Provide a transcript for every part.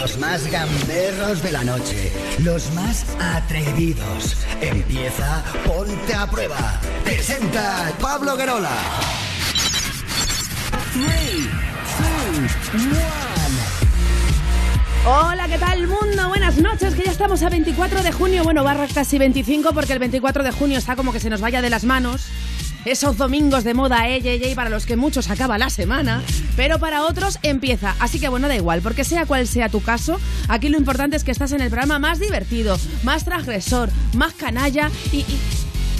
Los más gamberros de la noche. Los más atrevidos. Empieza Ponte a Prueba. Presenta Pablo Guerola. 3, 2, 1. Hola, ¿qué tal mundo? Buenas noches, que ya estamos a 24 de junio, bueno, barra casi 25 porque el 24 de junio está como que se nos vaya de las manos. Esos domingos de moda, eh, eh, para los que muchos acaba la semana, pero para otros empieza. Así que bueno, da igual, porque sea cual sea tu caso, aquí lo importante es que estás en el programa más divertido, más transgresor, más canalla y, y,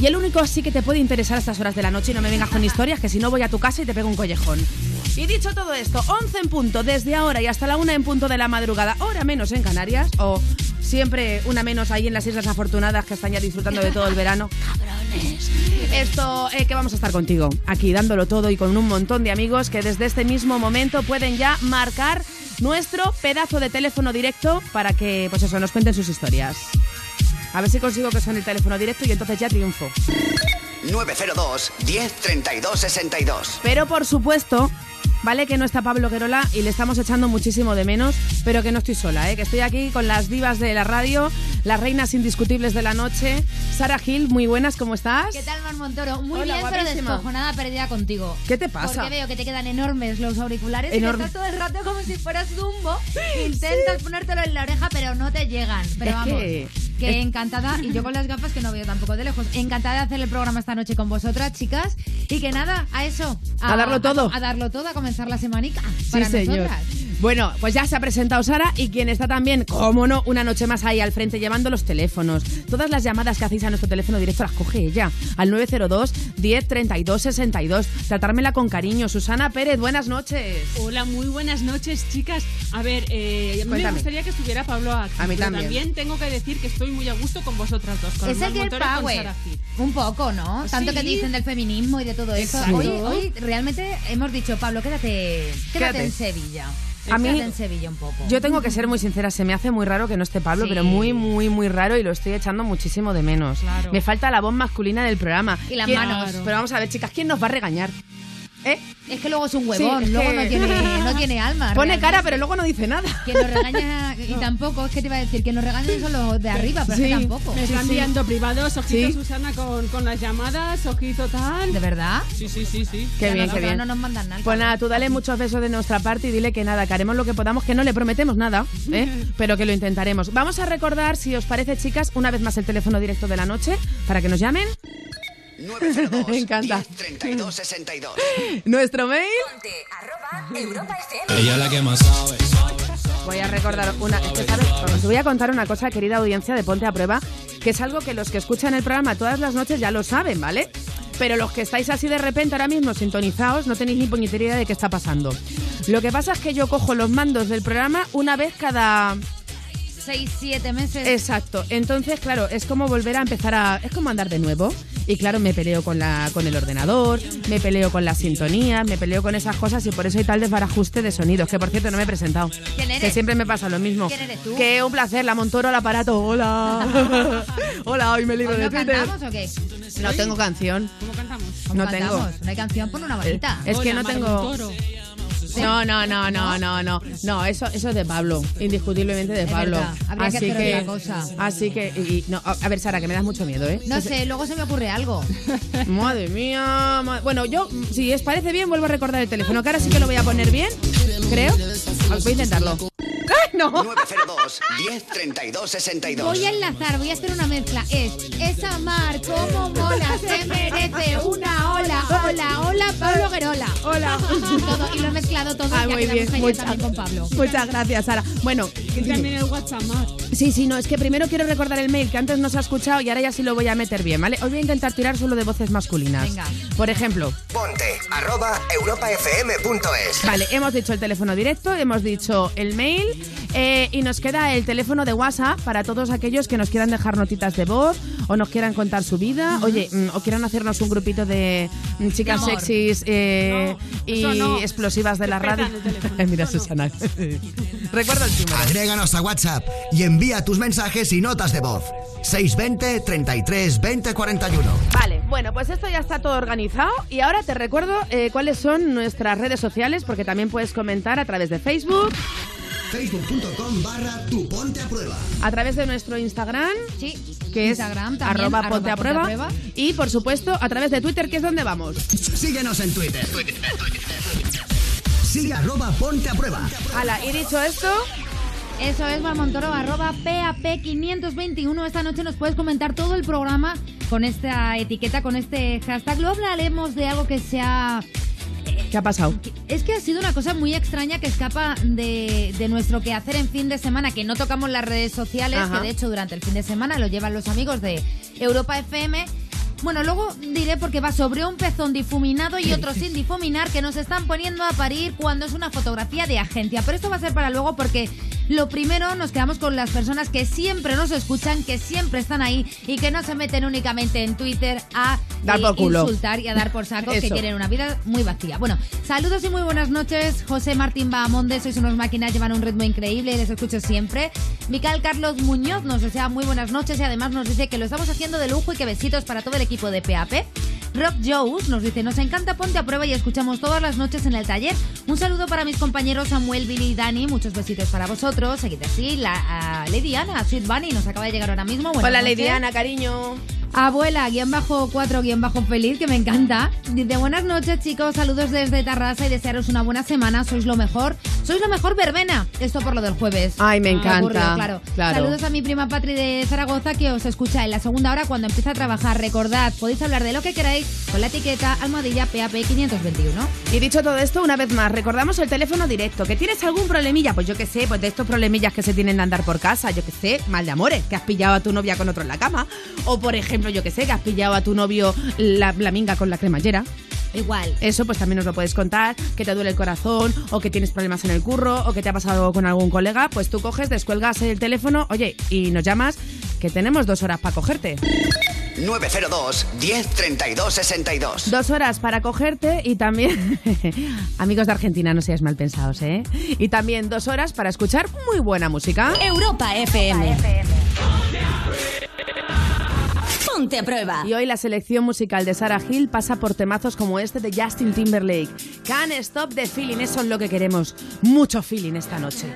y el único así que te puede interesar a estas horas de la noche y no me vengas con historias, que si no voy a tu casa y te pego un collejón. Y dicho todo esto, 11 en punto desde ahora y hasta la 1 en punto de la madrugada, hora menos en Canarias, o siempre una menos ahí en las Islas Afortunadas que están ya disfrutando de todo el verano. Cabrones. Esto, eh, que vamos a estar contigo, aquí dándolo todo y con un montón de amigos que desde este mismo momento pueden ya marcar nuestro pedazo de teléfono directo para que, pues eso, nos cuenten sus historias. A ver si consigo que suene el teléfono directo y entonces ya triunfo. 902 10 32 62. Pero por supuesto, vale que no está Pablo Guerola y le estamos echando muchísimo de menos, pero que no estoy sola, ¿eh? que estoy aquí con las divas de la radio, las reinas indiscutibles de la noche. Sara Gil, muy buenas, ¿cómo estás? ¿Qué tal, Mar Montoro? Muy Hola, bien, pero descojonada perdida contigo. ¿Qué te pasa? Porque veo que te quedan enormes los auriculares Enorme. y estás todo el rato como si fueras Dumbo. Intentas ponértelo en la oreja, pero no te llegan. Pero Es vamos, que- que, encantada, y yo con las gafas que no veo tampoco de lejos, encantada de hacer el programa esta noche con vosotras, chicas, y que nada, a eso. A darlo todo. A, darlo todo, a comenzar la semanica para sí, señor. Bueno, pues ya se ha presentado Sara y quien está también, como no, una noche más ahí al frente llevando los teléfonos. Todas las llamadas que hacéis a nuestro teléfono directo las coge ella. Al 902 10 32 62. Tratármela con cariño. Susana Pérez, buenas noches. Hola, muy buenas noches, chicas. A ver, eh, a mí me gustaría que estuviera Pablo aquí. A mí pero también. tengo que decir que estoy muy a gusto con vosotras dos. Con Es el girl power. Un poco, ¿no? Tanto que dicen del feminismo y de todo eso. Hoy, hoy realmente hemos dicho, Pablo, quédate, quédate, Quédate. en Sevilla. A mí- Quédate en Sevilla un poco. Yo tengo que ser muy sincera, se me hace muy raro que no esté Pablo, Sí. pero muy, muy, muy raro y lo estoy echando muchísimo de menos. Claro. Me falta la voz masculina del programa. Y las ¿Quién- manos. Pero vamos a ver, chicas, ¿quién nos va a regañar? ¿Eh? Es que luego es un huevón, Sí, es luego que- no, tiene, no tiene alma. Pone realmente. cara, pero luego no dice nada. Quien nos regaña, y tampoco, es que te iba a decir, que nos regañan son los de arriba, pero es Sí. que tampoco. Me están sí. enviando privados, ojito Sí. Susana con, con las llamadas, ojito tal. ¿De verdad? Sí, sí, sí, sí. Qué Ya bien, no, qué no, bien. No nos mandan nada. Pues nada, tú dale muchos besos de nuestra parte y dile que nada, que haremos lo que podamos, que no le prometemos nada, ¿eh? pero que lo intentaremos. Vamos a recordar, si os parece, chicas, una vez más el teléfono directo de la noche para que nos llamen. 902 Me encanta. 10 32 62. Nuestro mail. Ella es la que más sabe. Voy a recordar una. es que, ¿sabes? Os voy a contar una cosa, querida audiencia de Ponte a Prueba, que es algo que los que escuchan el programa todas las noches ya lo saben, ¿vale? Pero los que estáis así de repente ahora mismo sintonizados no tenéis ni puñetera idea de qué está pasando. Lo que pasa es que yo cojo los mandos del programa una vez cada. Seis, siete meses. Exacto. Entonces, claro, es como volver a empezar a. Es como andar de nuevo. Y claro, me peleo con, la, con el ordenador, me peleo con la sintonía, me peleo con esas cosas y por eso hay tal desbarajuste de sonidos. Que por cierto, no me he presentado. ¿Quién eres? Que siempre me pasa lo mismo. ¿Quién eres tú? Que un placer, la Montoro al aparato. Hola. Hola, hoy me libro ¿Hoy de no Twitter. cantamos o qué? No tengo canción. ¿Cómo cantamos? ¿Cómo No tengo. cantamos? No hay canción, pon una bonita. Es que Hola, no tengo. Montoro. No, no, no, no, no, no. No, eso, eso es de Pablo. Indiscutiblemente de Pablo. habría que así hacer que, otra cosa. Así que. y- no, a ver, Sara, que me das mucho miedo, ¿eh? No sé, luego se me ocurre algo. Madre mía. Bueno, yo, si os parece bien, vuelvo a recordar el teléfono, que ahora sí que lo voy a poner bien, creo. Voy a intentarlo. ¡Ay, no! 902 10 32 62. Voy a enlazar, voy a hacer una mezcla. Es esa mar, como mola, se merece una ola, hola, hola, Pablo Guerola. Hola. Todo, y lo he mezclado todo Ah, ya muy bien. ayer Muchas, también con Pablo. muchas gracias, Sara. Bueno, también el WhatsApp, sí, sí, no, es que primero quiero recordar el mail que antes no se ha escuchado y ahora ya sí lo voy a meter bien, ¿vale? Hoy voy a intentar tirar solo de voces masculinas. Venga. Por ejemplo, Ponte arroba europafm.es. Vale, hemos dicho el teléfono directo, hemos dicho el mail eh, y nos queda el teléfono de WhatsApp para todos aquellos que nos quieran dejar notitas de voz o nos quieran contar su vida, oye, mm, o quieran hacernos un grupito de mm, chicas De sexys eh, No, y no. explosivas de la radio. Mira, no. Susana. Recuerda el número. Agréganos a WhatsApp y envía tus mensajes y notas de voz. 620 33 20 41. Vale, bueno, pues esto ya está todo organizado y ahora te recuerdo eh, cuáles son nuestras redes sociales porque también puedes comentar a través de Facebook, Facebook.com barra tu ponte a prueba. A través de nuestro Instagram, Sí. que Instagram es también, arroba arroba ponte a ponte a prueba. prueba. Y por supuesto, a través de Twitter, que es donde vamos. Síguenos en Twitter. Sigue arroba ponte a prueba. Hala, y dicho esto, Eso es, Marmontoro, arroba PAP521. Esta noche nos puedes comentar todo el programa con esta etiqueta, con este hashtag. Luego hablaremos de algo que sea... ¿qué ha pasado? Es que ha sido una cosa muy extraña que escapa de, de nuestro quehacer en fin de semana, que no tocamos las redes sociales, Ajá. que de hecho durante el fin de semana lo llevan los amigos de Europa FM. Bueno, luego diré porque va sobre un pezón difuminado y otro sin difuminar que nos están poniendo a parir cuando es una fotografía de agencia. Pero esto va a ser para luego porque lo primero nos quedamos con las personas que siempre nos escuchan, que siempre están ahí y que no se meten únicamente en Twitter a Dar por culo. insultar y a dar por saco, que tienen una vida muy vacía. Bueno, saludos y muy buenas noches. José Martín Bahamonde, sois unos máquinas, llevan un ritmo increíble y les escucho siempre. Mical Carlos Muñoz nos desea muy buenas noches y además nos dice que lo estamos haciendo de lujo y que besitos para todo el equipo de PAP. Rock Jones nos dice, nos encanta Ponte a Prueba y escuchamos todas las noches en el taller. Un saludo para mis compañeros Samuel, Billy y Dani, muchos besitos para vosotros. Seguid así, la a Lady Ana, Sweet Bunny, nos acaba de llegar ahora mismo. Buenas Hola, noches. Lady Ana, cariño. Abuela, guion bajo 4, guion bajo feliz, que me encanta. Dice, buenas noches chicos, saludos desde Tarrasa y desearos una buena semana, sois lo mejor. Sois lo mejor, verbena. Esto por lo del jueves. Ay, me Ah, encanta. claro. Claro. Saludos a mi prima Patri de Zaragoza que os escucha en la segunda hora cuando empieza a trabajar. Recordad, podéis hablar de lo que queráis con la etiqueta almohadilla PAP521. Y dicho todo esto, una vez más, recordamos el teléfono directo. ¿Que tienes algún problemilla? Pues yo qué sé, pues de estos problemillas que se tienen de andar por casa, yo qué sé, mal de amores, que has pillado a tu novia con otro en la cama. O por ejemplo, yo qué sé, que has pillado a tu novio la, la minga con la cremallera. Igual. Eso pues también nos lo puedes contar, que te duele el corazón, o que tienes problemas en el curro, o que te ha pasado algo con algún colega, pues tú coges, descuelgas el teléfono, oye, y nos llamas, que tenemos dos horas para cogerte. 902 10 32 62. Dos horas para cogerte y también, amigos de Argentina, no seáis mal pensados, ¿eh? Y también dos horas para escuchar muy buena música. Europa FM. Ponte a prueba. Y hoy la selección musical de Sarah Hill pasa por temazos como este de Justin Timberlake. Can't stop the feeling, eso es lo que queremos. Mucho feeling esta noche.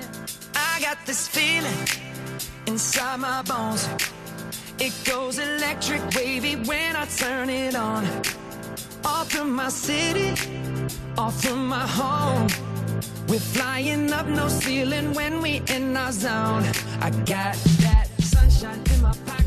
I got this feeling inside my bones. It goes electric wavy when I turn it on. Off from my city, off from my home. We're flying up no ceiling when we in our zone. I got that sunshine in my pocket,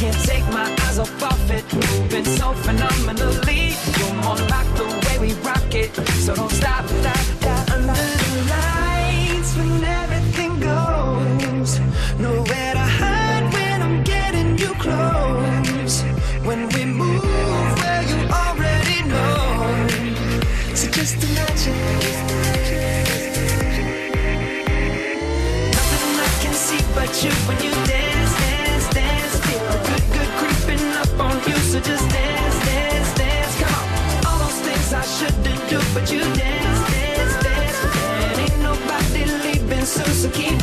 can't take my eyes off of it, moving so phenomenally. You're more like the way we rock it, so don't stop, stop, stop. Under the lights when everything goes, nowhere to hide when I'm getting you close. When we move, you already know. So just imagine. Nothing I can see but you just dance, dance, dance. Come on. All those things I shouldn't do, but you dance, dance, dance. And ain't nobody leaving soon, so keep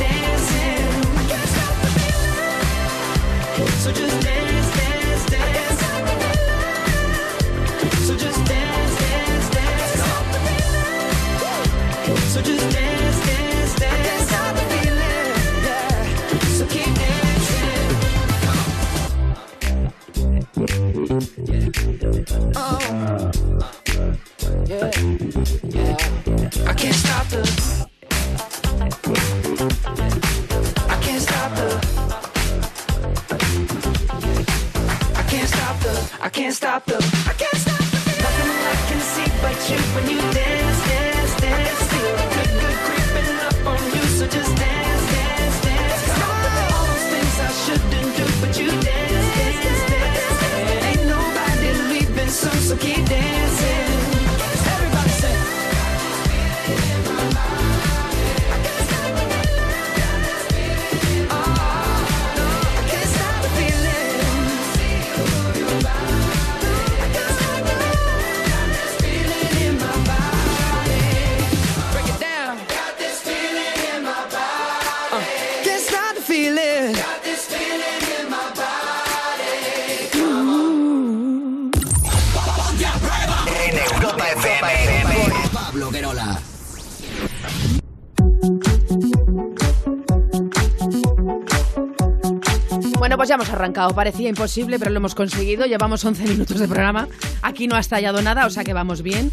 can't stop the. Ya hemos arrancado. Parecía imposible, pero lo hemos conseguido. Llevamos 11 minutos de programa. Aquí no ha estallado nada, o sea que vamos bien.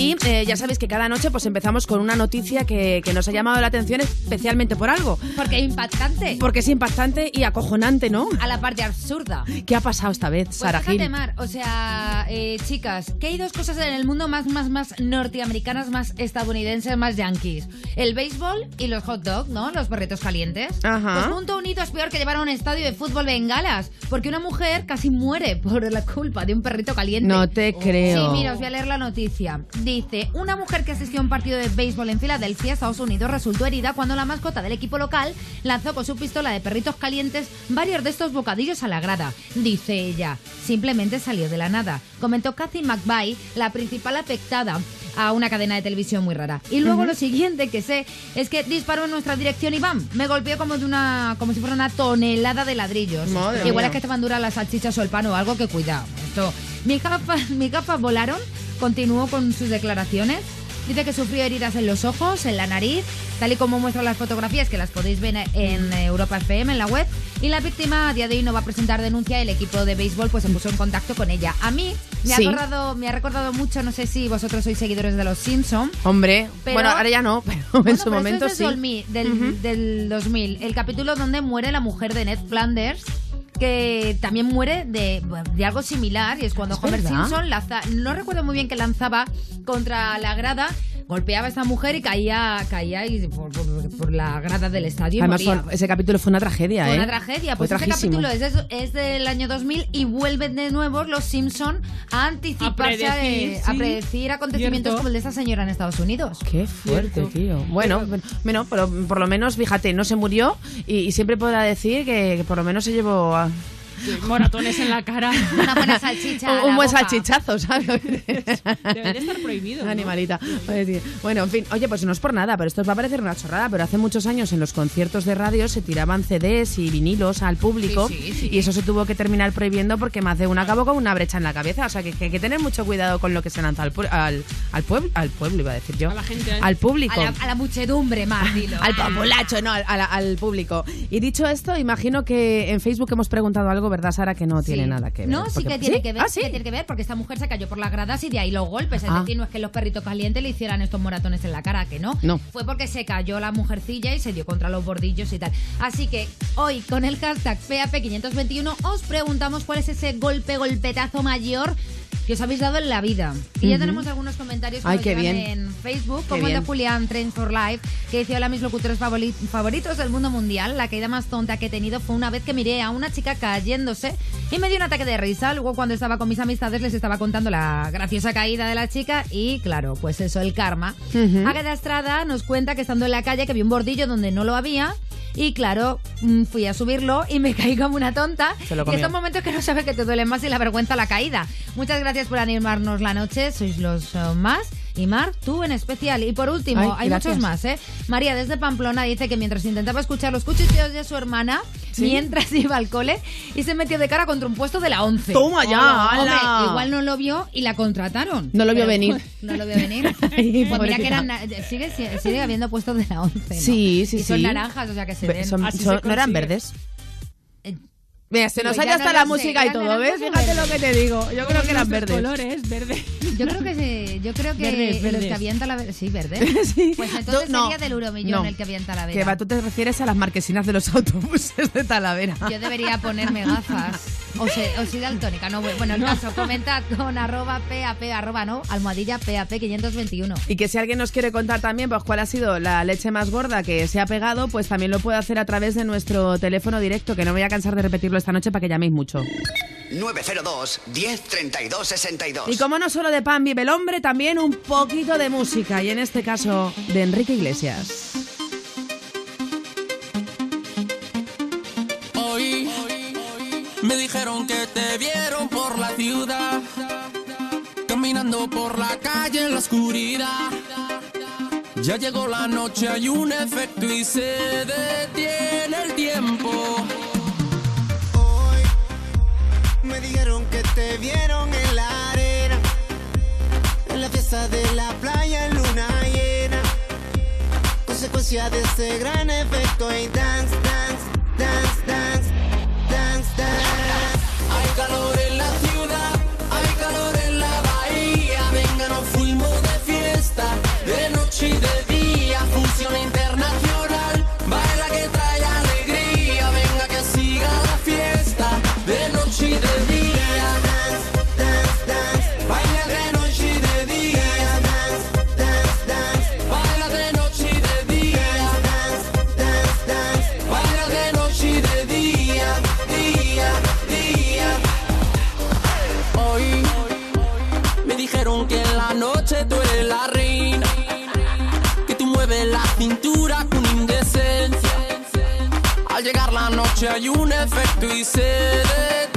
Y eh, ya sabéis que cada noche pues empezamos con una noticia que, que nos ha llamado la atención especialmente por algo. Porque es impactante. Porque es impactante y acojonante, ¿no? A la parte absurda. ¿Qué ha pasado esta vez, Pues Sara Gil? Mar, o sea, eh, chicas, que hay dos cosas en el mundo más, más, más norteamericanas, más estadounidenses, más yankees. El béisbol y los hot dogs, ¿no? Los perritos calientes. Ajá. Pues junto unido es peor que llevar a un estadio de fútbol bengalas, porque una mujer casi muere por la culpa de un perrito caliente. No te creo. Sí, mira, os voy a leer la noticia. Dice, una mujer que asistió a un partido de béisbol en Filadelfia, Estados Unidos, resultó herida cuando la mascota del equipo local lanzó con su pistola de perritos calientes varios de estos bocadillos a la grada. Dice ella, simplemente salió de la nada. Comentó Kathy McVeigh, la principal afectada a una cadena de televisión muy rara. Y luego lo siguiente que sé es que disparó en nuestra dirección y ¡bam! Me golpeó como de una como si fuera una tonelada de ladrillos. Madre Igual mía. es que estaban duras las salchichas o el pan o algo que cuidado. Esto. Mis gafas, mis gafas volaron, continuó con sus declaraciones. Dice que sufrió heridas en los ojos, en la nariz, tal y como muestran las fotografías que las podéis ver en Europa FM, en la web. Y la víctima a día de hoy no va a presentar denuncia. El equipo de béisbol pues se puso en contacto con ella. A mí me, Sí. ha, recordado, me ha recordado mucho, no sé si vosotros sois seguidores de los Simpsons. Hombre, Pero- bueno, ahora ya no, pero en Bueno, su pero momento es sí. del, del, del 2000, el capítulo donde muere la mujer de Ned Flanders que también muere de, de algo similar y es cuando ¿Es Homer verdad? Simpson lanza, no recuerdo muy bien que lanzaba contra la grada, golpeaba a esta mujer y caía caía y por, por- por la grada del estadio y Además, moría. fue- ese capítulo fue una tragedia, Fue ¿eh? una tragedia. Fue Pues trajísimo. capítulo es, de- es del año 2000 y vuelven de nuevo los Simpson a anticiparse, a, predecir, a sí. predecir acontecimientos Cierto. como el de esta señora en Estados Unidos. Qué fuerte, Cierto. tío. Bueno, bueno, pero por lo menos, fíjate, no se murió y, y siempre podrá decir que, que por lo menos se llevó a- Moratones en la cara. Una buena salchicha. un, buen boca. salchichazo, ¿sabes? Debe de estar prohibido. ¿no? Animalita. Bueno, en fin, oye, pues no es por nada, pero esto os va a parecer una chorrada, pero hace muchos años en los conciertos de radio se tiraban CDs y vinilos al público Sí, sí, sí. y eso se tuvo que terminar prohibiendo porque más de una acabó con una brecha en la cabeza. O sea, que, que hay que tener mucho cuidado con lo que se lanza al, al, al pueblo, al pueblo iba a decir yo. A la gente, ¿eh? Al público. A la, a la muchedumbre más, dilo. Al populacho, no, al, al- al público. Y dicho esto, imagino que en Facebook hemos preguntado algo, ¿verdad, Sara? Que no tiene nada que ver. No, sí Porque- que tiene que ver, Ah, sí que tiene que ver, porque esta mujer se cayó por las gradas y de ahí los golpes. Es Ah. decir, no es que los perritos calientes le hicieran estos moratones en la cara, que no. No. Fue porque se cayó la mujercilla y se dio contra los bordillos y tal. Así que hoy, con el hashtag PAP521, os preguntamos cuál es ese golpe, golpetazo mayor que os habéis dado en la vida. Y ya Ujú. tenemos algunos comentarios que Ay, qué bien. en Facebook, Qué como el de bien. Julián Train for Life, que dice, hola mis locutores favori- favoritos del mundo mundial. La caída más tonta que he tenido fue una vez que miré a una chica cayéndose y me dio un ataque de risa. Luego cuando estaba con mis amistades les estaba contando la graciosa caída de la chica y claro, pues eso, el karma. Ujú. Águeda Estrada nos cuenta que estando en la calle que vio un bordillo donde no lo había y claro, mm, fui a subirlo y me caí como una tonta. Y estos momentos que no sabes que te duele más y la vergüenza la caída. Muchas gracias por animarnos la noche, sois los eh, más. Y Mar, tú en especial. Y por último, Ay, hay gracias. muchos más, ¿eh? María desde Pamplona dice que mientras intentaba escuchar los cuchicheos de su hermana, ¿Sí? mientras iba al cole, y se metió de cara contra un puesto de la 11. Toma ya, Hombre, ala. igual no lo vio y la contrataron. No lo vio venir. No lo vio venir. Ay, pues mira que eran, na- sigue, sigue, habiendo puestos de la 11. ¿no? Sí, sí, y son sí. naranjas, o sea que se Ve- ven. son- Así son- se ¿No eran verdes? Eh, Mira, se nos ya hasta no la sé, música y ¿eran todo, ¿ves? Fíjate lo que te digo. Yo creo que eran verdes. colores, verde. Yo creo que se, yo creo que Verdes, los verdes. que avienta la ver- sí, verde. Sí. Pues entonces no, sería del Euromillón no. el que avienta la Que vera. va, tú te refieres a las marquesinas de los autobuses de Talavera. Yo debería ponerme gafas. O, se, o soy daltónica, no, bueno, el caso, comentad con arroba PAP, arroba no, almohadilla PAP 521. Y que si alguien nos quiere contar también pues cuál ha sido la leche más gorda que se ha pegado, pues también lo puede hacer a través de nuestro teléfono directo, que no me voy a cansar de repetirlo esta noche para que llaméis mucho. 902 10 32 62. Y como no solo de pan vive el hombre, también un poquito de música, y en este caso de Enrique Iglesias. Me dijeron que te vieron por la ciudad, caminando por la calle en la oscuridad. Ya llegó la noche, hay un efecto y se detiene el tiempo. Hoy me dijeron que te vieron en la arena, en la fiesta de la playa en luna llena. Consecuencia de ese gran efecto y dance, de fiesta, de noche y de día. Fusión internacional, noche hay un efecto y se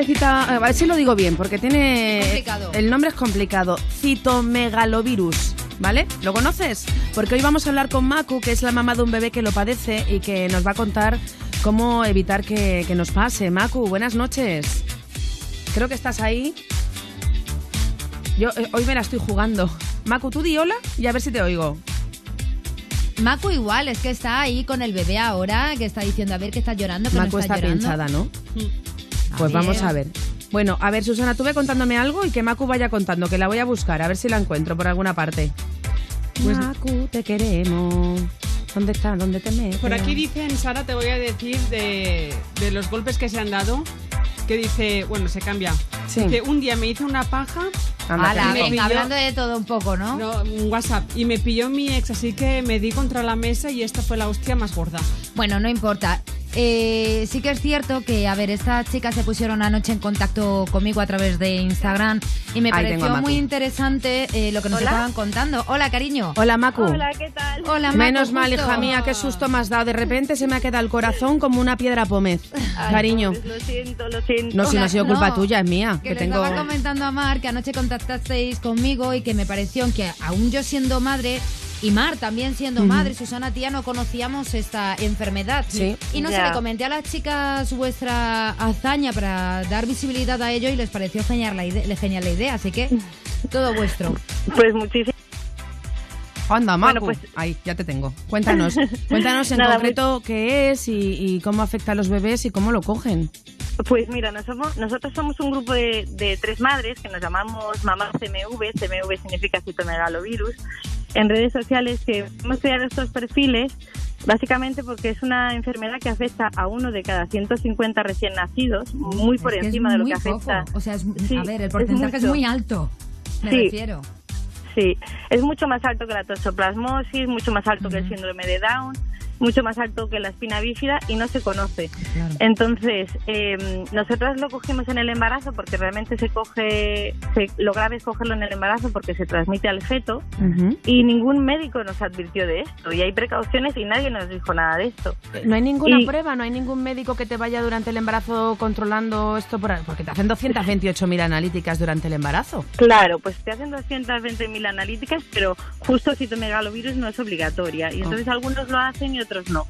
cita... A ver si lo digo bien, porque tiene... Complicado. El nombre es complicado. Citomegalovirus, ¿vale? ¿Lo conoces? Porque hoy vamos a hablar con Maku, que es la mamá de un bebé que lo padece y que nos va a contar cómo evitar que, que nos pase. Maku, buenas noches. Creo que estás ahí. Yo eh, hoy me la estoy jugando. Maku, tú di hola y a ver si te oigo. Macu igual, es que está ahí con el bebé ahora, que está diciendo, a ver, que está llorando, que Maku no está, está llorando. pinchada, ¿no? A Pues vamos ver. a ver. Bueno, a ver, Susana, tú ve contándome algo y que Maku vaya contando, que la voy a buscar, a ver si la encuentro por alguna parte. Pues- Maku, te queremos. ¿Dónde está? ¿Dónde te metes? Por aquí dicen, Sara, te voy a decir de, de los golpes que se han dado, que dice, bueno, se cambia. Sí. Dice, un día me hice una paja, Ala, venga, pilló- hablando de todo un poco, ¿no? no, un WhatsApp, y me pilló mi ex, así que me di contra la mesa y esta fue la hostia más gorda. Bueno, no importa. Eh, sí que es cierto que, a ver, estas chicas se pusieron anoche en contacto conmigo a través de Instagram y me Ahí pareció muy interesante eh, lo que nos Hola. estaban contando. Hola, cariño. Hola, Macu. Hola, ¿qué tal? Hola, Macu, Menos mal, justo. hija mía, qué susto me has dado. De repente se me ha quedado el corazón como una piedra pómez. Ay, Cariño. pobres, lo siento, lo siento. No, si no ha sido culpa No, tuya, es mía. Que Que le tengo... estaba comentando a Mar que anoche contactasteis conmigo y que me pareció que aún yo siendo madre y Mar también siendo madre, Susana tía, no conocíamos esta enfermedad. Sí. Y no Ya. le comenté a las chicas vuestra hazaña para dar visibilidad a ello y les pareció genial la idea, genial la idea así que todo vuestro. Pues muchísimas Anda, Macu. Bueno, pues- Ahí, ya te tengo. Cuéntanos. Cuéntanos en Nada, concreto qué es y, y cómo afecta a los bebés y cómo lo cogen. Pues mira, nos somos- nosotros somos un grupo de, de tres madres que nos llamamos Mamás CMV, CMV significa citomegalovirus, en redes sociales que hemos creado estos perfiles básicamente porque es una enfermedad que afecta a uno de cada 150 recién nacidos, muy por Es encima de lo que afecta. poco. O sea, es- Sí, a ver, el porcentaje es, muy alto. Me Sí. refiero. Sí, es mucho más alto que la toxoplasmosis, mucho más alto que el síndrome de Down, mucho más alto que la espina bífida y no se conoce. Claro. Entonces, eh, nosotras lo cogimos en el embarazo porque realmente se coge, se, lo grave es cogerlo en el embarazo porque se transmite al feto Ujú. y ningún médico nos advirtió de esto y hay precauciones y nadie nos dijo nada de esto. No hay ninguna Y- prueba, no hay ningún médico que te vaya durante el embarazo controlando esto, por, porque te hacen 228.000 analíticas durante el embarazo. Claro, pues te hacen 220.000 analíticas, pero justo citomegalovirus no es obligatoria. Y entonces algunos lo hacen y otros no.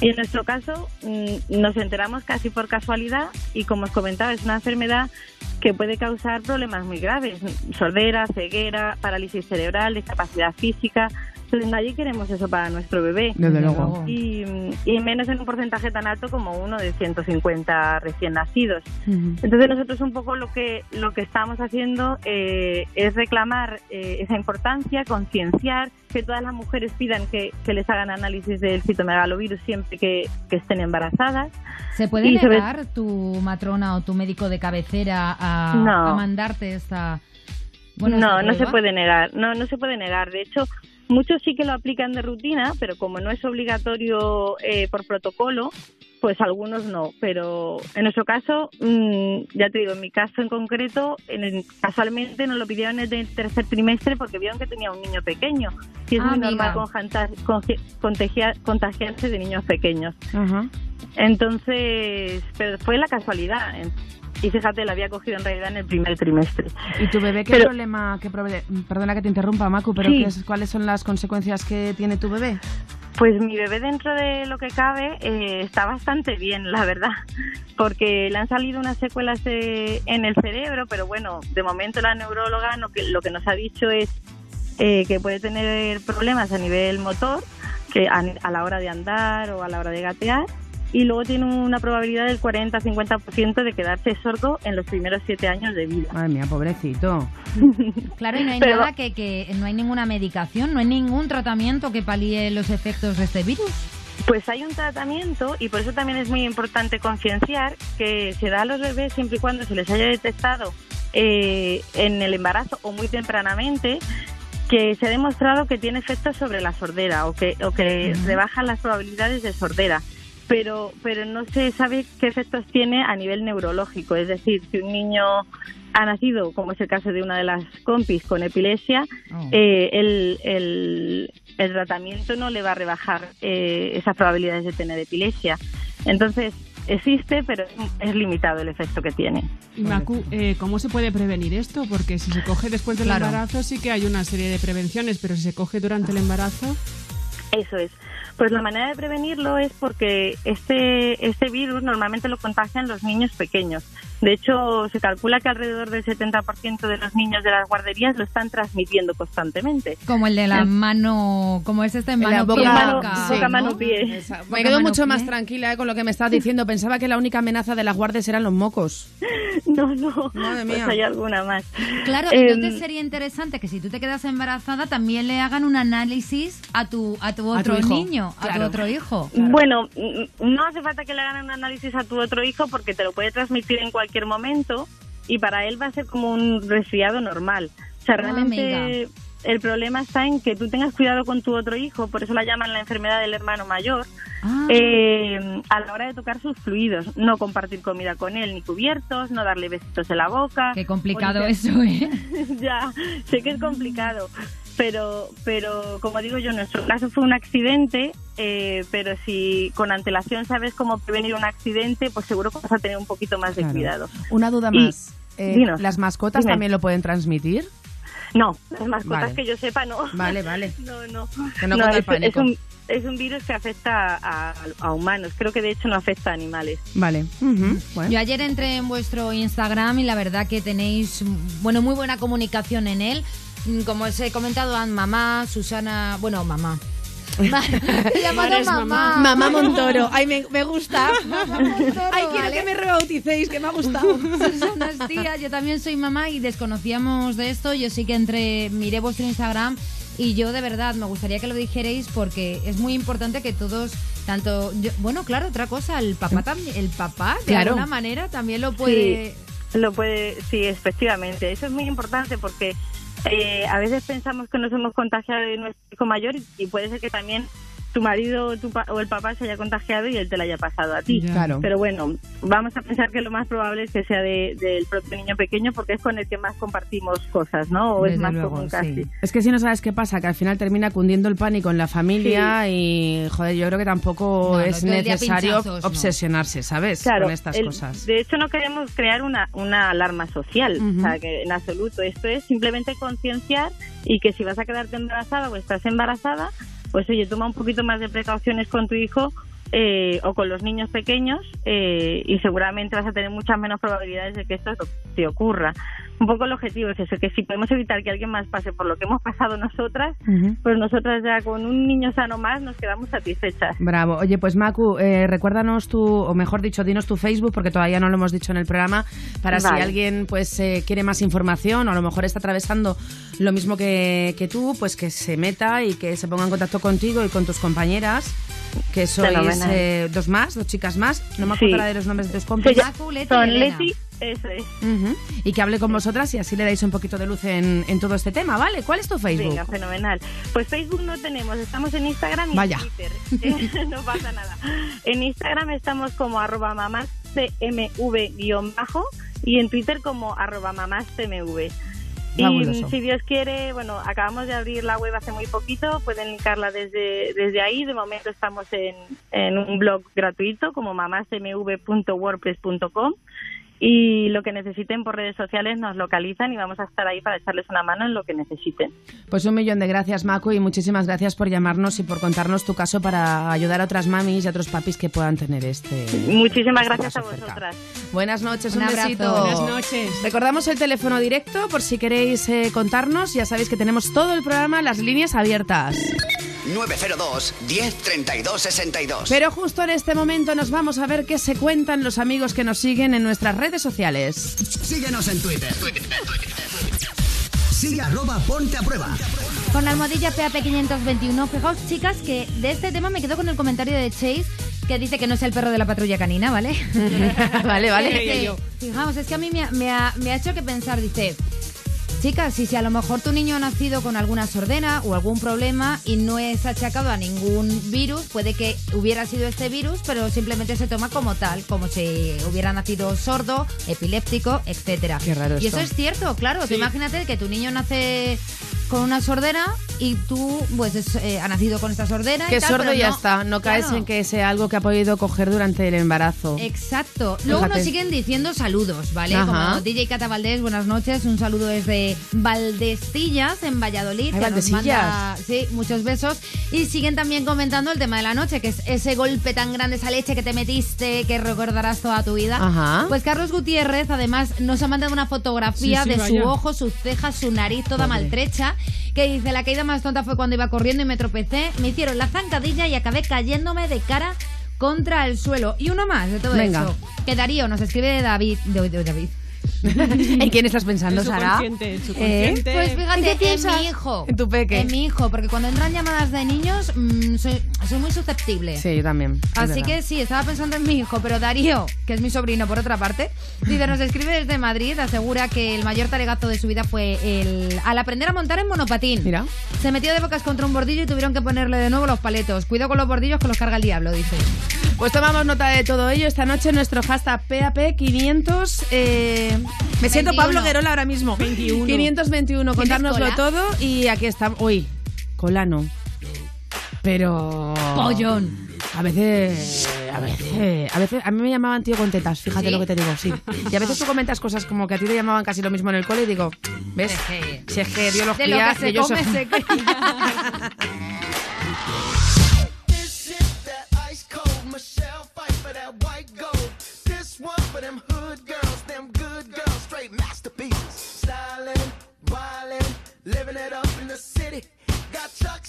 Y en nuestro caso mm, nos enteramos casi por casualidad y como os comentaba es una enfermedad que puede causar problemas muy graves, sordera, ceguera, parálisis cerebral, discapacidad física. Nadie queremos eso para nuestro bebé. Desde luego. Y, y menos en un porcentaje tan alto como uno de 150 recién nacidos. Entonces nosotros un poco lo que lo que estamos haciendo eh, es reclamar eh, esa importancia, concienciar, que todas las mujeres pidan que, que les hagan análisis del citomegalovirus siempre que, que estén embarazadas. ¿Se puede Y sobre- negar tu matrona o tu médico de cabecera a, No. a mandarte esta... bueno, no, no se puede negar, no, no se puede negar. De hecho, muchos sí que lo aplican de rutina, pero como no es obligatorio eh, por protocolo, pues algunos no. Pero en nuestro caso, mm, ya te digo, en mi caso en concreto, en el- casualmente nos lo pidieron desde el tercer trimestre porque vieron que tenía un niño pequeño. Y es Ah, muy normal contagia- contagiarse de niños pequeños. Entonces, pero fue la casualidad. Y fíjate, la había cogido en realidad en el primer trimestre. ¿Y tu bebé qué Pero- problema, qué proble- perdona que te interrumpa, Macu, pero Sí. qué es- cuáles son las consecuencias que tiene tu bebé? Pues mi bebé dentro de lo que cabe eh, está bastante bien, la verdad, porque le han salido unas secuelas de- en el cerebro, pero bueno, de momento la neuróloga lo que, lo que nos ha dicho es eh, que puede tener problemas a nivel motor, que a, a la hora de andar o a la hora de gatear, y luego tiene una probabilidad del 40-50% de quedarse sordo en los primeros siete años de vida. Madre mía, pobrecito. Claro, y no hay Pero- nada que, que... No hay ninguna medicación, no hay ningún tratamiento que palíe los efectos de este virus. Pues hay un tratamiento y por eso también es muy importante concienciar que se da a los bebés siempre y cuando se les haya detectado eh, en el embarazo o muy tempranamente que se ha demostrado que tiene efectos sobre la sordera o que, o que rebajan las probabilidades de sordera. Pero, pero no se sabe qué efectos tiene a nivel neurológico. Es decir, si un niño ha nacido, como es el caso de una de las compis, con epilepsia, Oh. eh, el, el, el tratamiento no le va a rebajar eh, esas probabilidades de tener epilepsia. Entonces, existe, pero es limitado el efecto que tiene. Y Macu, eh, ¿cómo se puede prevenir esto? Porque si se coge después del Claro. embarazo sí que hay una serie de prevenciones, pero si se coge durante el embarazo, Eso es. Pues la manera de prevenirlo es porque este, este virus normalmente lo contagian los niños pequeños. De hecho, se calcula que alrededor del 70% de los niños de las guarderías lo están transmitiendo constantemente. Como el de la Eh, mano... Como es este en la mano, boca- pie, mano- boca, boca, ¿no? mano, pie. Esa- Me quedo mucho pie. más tranquila eh, con lo que me estás diciendo. Pensaba que la única amenaza de las guardias eran los mocos. No, no, Madre pues mía. hay alguna más. Claro, Em, entonces sería interesante que si tú te quedas embarazada también le hagan un análisis a tu a tu A tu otro hijo, niño, a tu claro. otro hijo. Bueno, mm, no hace falta que le hagan un análisis a tu otro hijo porque te lo puede transmitir en cualquier momento y para él va a ser como un resfriado normal. O sea, Ah, realmente el problema está en que tú tengas cuidado con tu otro hijo, por eso la llaman la enfermedad del hermano mayor, Ah. eh, a la hora de tocar sus fluidos. No compartir comida con él, ni cubiertos, no darle besitos en la boca. Qué complicado o eso, ¿eh? ya, sé que es complicado. Pero, pero como digo yo, en nuestro caso fue un accidente, eh, pero si con antelación sabes cómo prevenir un accidente, pues seguro que vas a tener un poquito más de cuidado. Una duda Y- más. Eh, dinos. ¿Las mascotas Dime. también lo pueden transmitir? No, las mascotas Vale. que yo sepa no. Vale, vale. No, no. Que no el es, pánico. es un, es un virus que afecta a, a humanos. Creo que de hecho no afecta a animales. Vale. Bueno. Yo ayer entré en vuestro Instagram y la verdad que tenéis, bueno, muy buena comunicación en él. Mm, Como os he comentado, mamá, Susana, bueno, mamá. Ma- He llamado Ahora es mamá. Mamá Montoro. Ay, me, me gusta. Mamá Montoro, Ay, quiero ¿vale? que me rebauticéis, que me ha gustado. Susana es tía, yo también soy mamá y desconocíamos de esto. Yo sí que entré, miré vuestro Instagram y yo de verdad me gustaría que lo dijerais porque es muy importante que todos, tanto, yo- bueno, claro, otra cosa, el papá también, el papá de Claro. alguna manera también lo puede. Lo puede, sí, efectivamente. Eso es muy importante porque eh, a veces pensamos que nos hemos contagiado de nuestro hijo mayor y, y puede ser que también tu marido o, tu pa- o el papá se haya contagiado y él te lo haya pasado a ti. Ya. Claro. Pero bueno, vamos a pensar que lo más probable es que sea de- del propio niño pequeño porque es con el que más compartimos cosas, ¿no? O es más luego, común sí. casi. Es que si no sabes qué pasa, que al final termina cundiendo el pánico en la familia y, joder, yo creo que tampoco No, es necesario pinchazos, obsesionarse, ¿sabes? Claro, Con estas el- cosas. de hecho no queremos crear una, una alarma social, o sea, que en absoluto. Esto es simplemente concienciar y que si vas a quedarte embarazada o estás embarazada, pues oye, toma un poquito más de precauciones con tu hijo eh, o con los niños pequeños eh, y seguramente vas a tener muchas menos probabilidades de que esto te ocurra. Un poco el objetivo es eso, que si podemos evitar que alguien más pase por lo que hemos pasado nosotras, pues nosotras ya con un niño sano más nos quedamos satisfechas. Bravo. Oye, pues Macu, eh, recuérdanos tu, o mejor dicho, dinos tu Facebook, porque todavía no lo hemos dicho en el programa, para si alguien pues eh, quiere más información o a lo mejor está atravesando lo mismo que, que tú, pues que se meta y que se ponga en contacto contigo y con tus compañeras, que sois eh, dos más, dos chicas más. No me Sí. acuerdo de los nombres de tus compis. llama- Macu, Leti y son Elena. Leti, eso es. Ujú. Y que hable con vosotras y así le dais un poquito de luz en, en todo este tema, ¿vale? ¿Cuál es tu Facebook? Venga, fenomenal. Pues Facebook no tenemos, estamos en Instagram y Vaya. en Twitter. no pasa nada. En Instagram estamos como arroba mamás cmv-bajo y en Twitter como arroba mamás Y si Dios quiere, bueno, acabamos de abrir la web hace muy poquito, pueden linkarla desde, desde ahí. De momento estamos en, en un blog gratuito como mamásmv.wordpress.com y lo que necesiten por redes sociales nos localizan y vamos a estar ahí para echarles una mano en lo que necesiten. Pues un millón de gracias, Macu, y muchísimas gracias por llamarnos y por contarnos tu caso para ayudar a otras mamis y a otros papis que puedan tener este. Muchísimas este gracias a cerca. vosotras. Buenas noches, Un un, abrazo. besito. Buenas noches. Recordamos el teléfono directo por si queréis eh, contarnos. Ya sabéis que tenemos todo el programa, las líneas abiertas. 902 10 32 62. Pero justo en este momento nos vamos a ver qué se cuentan los amigos que nos siguen en nuestras redes sociales. Síguenos en Twitter. Sigue arroba ponte a prueba. Con la almohadilla PAP521. Fijaos, chicas, que de este tema me quedo con el comentario de Chase que dice que no es el perro de la patrulla canina, ¿vale? vale, vale. Yo. Fijaos, es que a mí me ha, me ha- me ha hecho que pensar, dice, chicas, y si a lo mejor tu niño ha nacido con alguna sordera o algún problema y no es achacado a ningún virus, puede que hubiera sido este virus, pero simplemente se toma como tal, como si hubiera nacido sordo, epiléptico, etcétera. Qué raro Y esto. eso es cierto, claro. Tú imagínate que tu niño nace con una sordera y tú, pues, es, eh, ha nacido con esta sordera. y Que tal, sordo pero ya no- está. No caes claro. en que sea algo que ha podido coger durante el embarazo. Exacto. Luego Fíjate. nos siguen diciendo saludos, ¿vale? Ajá. Como DJ Cata Valdés, buenas noches. Un saludo desde Valdestillas, en Valladolid. Ay, nos manda, sí, muchos besos. Y siguen también comentando el tema de la noche, que es ese golpe tan grande, esa leche que te metiste, que recordarás toda tu vida. Ajá. Pues Carlos Gutiérrez, además, nos ha mandado una fotografía Sí, sí, de vaya. su ojo, sus cejas, su nariz toda Pobre. maltrecha, que dice, la caída más tonta fue cuando iba corriendo y me tropecé, me hicieron la zancadilla y acabé cayéndome de cara contra el suelo. Y uno más de todo Venga. eso. Que Darío nos escribe de David, de, de David, ¿En quién estás pensando, En Sara? en ¿Eh? Pues ¿En fíjate, en piensas? mi hijo. En tu peque. En mi hijo, porque cuando entran llamadas de niños mm, soy, soy muy susceptible. Sí, yo también. Así que sí, estaba pensando en mi hijo, pero Darío, que es mi sobrino por otra parte, dice, nos escribe desde Madrid, asegura que el mayor talegazo de su vida fue el al aprender a montar en monopatín. Mira. Se metió de bocas contra un bordillo y tuvieron que ponerle de nuevo los paletos. Cuidado con los bordillos que los carga el diablo, dice. Pues tomamos nota de todo ello. Esta noche nuestro hashtag PAP500. eh, me siento 21. Pablo Guerola ahora mismo. 21. 521, contárnoslo todo. Y aquí estamos. Uy, cola no. Pero. Pollón. A veces. A veces. A veces. A mí me llamaban tío con tetas, fíjate ¿Sí? lo que te digo, sí. Y a veces tú comentas cosas como que a ti te llamaban casi lo mismo en el cole y digo, ¿ves? Si es que biología. De lo que se y ellos come son- se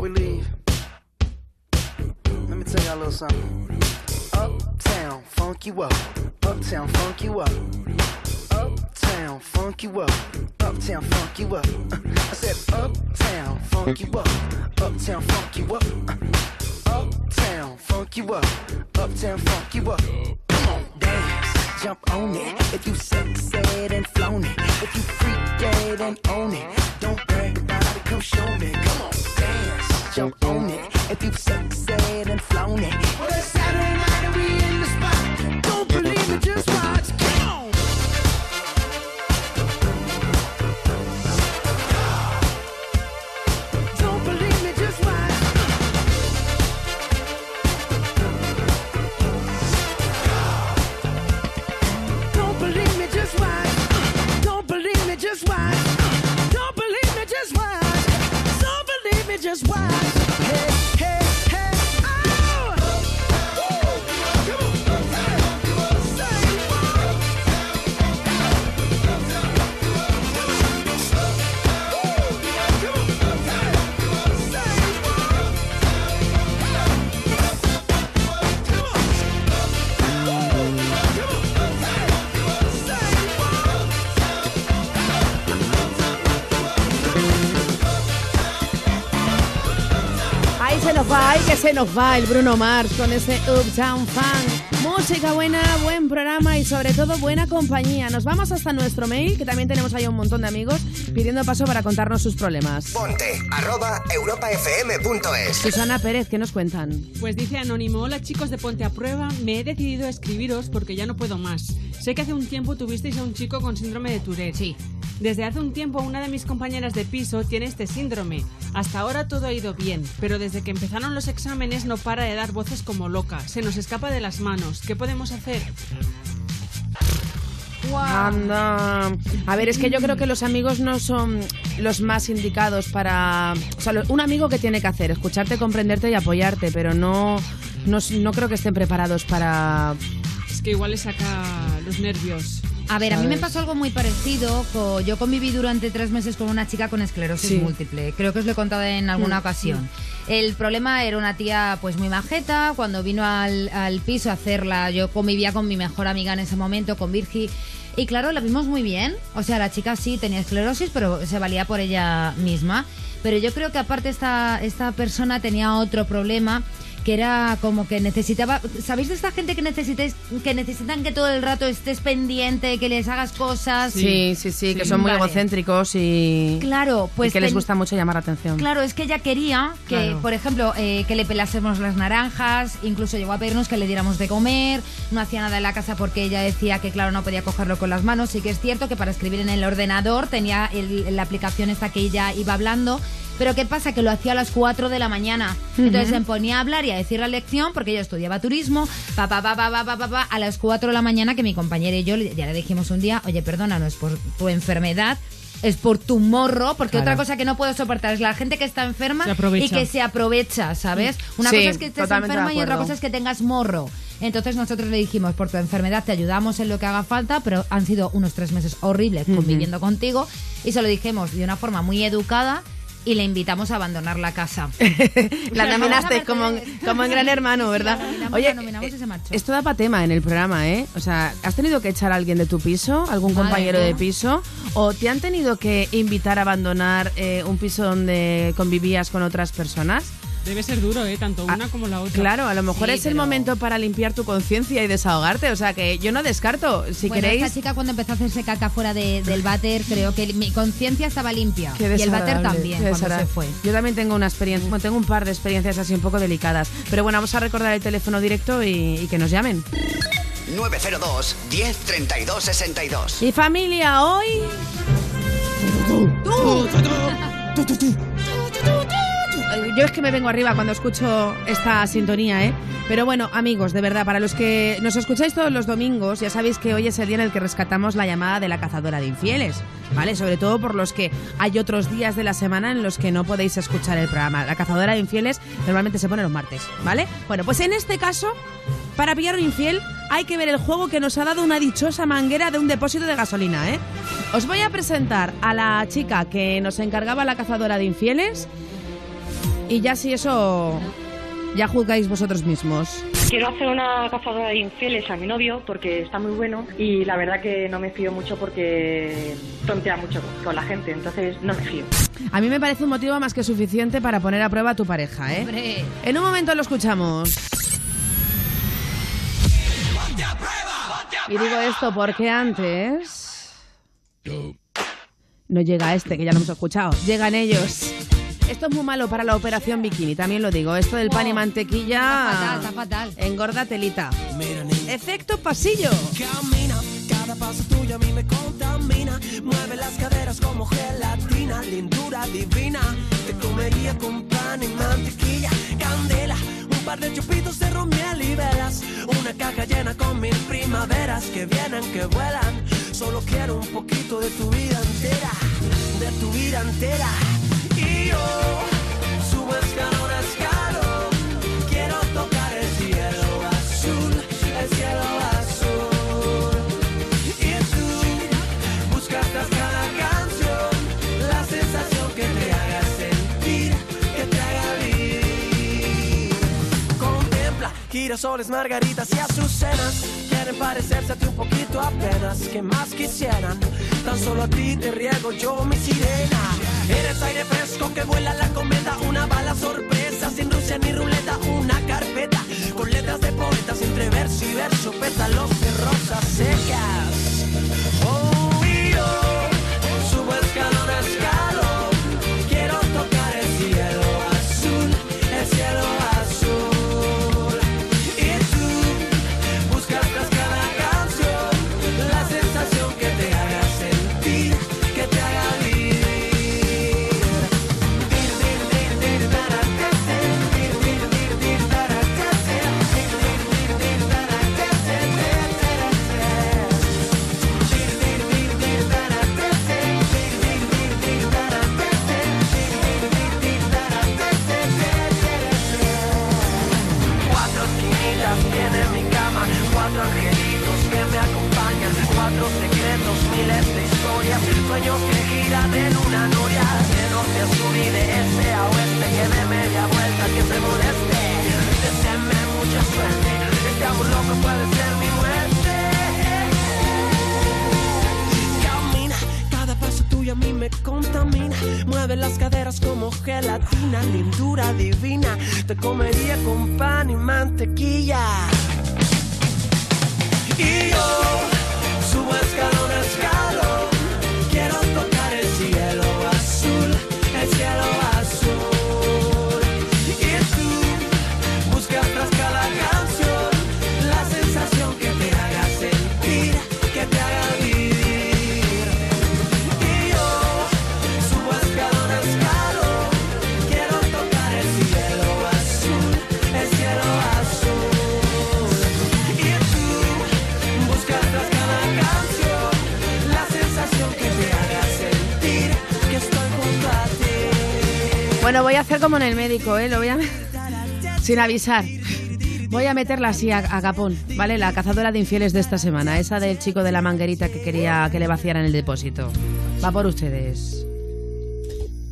Before we leave, let me tell y'all a little something. Uptown, funk you up. Uptown, funk you up. Uptown, funk you up. Uptown, funk you up. I said, Uptown, funk you up. Uptown, funk you up. Uptown, funk you up. Uptown, funk you up. Come on, dance, jump on it. If you sexed and flown it. If you freak dead and own it. Don't brag about it, come show me. Come on, jump on it. If you've sexed and flown it. Well, it's Saturday night believe me, se nos va el Bruno Mars con ese Uptown Funk. Música buena, buen programa y sobre todo buena compañía. Nos vamos hasta nuestro mail, que también tenemos ahí un montón de amigos pidiendo paso para contarnos sus problemas. Ponte arroba europafm.es. Susana Pérez, ¿qué nos cuentan? Pues dice Anónimo, hola chicos de Ponte a Prueba, me he decidido a escribiros porque ya no puedo más. Sé que hace un tiempo tuvisteis a un chico con síndrome de Tourette. Sí. Desde hace un tiempo una de mis compañeras de piso tiene este síndrome. Hasta ahora todo ha ido bien, pero desde que empezaron los exámenes no para de dar voces como loca. Se nos escapa de las manos. ¿Qué podemos hacer? Anda. A ver, es que yo creo que los amigos no son los más indicados para... O sea, un amigo que tiene que hacer, escucharte, comprenderte y apoyarte, pero no, no, no creo que estén preparados para... Es que igual le saca los nervios. A ver, a mí me pasó algo muy parecido. Yo conviví durante tres meses con una chica con esclerosis Sí. múltiple. Creo que os lo he contado en alguna Mm, ocasión. El problema era una tía pues muy majeta. Cuando vino al, al piso a hacerla, yo convivía con mi mejor amiga en ese momento, con Virgi. Y claro, la vimos muy bien. O sea, la chica sí tenía esclerosis, pero se valía por ella misma. Pero yo creo que aparte esta, esta persona tenía otro problema que era como que necesitaba, ¿sabéis de esta gente que necesitáis que necesitan que todo el rato estés pendiente, que les hagas cosas? Sí, sí, sí, que son muy Vale. egocéntricos y... Claro, pues y que les gusta mucho llamar la atención. Claro, es que ella quería que, Claro. por ejemplo, eh, que le pelásemos las naranjas, incluso llegó a pedirnos que le diéramos de comer, no hacía nada en la casa porque ella decía que, claro, no podía cogerlo con las manos. Sí que es cierto que para escribir en el ordenador tenía el- la aplicación esta que ella iba hablando, pero ¿qué pasa? Que lo hacía a las 4 de la mañana. Entonces uh se ponía a hablar y a decir la lección porque yo estudiaba turismo, pa, pa, pa, pa, pa, pa, pa, a las 4 de la mañana que mi compañera y yo ya le dijimos un día, oye, perdona, no es por tu enfermedad, es por tu morro, porque otra cosa que no puedo soportar es la gente que está enferma y que se aprovecha, ¿sabes? Una cosa es que estés enferma y otra cosa es que tengas morro. Entonces nosotros le dijimos, por tu enfermedad te ayudamos en lo que haga falta, pero han sido unos tres meses horribles conviviendo contigo y se lo dijimos de una forma muy educada y le invitamos a abandonar la casa. La Vamos nominaste a como, Mercedes. como en Gran Hermano, ¿verdad? Oye, y eh, se marchó. esto da para tema en el programa, ¿eh? O sea, ¿has tenido que echar a alguien de tu piso? ¿Algún Madre compañero mía. de piso? ¿O te han tenido que invitar a abandonar eh, un piso donde convivías con otras personas? Debe ser duro, ¿eh? Tanto Ah, una como la otra. Claro, a lo mejor Sí, es el momento para limpiar tu conciencia y desahogarte. O sea, que yo no descarto. Si bueno, queréis... esta chica cuando empezó a hacerse caca fuera de- del váter, creo que mi conciencia estaba limpia. Qué y el váter también, qué cuando se fue. Yo también tengo una experiencia, bueno, tengo un par de experiencias así un poco delicadas. Pero bueno, vamos a recordar el teléfono directo y, y que nos llamen. 902 10 32 62. Y familia, hoy. Yo es que me vengo arriba cuando escucho esta sintonía, ¿eh? Pero bueno, amigos, de verdad, para los que nos escucháis todos los domingos, ya sabéis que hoy es el día en el que rescatamos la llamada de la cazadora de infieles, ¿vale? Sobre todo por los que hay otros días de la semana en los que no podéis escuchar el programa. La cazadora de infieles normalmente se pone los martes, ¿vale? Bueno, pues en este caso, para pillar un infiel hay que ver el juego que nos ha dado una dichosa manguera de un depósito de gasolina, ¿eh? Os voy a presentar a la chica que nos encargaba la cazadora de infieles y ya si eso ya juzgáis vosotros mismos. Quiero hacer una cazadora de infieles a mi novio porque está muy bueno y la verdad que no me fío mucho porque tontea mucho con la gente, entonces no me fío. A mí me parece un motivo más que suficiente para poner a prueba a tu pareja, ¿eh? Hombre. En un momento lo escuchamos. Y digo esto porque antes... No llega este, que ya lo hemos escuchado. Llegan ellos. Esto es muy malo para la operación bikini, también lo digo. Esto del pan y Oh, mantequilla... Está fatal, está fatal. Engorda telita. Efecto pasillo. Camina, cada paso tuyo a mí me contamina. Mueve las caderas como gelatina, lindura divina. Te comería con pan y mantequilla, candela. Un par de chupitos de ron, miel y velas. Una caja llena con mil primaveras que vienen, que vuelan. Solo quiero un poquito de tu vida entera, de tu vida entera. Subo escalón a escalón Quiero tocar el cielo azul El cielo azul. Y tú Buscas cada canción La sensación que te haga sentir Que te haga vivir. Contempla girasoles, margaritas y azucenas Quieren parecerse a tu poquito apenas Que más quisieran Tan solo a ti te riego yo mi sirena. Eres aire fresco que vuela la cometa, una bala sorpresa sin Rusia ni ruleta, una carpeta con letras de poetas entre verso y verso, pétalos de rosas secas. Sueños que giran en una noria, de norte a sur y de este a oeste, que de media vuelta que se moleste, deseenme mucha suerte, este amor loco puede ser mi muerte. Camina, cada paso tuyo a mí me contamina. Mueve las caderas como gelatina, lindura divina. Te comería con pan y mantequilla. Bueno, voy a hacer como en el médico, ¿eh? Lo voy a... Sin avisar. Voy a meterla así a, a capón, ¿vale? La cazadora de infieles de esta semana. Esa del chico de la manguerita que quería que le vaciaran el depósito. Va por ustedes.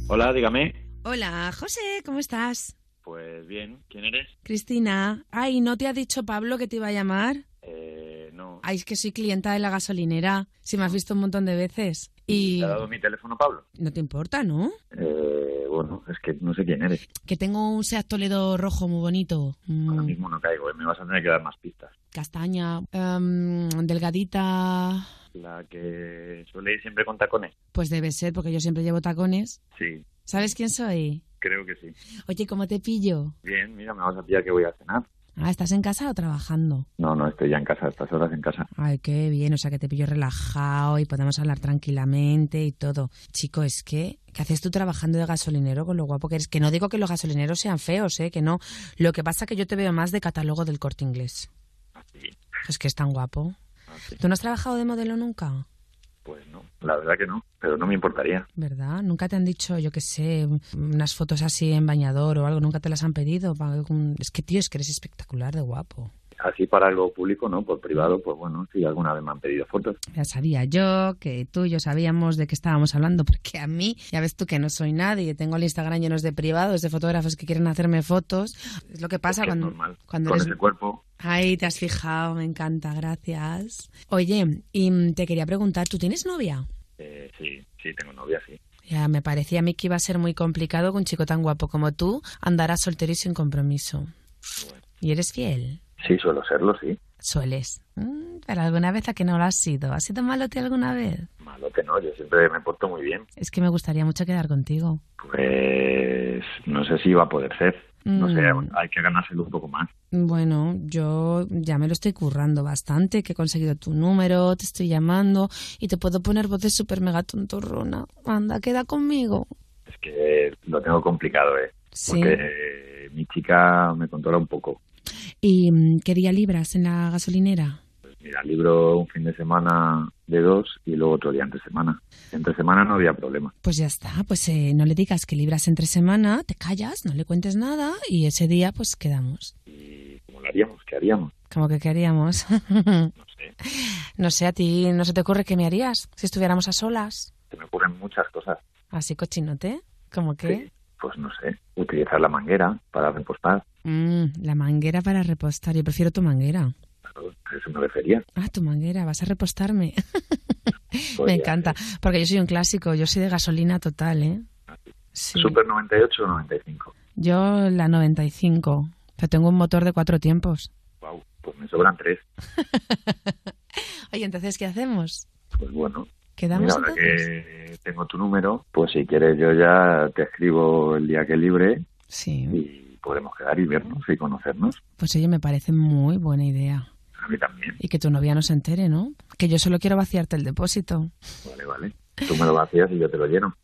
Hola, dígame. Hola, José, ¿cómo estás? Pues bien, ¿quién eres? Cristina. Ay, ¿no te ha dicho Pablo que te iba a llamar? Eh, no. Ay, es que soy clienta de la gasolinera. Si me has visto un montón de veces. Y... ¿Te ha dado mi teléfono, Pablo? No te importa, ¿no? Eh, bueno, es que no sé quién eres. Que tengo un Seat Toledo rojo muy bonito. Mm, Ahora mismo no caigo, eh, me vas a tener que dar más pistas. castaña, em, delgadita. La que suele ir siempre con tacones. Pues debe ser, porque yo siempre llevo tacones. Sí, ¿Sabes quién soy? creo que sí. Oye, ¿cómo te pillo? Bien, mira, me vas a pillar que voy a cenar. Ah, ¿estás en casa o trabajando? No, no, estoy ya en casa, estas horas en casa. Ay, qué bien, o sea que te pillo relajado y podemos hablar tranquilamente y todo. Chico, es que, ¿qué haces tú trabajando de gasolinero con lo guapo que eres? Que no digo que los gasolineros sean feos, ¿eh? Que no. Lo que pasa es que yo te veo más de catálogo del corte inglés. Así, Es que es tan guapo. así. ¿Tú no has trabajado de modelo nunca? Pues no, la verdad que no, pero no me importaría. ¿Verdad? ¿Nunca te han dicho, yo qué sé, unas fotos así en bañador o algo? ¿Nunca te las han pedido? Es que, tío, es que eres espectacular de guapo. Así para algo público, ¿no? Por privado, pues bueno, sí, alguna vez me han pedido fotos. Ya sabía yo que tú y yo sabíamos de qué estábamos hablando, porque a mí, ya ves tú que no soy nadie, tengo el Instagram lleno de privados, de fotógrafos que quieren hacerme fotos. Es lo que pasa Es que es cuando, normal. cuando Con eres... ese cuerpo, Ay, te has fijado, me encanta, gracias. Oye, y mm, te quería preguntar, ¿tú tienes novia? eh, sí, sí, tengo novia, sí. Ya, me parecía a mí que iba a ser muy complicado que un chico tan guapo como tú andara soltero y sin compromiso. ¿Y eres fiel? Sí, suelo serlo, sí. Sueles. Mm, pero alguna vez a que no lo has sido. ¿Has sido malote alguna vez? Malo que no, yo siempre me porto muy bien. Es que me gustaría mucho quedar contigo. Pues no sé si va a poder ser. No sé, Mm. hay que ganárselo un poco más. Bueno, yo ya me lo estoy currando bastante, que he conseguido tu número, te estoy llamando y te puedo poner voz de super mega tontorrona. Anda, queda conmigo. Es que lo tengo complicado, ¿eh? Sí. Porque mi chica me controla un poco. ¿Y mm, qué día libras en la gasolinera? Mira, libro un fin de semana de dos y luego otro día entre semana. Entre semana no había problema. Pues ya está, pues eh, no le digas que libras entre semana, te callas, no le cuentes nada y ese día pues quedamos. ¿Y cómo lo haríamos? ¿Qué haríamos? Como que queríamos. No sé. no sé, a ti no se te ocurre qué me harías si estuviéramos a solas. Se me ocurren muchas cosas. Así cochinote, como que... Sí, pues no sé. Utilizar la manguera para repostar. Mm, la manguera para repostar, yo prefiero tu manguera. A eso me refería. Ah, tu manguera, vas a repostarme. me Podría encanta, porque yo soy un clásico, yo soy de gasolina total, ¿eh? Sí. Super 98 o 95. Yo la 95. Pero tengo un motor de cuatro tiempos. Wow, pues me sobran tres. Oye, entonces, ¿qué hacemos? Pues bueno. ¿Quedamos ahora que tengo tu número, pues si quieres yo ya te escribo el día que libre Sí. y podremos quedar y vernos y conocernos. Pues oye, me parece muy buena idea. A mí también. Y que tu novia no se entere, ¿no? Que yo solo quiero vaciarte el depósito. Vale, vale. Tú me lo vacías y yo te lo lleno.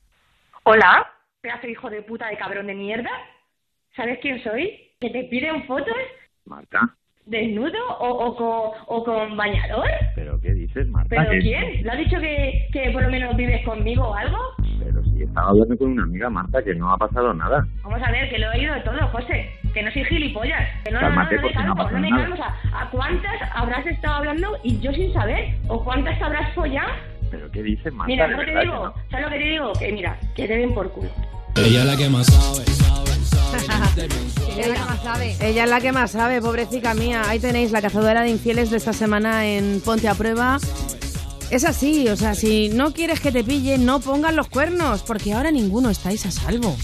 Hola, pedazo hijo de puta de cabrón de mierda. ¿Sabes quién soy? ¿Que te piden fotos Marta, desnudo o, o, con, o con bañador? ¿pero qué dices, Marta? ¿Pero quién? ¿Le ha dicho que, que por lo menos vives conmigo o algo? Si estaba hablando con una amiga, Marta, que no ha pasado nada. Vamos a ver, que lo he oído de todo, José. Que no soy gilipollas. Que no, Cálmate, no, no, no, me no calmo, no pasado me calmo. O sea, ¿a cuántas habrás estado hablando y yo sin saber? ¿O cuántas habrás follado? ¿Pero qué dices, Marta? Mira, ¿cómo te verdad que digo? no. ¿Sabes lo que te digo? Que mira, que te den por culo. Ella es la que más sabe, sabe, sabe. Ella más sabe. Ella es la que más sabe, pobrecita mía. Ahí tenéis la cazadora de infieles de esta semana en Ponte a Prueba. Es así, o sea, si no quieres que te pille, no pongas los cuernos, porque ahora ninguno estáis a salvo.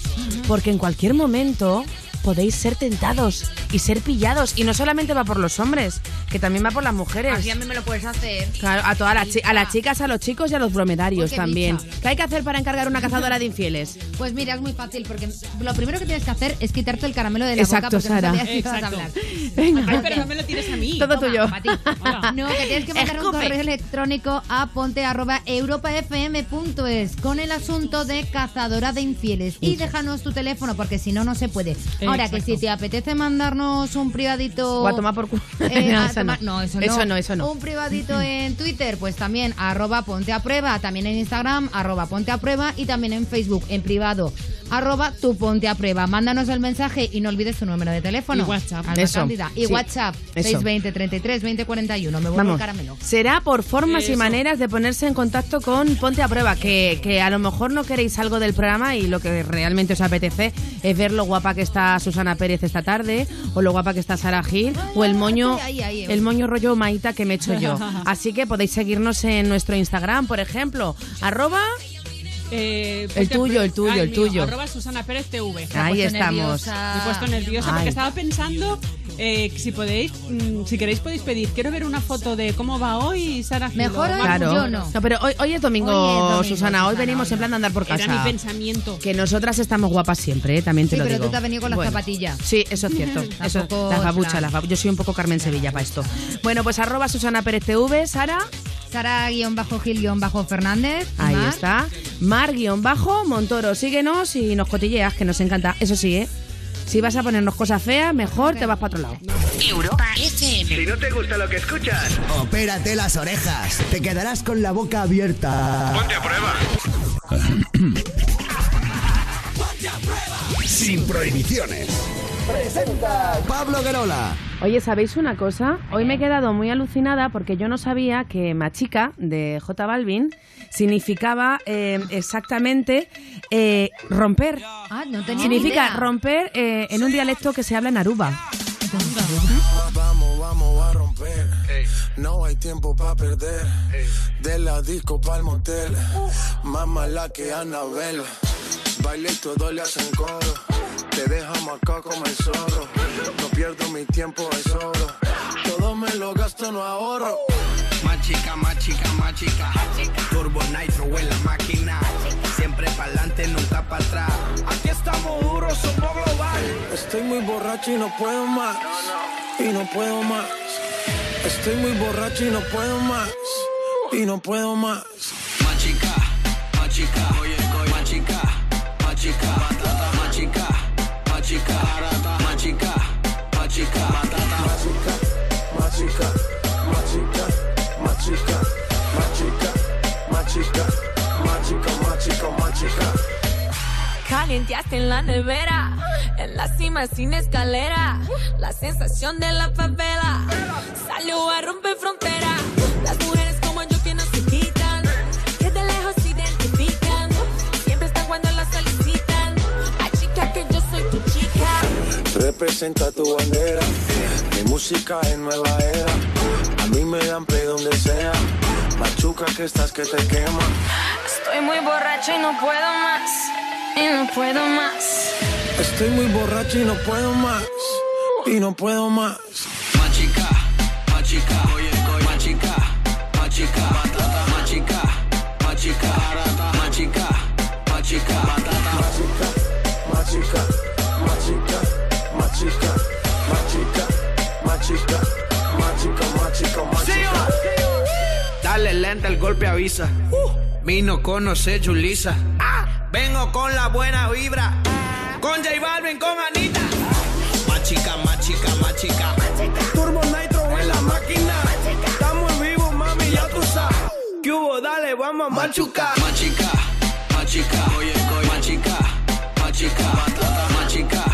Porque en cualquier momento podéis ser tentados y ser pillados. Y no solamente va por los hombres, que también va por las mujeres. Así a mí me lo puedes hacer. Claro, a todas las, chi- a las chicas, a los chicos y a los bromedarios Uy, qué también. bicha. ¿Qué hay que hacer para encargar una cazadora de infieles? Pues mira, es muy fácil, porque lo primero que tienes que hacer es quitarte el caramelo de la Exacto, boca porque Sara. no sabías Exacto. hablar. Venga. Ay, pero no me lo tires a mí. Todo Toma, tuyo. ti. No, que tienes que mandar un correo electrónico a ponte arroba europafm.es con el asunto de cazadora de infieles y déjanos tu teléfono porque si no, no se puede. Ahora que si te apetece mandarnos un privadito... O a tomar por culo. eh, no, eso no. Eso no, eso no. Un privadito en Twitter, pues también arroba ponte a prueba, también en Instagram arroba ponte a prueba y también en Facebook en privado arroba tu ponte a prueba. Mándanos el mensaje y no olvides tu número de teléfono. Y WhatsApp. Alma Eso, Cándida. Y sí. WhatsApp Eso. 620 33 20 41. Me vuelvo Vamos, el caramelo. será por formas y maneras de ponerse en contacto con Ponte a Prueba, que, que a lo mejor no queréis algo del programa y lo que realmente os apetece es ver lo guapa que está Susana Pérez esta tarde, o lo guapa que está Sara Gil, o el moño, Ahí, ahí, ahí. el moño rollo maita que me he hecho yo. Así que podéis seguirnos en nuestro Instagram, por ejemplo, arroba Eh, El tuyo, el tuyo, Ay, el mío, tuyo. Arroba Susana Pérez TV. Ahí estamos. nerviosa. Me he puesto nerviosa Ay. porque estaba pensando eh, si podéis, mm, si queréis podéis pedir. Quiero ver una foto de cómo va hoy Sara Gil. Mejor hoy. Claro. yo no. pero hoy, hoy es domingo, Hoy es domingo, Susana. Hoy Susana, venimos hoy en plan de andar por casa. Era mi pensamiento. Que nosotras estamos guapas siempre, ¿eh? también te Sí, lo pero digo. tú te has venido con las zapatillas. Sí, eso es cierto. eso, Tampoco las babuchas, las babu- Yo soy un poco Carmen Sevilla para esto. Bueno, pues arroba Susana Pérez TV, Sara. Sara-Gil-Fernández. Ahí Mar. está. Mar-Montoro. Síguenos y nos cotilleas, que nos encanta. Eso sí, ¿eh? Si vas a ponernos cosas feas, mejor te vas para otro lado. Europa FM. Si no te gusta lo que escuchas, opérate las orejas. Te quedarás con la boca abierta. Ponte a prueba. Sin prohibiciones. Presenta Pablo Guerola. Oye, ¿sabéis una cosa? Hoy me he quedado muy alucinada porque yo no sabía que machica de J Balvin significaba eh, exactamente eh, romper. Ah, no tenía Significa ni idea. romper eh, en un dialecto que se habla en Aruba. Vamos, vamos a romper. No hay tiempo para perder. De la disco pa'l motel. Más mala que Anabel. Baile y todo le hacen coro. Te dejamos acá como el zorro. No pierdo mi tiempo, es oro. Todo me lo gasto, no ahorro. Más chica, más chica, más chica. Turbo Nitro en la máquina. Siempre pa'lante, nunca para atrás. Aquí estamos duros, somos global. Estoy muy borracho y no puedo más. Y no puedo más. Estoy muy borracho y no puedo más. Y no puedo más. Más chica, más chica. Oye, Batata. Más chica, más chica, más chica, más chica, más chica, más chica, más chica, más chica. Calienteaste en la nevera, en la cima sin escalera. La sensación de la favela salió a romper frontera. Representa tu bandera, mi música en nueva era. A mí me dan play donde sea. Machuca que estás que te quema. Estoy muy borracha y no puedo más. Y no puedo más. Estoy muy borracho y no puedo más. Y no puedo más. Machica, machica, oye, oye, machica, machica, machica, machica, machica, machica, machica, machica, machica, machica. Dale lenta, el golpe avisa. Vino conoce Julisa. Vengo con la buena vibra. Con J Balvin, con Anita. Machica, machica, machica. Turbo Nitro en la máquina. Estamos en vivo, mami, ya tú sabes. ¿Qué hubo? Dale, vamos a machucar. Machica, machica, oye, oye, machica, machica, machica, machica,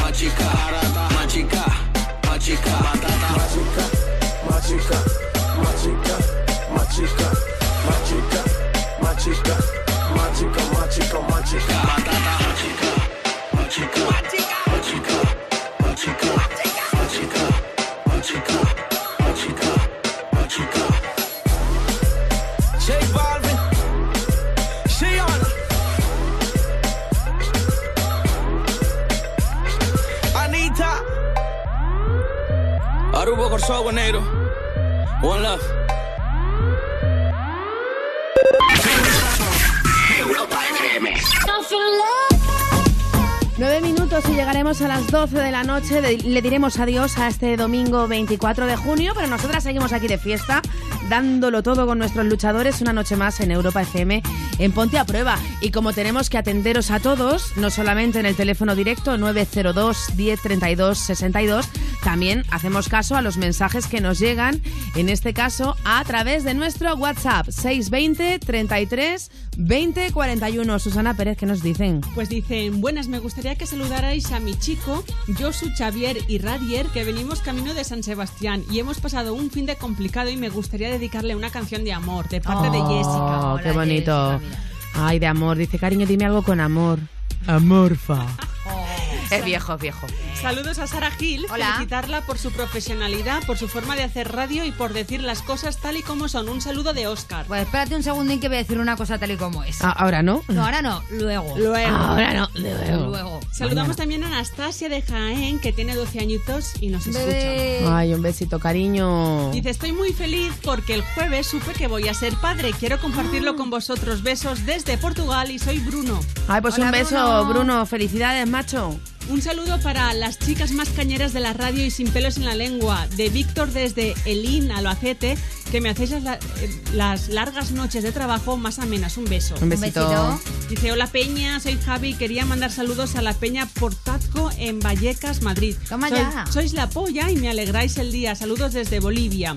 machica, machica, batata, machica, machica, machica, machica, machica, machica, machica, machica, Arubo Corso negro. One love. Europa FM. Nueve minutos y llegaremos a las 12 de la noche. Le diremos adiós a este domingo 24 de junio, pero nosotras seguimos aquí de fiesta, dándolo todo con nuestros luchadores una noche más en Europa FM en Ponte a Prueba. Y como tenemos que atenderos a todos, no solamente en el teléfono directo 902 1032 62, también hacemos caso a los mensajes que nos llegan, en este caso a través de nuestro WhatsApp 620 33 20 41. Susana Pérez, ¿qué nos dicen? Pues dicen, buenas, me gustaría que saludarais a mi chico, Josu Xavier y Radier, que venimos camino de San Sebastián y hemos pasado un fin de complicado y me gustaría dedicarle una canción de amor de parte de Jessica. Oh, qué bonito. Ay, de amor. Dice, cariño, dime algo con amor. Amorfa. Es viejo, es viejo. Saludos a Sara Gil, Hola. felicitarla por su profesionalidad, por su forma de hacer radio y por decir las cosas tal y como son. Un saludo de Oscar. Pues espérate un segundín que voy a decir una cosa tal y como es. Ah, ahora no. No, ahora no, luego. Luego. Ahora no, luego. Luego. Saludamos también a Anastasia de Jaén, que tiene 12 añitos y nos escucha. Ay, un besito, cariño. Dice, estoy muy feliz porque el jueves supe que voy a ser padre. Quiero compartirlo con vosotros. Besos desde Portugal y soy Bruno. Ay, pues Hola, un beso, Bruno. Bruno. Felicidades, macho. Un saludo para las chicas más cañeras de la radio y sin pelos en la lengua, de Víctor desde Elín, Albacete, que me hacéis las, eh, las largas noches de trabajo más amenas. Un beso. Un besito. Dice, hola Peña, soy Javi, quería mandar saludos a la Peña Portazco en Vallecas, Madrid. Toma Sois- ya. Sois la polla y me alegráis el día. Saludos desde Bolivia.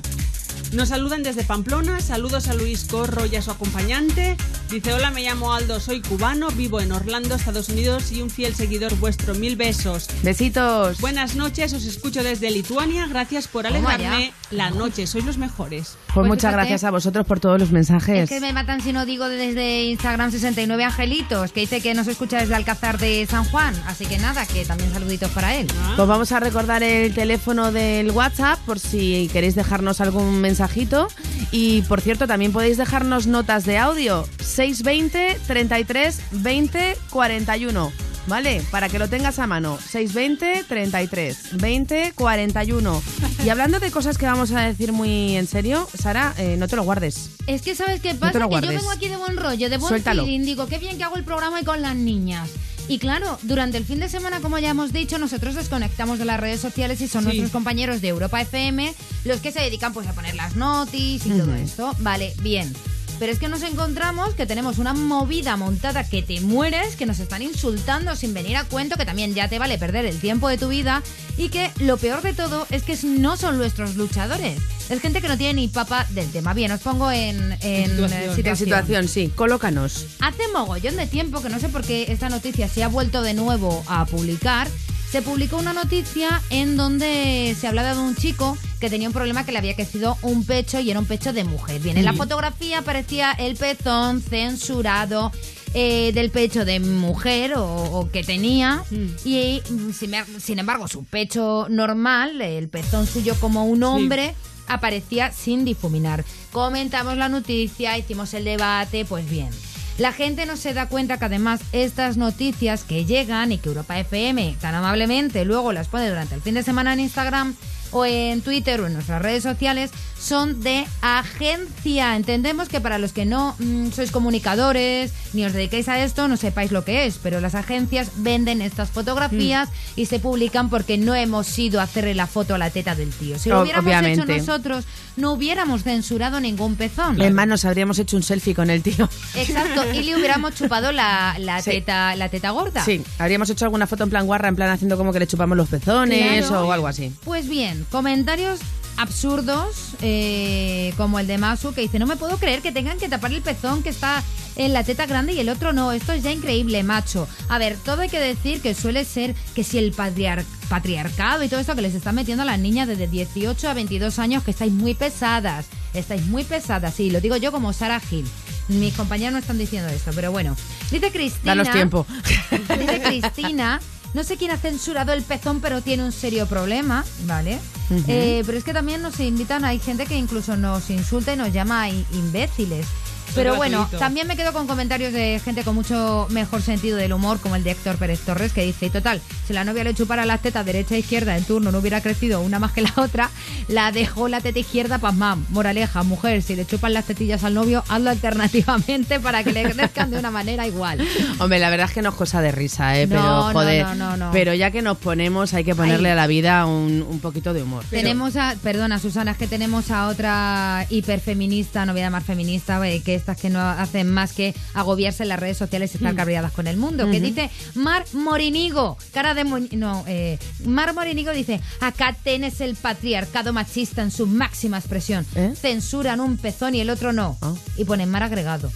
Nos saludan desde Pamplona, saludos a Luis Corro y a su acompañante. Dice, hola, me llamo Aldo, soy cubano, vivo en Orlando, Estados Unidos y un fiel seguidor vuestro. Mil besos. Besitos. Buenas noches, os escucho desde Lituania. Gracias por alegrarme la noche, sois los mejores. Pues, Pues muchas fíjate. gracias a vosotros por todos los mensajes. Es que me matan si no digo desde Instagram 69 Angelitos, que dice que nos escucha desde Alcázar de San Juan. Así que nada, que también saluditos para él. Pues vamos a recordar el teléfono del WhatsApp por si queréis dejarnos algún mensajito. Y por cierto, también podéis dejarnos notas de audio 620 33 20 41. ¿Vale? Para que lo tengas a mano. 620 33 20 41. Y hablando de cosas que vamos a decir muy en serio, Sara, eh, no te lo guardes. Es que sabes qué pasa, que yo vengo aquí de buen rollo, de buen Suéltalo. feeling, digo, qué bien que hago el programa y con las niñas. Y claro, durante el fin de semana, como ya hemos dicho, nosotros desconectamos de las redes sociales y son Sí. nuestros compañeros de Europa FM los que se dedican pues a poner las notis y todo esto. Vale, bien. Pero es que nos encontramos que tenemos una movida montada que te mueres, que nos están insultando sin venir a cuento, que también ya te vale perder el tiempo de tu vida y que lo peor de todo es que no son nuestros luchadores. Es gente que no tiene ni papa del tema. Bien, os pongo en, en, situación. eh, En situación. situación, sí. Colócanos. Hace mogollón de tiempo, que no sé por qué esta noticia se ha vuelto de nuevo a publicar, se publicó una noticia en donde se hablaba de un chico que tenía un problema que le había crecido un pecho y era un pecho de mujer. Bien, en la fotografía aparecía el pezón censurado eh, del pecho de mujer o, o que tenía y mm, sin, mer- sin embargo su pecho normal, el pezón suyo como un hombre, aparecía sin difuminar. Comentamos la noticia, hicimos el debate, pues bien. La gente no se da cuenta que además estas noticias que llegan y que Europa FM tan amablemente luego las pone durante el fin de semana en Instagram o en Twitter o en nuestras redes sociales son de agencia. Entendemos que para los que no mm, sois comunicadores ni os dediquéis a esto no sepáis lo que es, pero las agencias venden estas fotografías y se publican porque no hemos ido a hacerle la foto a la teta del tío. Si lo hubiéramos hecho nosotros no hubiéramos censurado ningún pezón. En más nos habríamos hecho un selfie con el tío. Exacto, y le hubiéramos chupado la, la Sí. teta la teta gorda. Sí, habríamos hecho alguna foto en plan guarra, en plan haciendo como que le chupamos los pezones Claro. o algo así. Pues bien, comentarios absurdos eh, como el de Masu que dice no me puedo creer que tengan que tapar el pezón que está en la teta grande y el otro no, esto es ya increíble, macho. A ver, todo hay que decir que suele ser que si el patriar- patriarcado y todo esto que les está metiendo a las niñas desde 18 a 22 años que estáis muy pesadas, estáis muy pesadas, sí, lo digo yo como Sara Gil. Mis compañeros no están diciendo esto, pero bueno. Dice Cristina. Danos tiempo. Dice Cristina, no sé quién ha censurado el pezón, pero tiene un serio problema, ¿vale? Eh, pero es que también nos invitan, hay gente que incluso nos insulta y nos llama imbéciles. Pero bueno, también me quedo con comentarios de gente con mucho mejor sentido del humor, como el de Héctor Pérez Torres, que dice, y total, si la novia le chupara las tetas derecha e izquierda en turno, no hubiera crecido una más que la otra, la dejó la teta izquierda pasmam. Moraleja, mujer, si le chupan las tetillas al novio, hazlo alternativamente para que le crezcan de una manera igual. Hombre, la verdad es que no es cosa de risa, ¿eh? No, Pero, joder. no, no, no. Pero ya que nos ponemos, hay que ponerle a la vida un, un poquito de humor. Tenemos a, perdona Susana, es que tenemos a otra hiperfeminista, no voy a llamar feminista, eh, que estas que no hacen más que agobiarse en las redes sociales y estar cabreadas con el mundo, que Ujú. dice Mar Morinigo, cara de no, eh, Mar Morinigo dice, acá tenés el patriarcado machista en su máxima expresión, ¿Eh? censuran un pezón y el otro no, Ah. y ponen Mar agregado.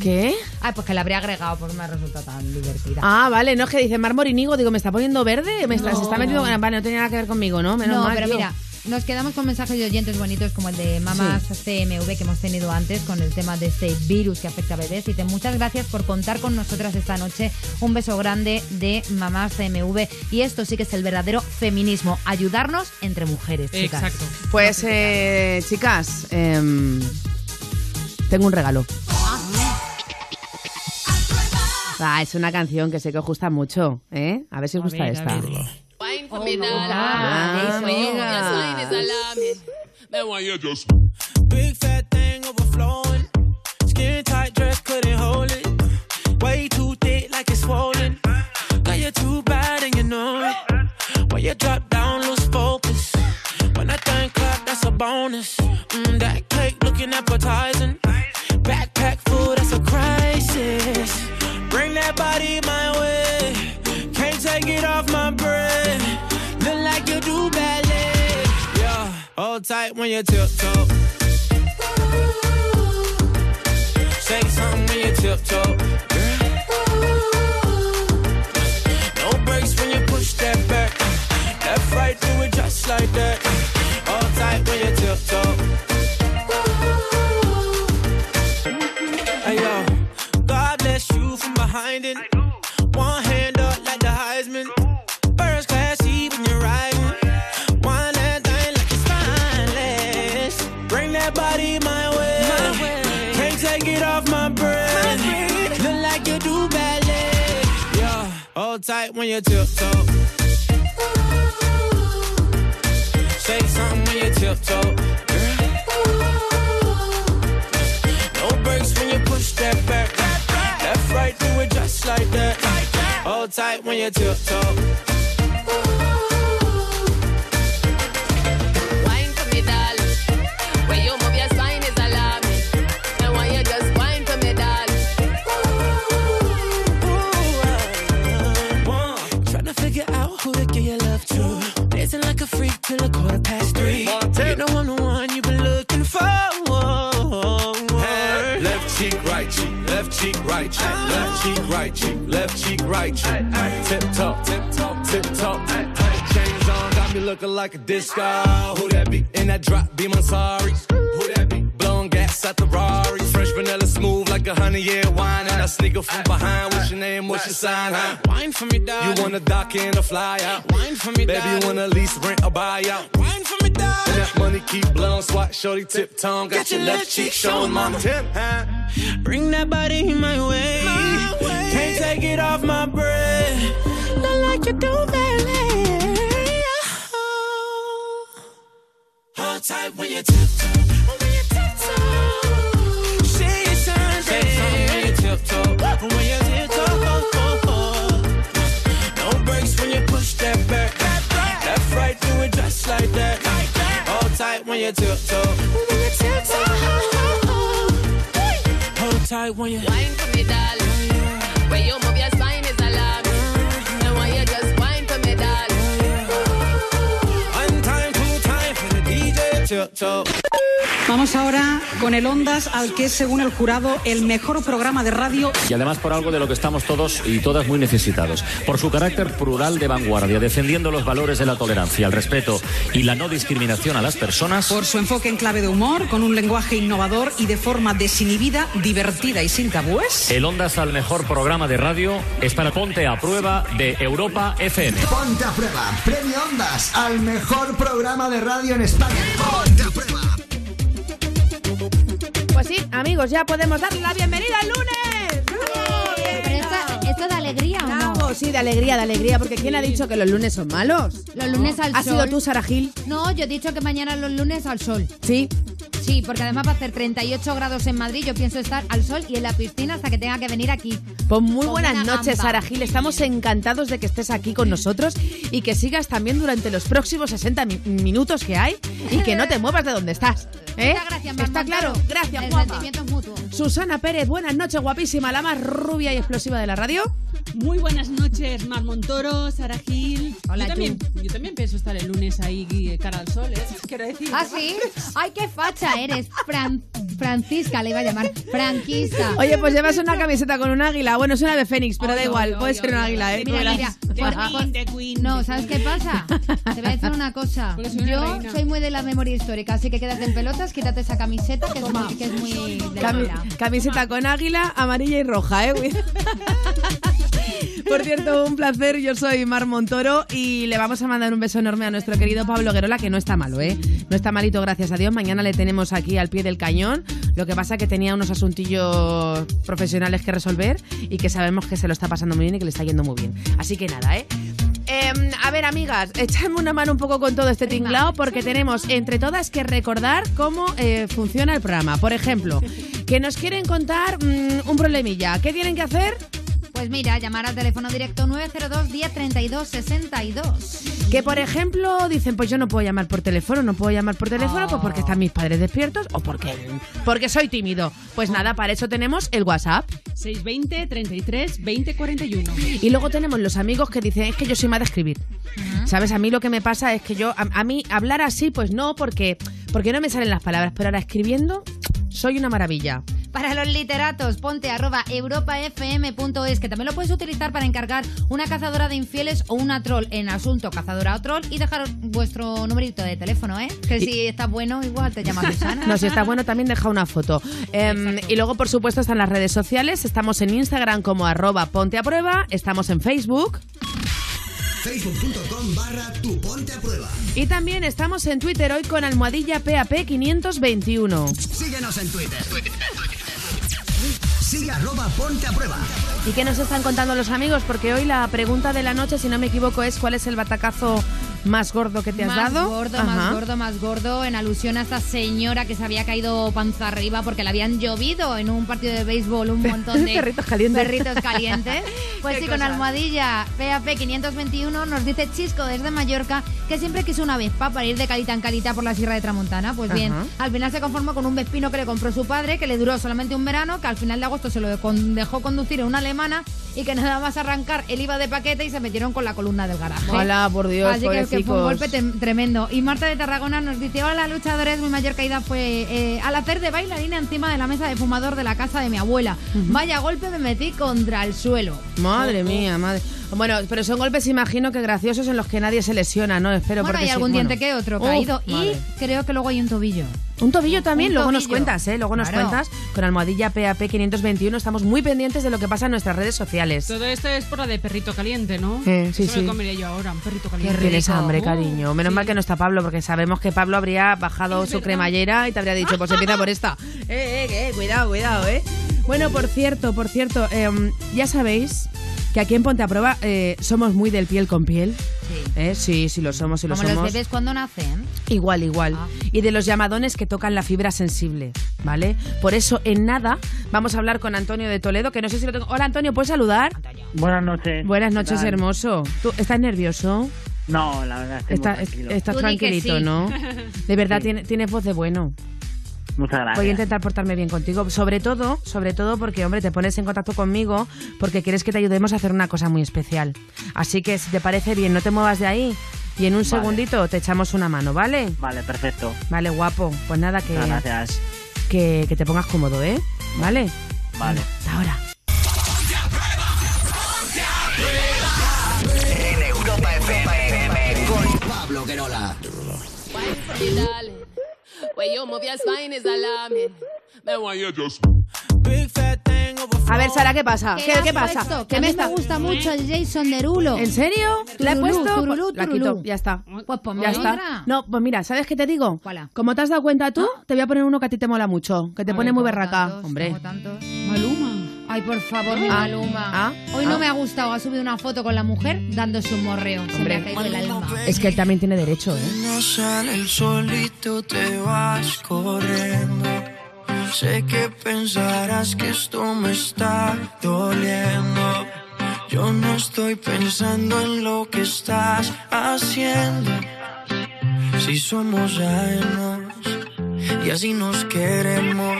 ¿Qué? Ay, pues que la habría agregado porque me resulta tan divertida. Ah, vale, no es que dice Mar Morinigo, digo, me está poniendo verde, me está, se está metiendo. Vale, no tenía nada que ver conmigo, ¿no? Menos no, mal, pero tío. mira, nos quedamos con mensajes de oyentes bonitos como el de Mamás CMV que hemos tenido antes con el tema de este virus que afecta a bebés. Dice, muchas gracias por contar con nosotras esta noche. Un beso grande de Mamás CMV. Y esto sí que es el verdadero feminismo, ayudarnos entre mujeres, chicas. Exacto. Pues, eh, chicas, em, tengo un regalo. Ah, es una canción que sé que os gusta mucho, ¿eh? A ver si os A gusta ver, esta. Ver. Wine for Oh, me, no. darling. Yes, wine amigas. is alarming. Me want you just Big fat thing overflowing. Skin tight dress couldn't hold it. Way too thick like it's swollen. Girl, you're too bad and you know it. When you drop down, lose focus. When that thing clap, that's a bonus. Mm, that cake looking appetizing. Backpack food, that's a crisis. Bring that body my way. Hold tight when you tiptoe. Say something when you tiptoe. No brakes when you push that back. Left, right, do it just like that. Hold tight when you tiptoe. Tight when you tiptoe. Say something when you tiptoe. No brakes when you push that back. Left, right, do it just like that. Hold tight when you tiptoe. Cheek, right cheek, left cheek, right cheek, left cheek, right cheek. Tip top, tip top, tip top. Chains on, got me looking like a disco. Ah, who that be? In that drop, be my sorry. Who that be? Blowing gas at the Rari. Fresh vanilla smooth like a honey year wine. And I sneak up from behind. What's your name? What's your sign? Huh? Wine for me, darling. You wanna dock in or fly out? Wine for me, Baby, you wanna lease, rent, or buy out? Wine for me, darling. And that money keep blowing, swat, shorty, tip tongue. Got, your left cheek showing, mama. Tip, huh? Bring that body in my way. Can't take it off my breath. Not like you do, baby. Oh. Hold tight when you tiptoe. You tiptoe. When you tiptoe. Hold tight when you. Wine for me, darling. Where you move your spine is alarm. And when you just wine for me, darling. One time, two time for the DJ tiptoe. Vamos ahora con el Ondas, al que es, según el jurado, el mejor programa de radio. Y además por algo de lo que estamos todos y todas muy necesitados. Por su carácter plural de vanguardia, defendiendo los valores de la tolerancia, el respeto y la no discriminación a las personas. Por su enfoque en clave de humor, con un lenguaje innovador y de forma desinhibida, divertida y sin tabúes. El Ondas al mejor programa de radio es para Ponte a Prueba de Europa FM. Ponte a prueba. Premio Ondas al mejor programa de radio en España. Ponte a prueba. Sí, amigos, ya podemos darle la bienvenida al lunes. Pero esto, esto de alegría o no? Bravo, sí, de alegría, de alegría, porque ¿quién ha dicho que los lunes son malos? Los lunes al ¿Has sol. sido tú, Sara Gil? No, yo he dicho que mañana los lunes al sol. Sí. Sí, porque además va a hacer 38 grados en Madrid. Yo pienso estar al sol y en la piscina hasta que tenga que venir aquí. Pues muy buenas noches, gamba. Sara Gil. Estamos encantados de que estés aquí con nosotros y que sigas también durante los próximos 60 mi- minutos que hay y que no te muevas de donde estás. ¿Eh? Gracias, Está claro. Gracias, El guapa. sentimiento es mutuo. Susana Pérez, buenas noches, guapísima, la más rubia y explosiva de la radio. Muy buenas noches, Mar Montoro, Sara Gil. Hola, yo, también, yo también pienso estar el lunes ahí eh, cara al sol, ¿eh? Quiero decir. ¿Ah, sí? ¡Ay, qué facha eres! Fran- Francisca le iba a llamar. Franquista. Oye, pues llevas una camiseta con un águila. Bueno, es una de Fénix, pero da igual. oye, Puede ser un águila. ¿eh? Mira, mira, No, ¿sabes qué pasa? Te voy a decir una cosa. Una Yo reina. soy muy de la memoria histórica, así que quédate en pelotas, quítate esa camiseta que es muy, que es muy de camiseta con águila, amarilla y roja, ¿eh? Por cierto, un placer. Yo soy Mar Montoro y le vamos a mandar un beso enorme a nuestro querido Pablo Guerola, que no está malo, ¿eh? No está malito, gracias a Dios. Mañana le tenemos aquí al pie del cañón. Lo que pasa que tenía unos asuntillos profesionales que resolver y que sabemos que se lo está pasando muy bien y que le está yendo muy bien. Así que nada, ¿eh? Em, a ver, amigas, echadme una mano un poco con todo este tinglao porque tenemos entre todas que recordar cómo eh, funciona el programa. Por ejemplo, que nos quieren contar mm, un problemilla. ¿Qué tienen que hacer? Pues mira, llamar al teléfono directo 902 10 32 62. Que por ejemplo dicen, pues yo no puedo llamar por teléfono, no puedo llamar por teléfono, pues porque están mis padres despiertos o porque, porque soy tímido. Pues nada, para eso tenemos el WhatsApp. 620 33 20 41. Y luego tenemos los amigos que dicen, es que yo soy más de escribir. ¿Sabes? A mí lo que me pasa es que yo, a, a mí hablar así, pues no, porque, porque no me salen las palabras, pero ahora escribiendo soy una maravilla. Para los literatos, ponte arroba europafm.es, que también lo puedes utilizar para encargar una cazadora de infieles o una troll en asunto cazadora o troll y dejar vuestro numerito de teléfono, ¿eh? Que si estás bueno, igual te llama Susana. No, si está bueno, también deja una foto. Em, y luego, por supuesto, están las redes sociales. Estamos en Instagram como arroba ponte a prueba. Estamos en Facebook. Facebook.com barra tu ponte a prueba. Y también estamos en Twitter hoy con almohadilla PAP 521. Síguenos en Twitter. Sigue arroba ponte a prueba. ¿Y qué nos están contando los amigos? Porque hoy la pregunta de la noche, si no me equivoco, es ¿cuál es el batacazo más gordo que te has más dado? gordo, Ajá. más gordo, más gordo, en alusión a esta señora que se había caído panza arriba porque le habían llovido en un partido de béisbol un montón de Perritos calientes. perritos calientes. Pues sí, con almohadilla PAP 521 nos dice Chisco desde Mallorca que siempre quiso una Vespa para ir de calita en calita por la Sierra de Tramontana. Pues bien, Ajá. al final se conformó con un Vespino que le compró su padre, que le duró solamente un verano, que al final de agosto se lo dejó conducir en una alemana y que nada más arrancar él iba de paquete y se metieron con la columna del garaje. Hola, por Dios, Así que, que fue un golpe tremendo. Y Marta de Tarragona nos dice, hola luchadores, mi mayor caída fue eh, al hacer de bailarina encima de la mesa de fumador de la casa de mi abuela. Vaya golpe me metí contra el suelo. Madre mía, madre. Bueno, pero son golpes, imagino que graciosos en los que nadie se lesiona, ¿no? Espero Bueno, porque hay sí, algún bueno. diente que otro Uf, caído. Y madre. creo que luego hay un tobillo. Un tobillo también, Un luego nos cuentas, ¿eh? Luego nos cuentas con almohadilla PAP 521. Estamos muy pendientes de lo que pasa en nuestras redes sociales. Todo esto es por la de perrito caliente, ¿no? Eh, sí, Eso sí. me comería yo ahora, un perrito caliente. Tienes hambre, cariño. Menos mal que no está Pablo, porque sabemos que Pablo habría bajado su cremallera y te habría dicho, pues empieza por esta. Eh, eh, eh, cuidado, cuidado, eh. Bueno, por cierto, por cierto, em, ya sabéis que aquí en Ponte a Prueba eh, somos muy del piel con piel. Sí. ¿Eh? Sí, sí lo somos, sí lo Como somos. los bebés cuando nacen. Igual, igual. Y de los llamadones que tocan la fibra sensible, ¿vale? Por eso, en nada, vamos a hablar con Antonio de Toledo, que no sé si lo tengo. Hola, Antonio, ¿puedes saludar? Buenas noches. Buenas ¿Qué noches, hermoso. ¿Tú estás nervioso? No, la verdad, estoy muy Está- tranquilo. estás Tú tranquilito, sí. ¿no? De verdad, Sí. tiene- tienes voz de bueno. Muchas gracias. Voy a intentar portarme bien contigo, sobre todo, sobre todo porque, hombre, te pones en contacto conmigo porque quieres que te ayudemos a hacer una cosa muy especial. Así que, si te parece bien, no te muevas de ahí y en un Vale. segundito te echamos una mano, ¿vale? Vale, perfecto. Vale, guapo. Pues nada, que, gracias. que, que te pongas cómodo, ¿eh? ¿Vale? Vale. Hasta ahora. En Europa FM con Pablo Guerola. Where you A ver, Sara, ¿qué pasa? ¿Qué, pasa? ¿Qué Que a mí está- me gusta mucho el Jason Derulo. ¿En serio? ¿La he puesto? turulú, La turulú. quito, ya está. Pues ponme Ya otra. está. No, pues mira, ¿sabes qué te digo? ¿Cuál? Como te has dado cuenta tú, te voy a poner uno que a ti te mola mucho, que te Ay, pone muy berraca. tantos, Hombre. tantos. Ay, por favor, mi Ah, Maluma. ah, Hoy ah. no me ha gustado. Ha subido una foto con la mujer dándose un morreo. Se me ha caído el alma. Es que él también tiene derecho, ¿eh? No sale el solito, te vas corriendo. Sé que pensarás que esto me está doliendo. Yo no estoy pensando en lo que estás haciendo. Si somos ajenos y así nos queremos.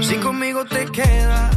Si conmigo te quedas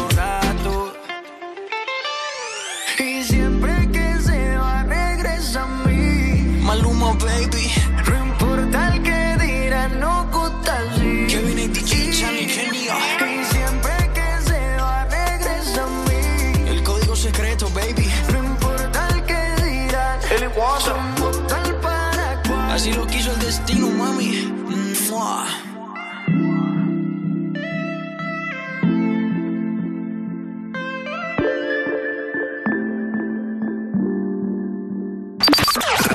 Así lo quiso el destino, mami. Mua.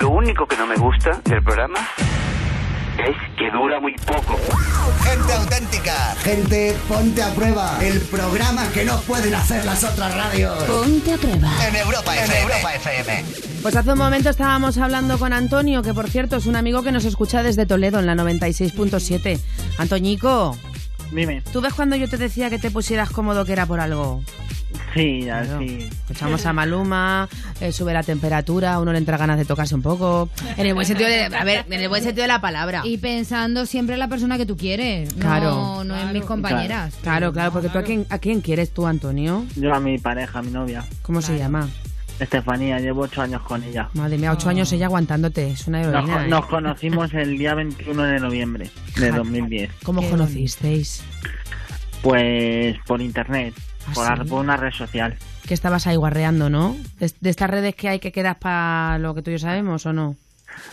Lo único que no me gusta del programa es que dura muy poco. Gente auténtica, gente ponte a prueba. El programa que no pueden hacer las otras radios. Ponte a prueba. En Europa FM. Europa FM. Pues hace un momento estábamos hablando con Antonio, que por cierto es un amigo que nos escucha desde Toledo en la 96.7. Antoñico, Dime. ¿tú ves cuando yo te decía que te pusieras cómodo que era por algo? Sí, así. Escuchamos a Maluma, eh, sube la temperatura, a uno le entra ganas de tocarse un poco. En el buen sentido de, a ver, en el buen sentido de la palabra. Y pensando siempre en la persona que tú quieres, no, Claro. no en mis compañeras. Claro, claro, porque tú a quién, a quién quieres tú, Antonio? Yo a mi pareja, a mi novia. ¿Cómo se llama? Estefanía, llevo ocho años con ella. Madre mía, ocho años ella aguantándote, es una Nos, heroína. ¿eh? nos conocimos el día 21 de noviembre de 2010. ¿Cómo os conocisteis? Pues por internet, ¿Ah, por, sí? la- por una red social. Que estabas ahí guarreando, ¿no? De, de estas redes que hay que quedas para lo que tú y yo sabemos, ¿o no?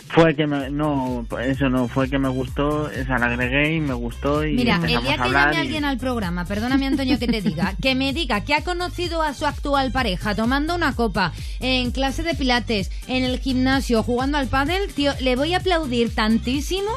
Fue que me, no, eso no, fue que me gustó, esa la agregué y me gustó y Mira, el día que llame y- alguien al programa, perdóname Antonio que te diga, que me diga que ha conocido a su actual pareja tomando una copa, en clase de pilates, en el gimnasio, jugando al pádel, tío, le voy a aplaudir tantísimo,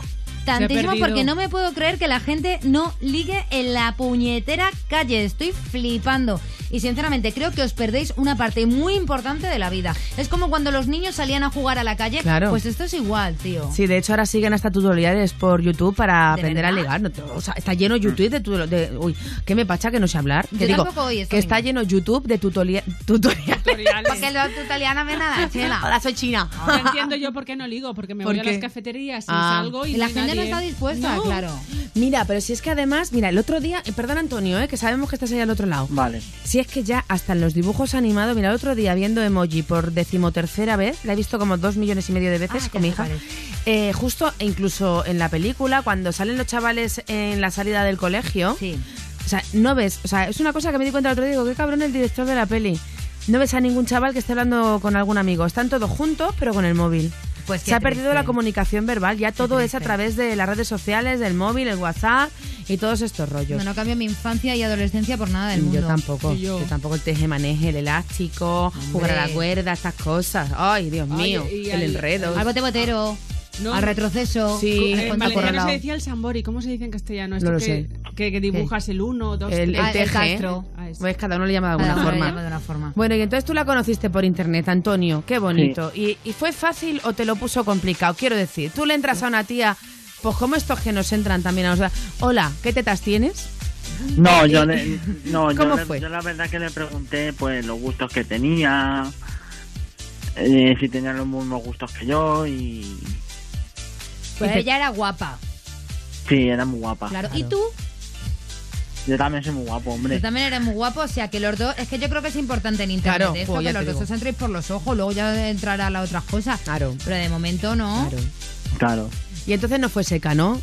tantísimo porque no me puedo creer que la gente no ligue en la puñetera calle, estoy flipando. Y sinceramente creo que os perdéis una parte muy importante de la vida. Es como cuando los niños salían a jugar a la calle, Claro. pues esto es igual, tío. Sí, de hecho ahora siguen hasta tutoriales por YouTube para ¿De aprender a verdad? ligar. No te- o sea, está lleno YouTube de, tu- de uy, ¿qué me pacha que no sé hablar? Yo que digo, tampoco oí esto que está lleno YouTube de tutoria- tutoriales. Porque lo tu italiana me nada, chela. Hola, soy china. Ahora entiendo yo por qué no ligo, porque me ¿Por voy a qué? las cafeterías y Ah. salgo y, la gente no nadie. está dispuesta, No. claro. Mira, pero si es que además, mira, el otro día, eh, perdón Antonio, eh, que sabemos que estás ahí al otro lado. Vale. Si es que ya hasta en los dibujos animados, mira, el otro día viendo emoji por decimotercera vez, la he visto como dos millones y medio de veces Ah, con ¿qué mi hija. Eh, justo, e incluso en la película, cuando salen los chavales en la salida del colegio, o sea, no ves, o sea, es una cosa que me di cuenta el otro día, digo, qué cabrón el director de la peli. No ves a ningún chaval que esté hablando con algún amigo. Están todos juntos, pero con el móvil. Pues Se ha perdido la comunicación verbal. Ya todo es a través de las redes sociales, del móvil, el WhatsApp y todos estos rollos. No, no cambio mi infancia y adolescencia por nada del mundo. Yo tampoco. Y Yo. tampoco el teje-maneje, el elástico, jugar a la cuerda, estas cosas. Ay, Dios Ay, mío, y el enredo. Al bote botero, No. al retroceso. Sí. al En cuento valenciano se decía el sambori. ¿Cómo se dice en castellano? Esto No lo que, sé. Que, que dibujas el uno, dos, El, el tres. Ah, el teje. castro. Ah, eso. Pues cada uno le llama de alguna le forma. llama de una forma. Bueno, y entonces tú la conociste por internet, Antonio. Qué bonito. ¿Y, y fue fácil o te lo puso complicado? Quiero decir, tú le entras a una tía, pues como estos que nos entran también a nosotros. Hola, ¿qué tetas tienes? No, yo, le, no, yo, ¿Cómo le- fue? yo la verdad que le pregunté pues los gustos que tenía, eh, si tenía los mismos gustos que yo y Pues ella era guapa, sí, era muy guapa. claro. ¿Y tú? Yo también soy muy guapo, hombre. Tú también eres muy guapo, o sea que los dos, es que yo creo que es importante en internet Claro, esto, ya que te los dos digo. os entréis por los ojos, luego ya entrará las otras cosas. Claro. Pero de momento no. Claro. Y entonces no fue seca, ¿no?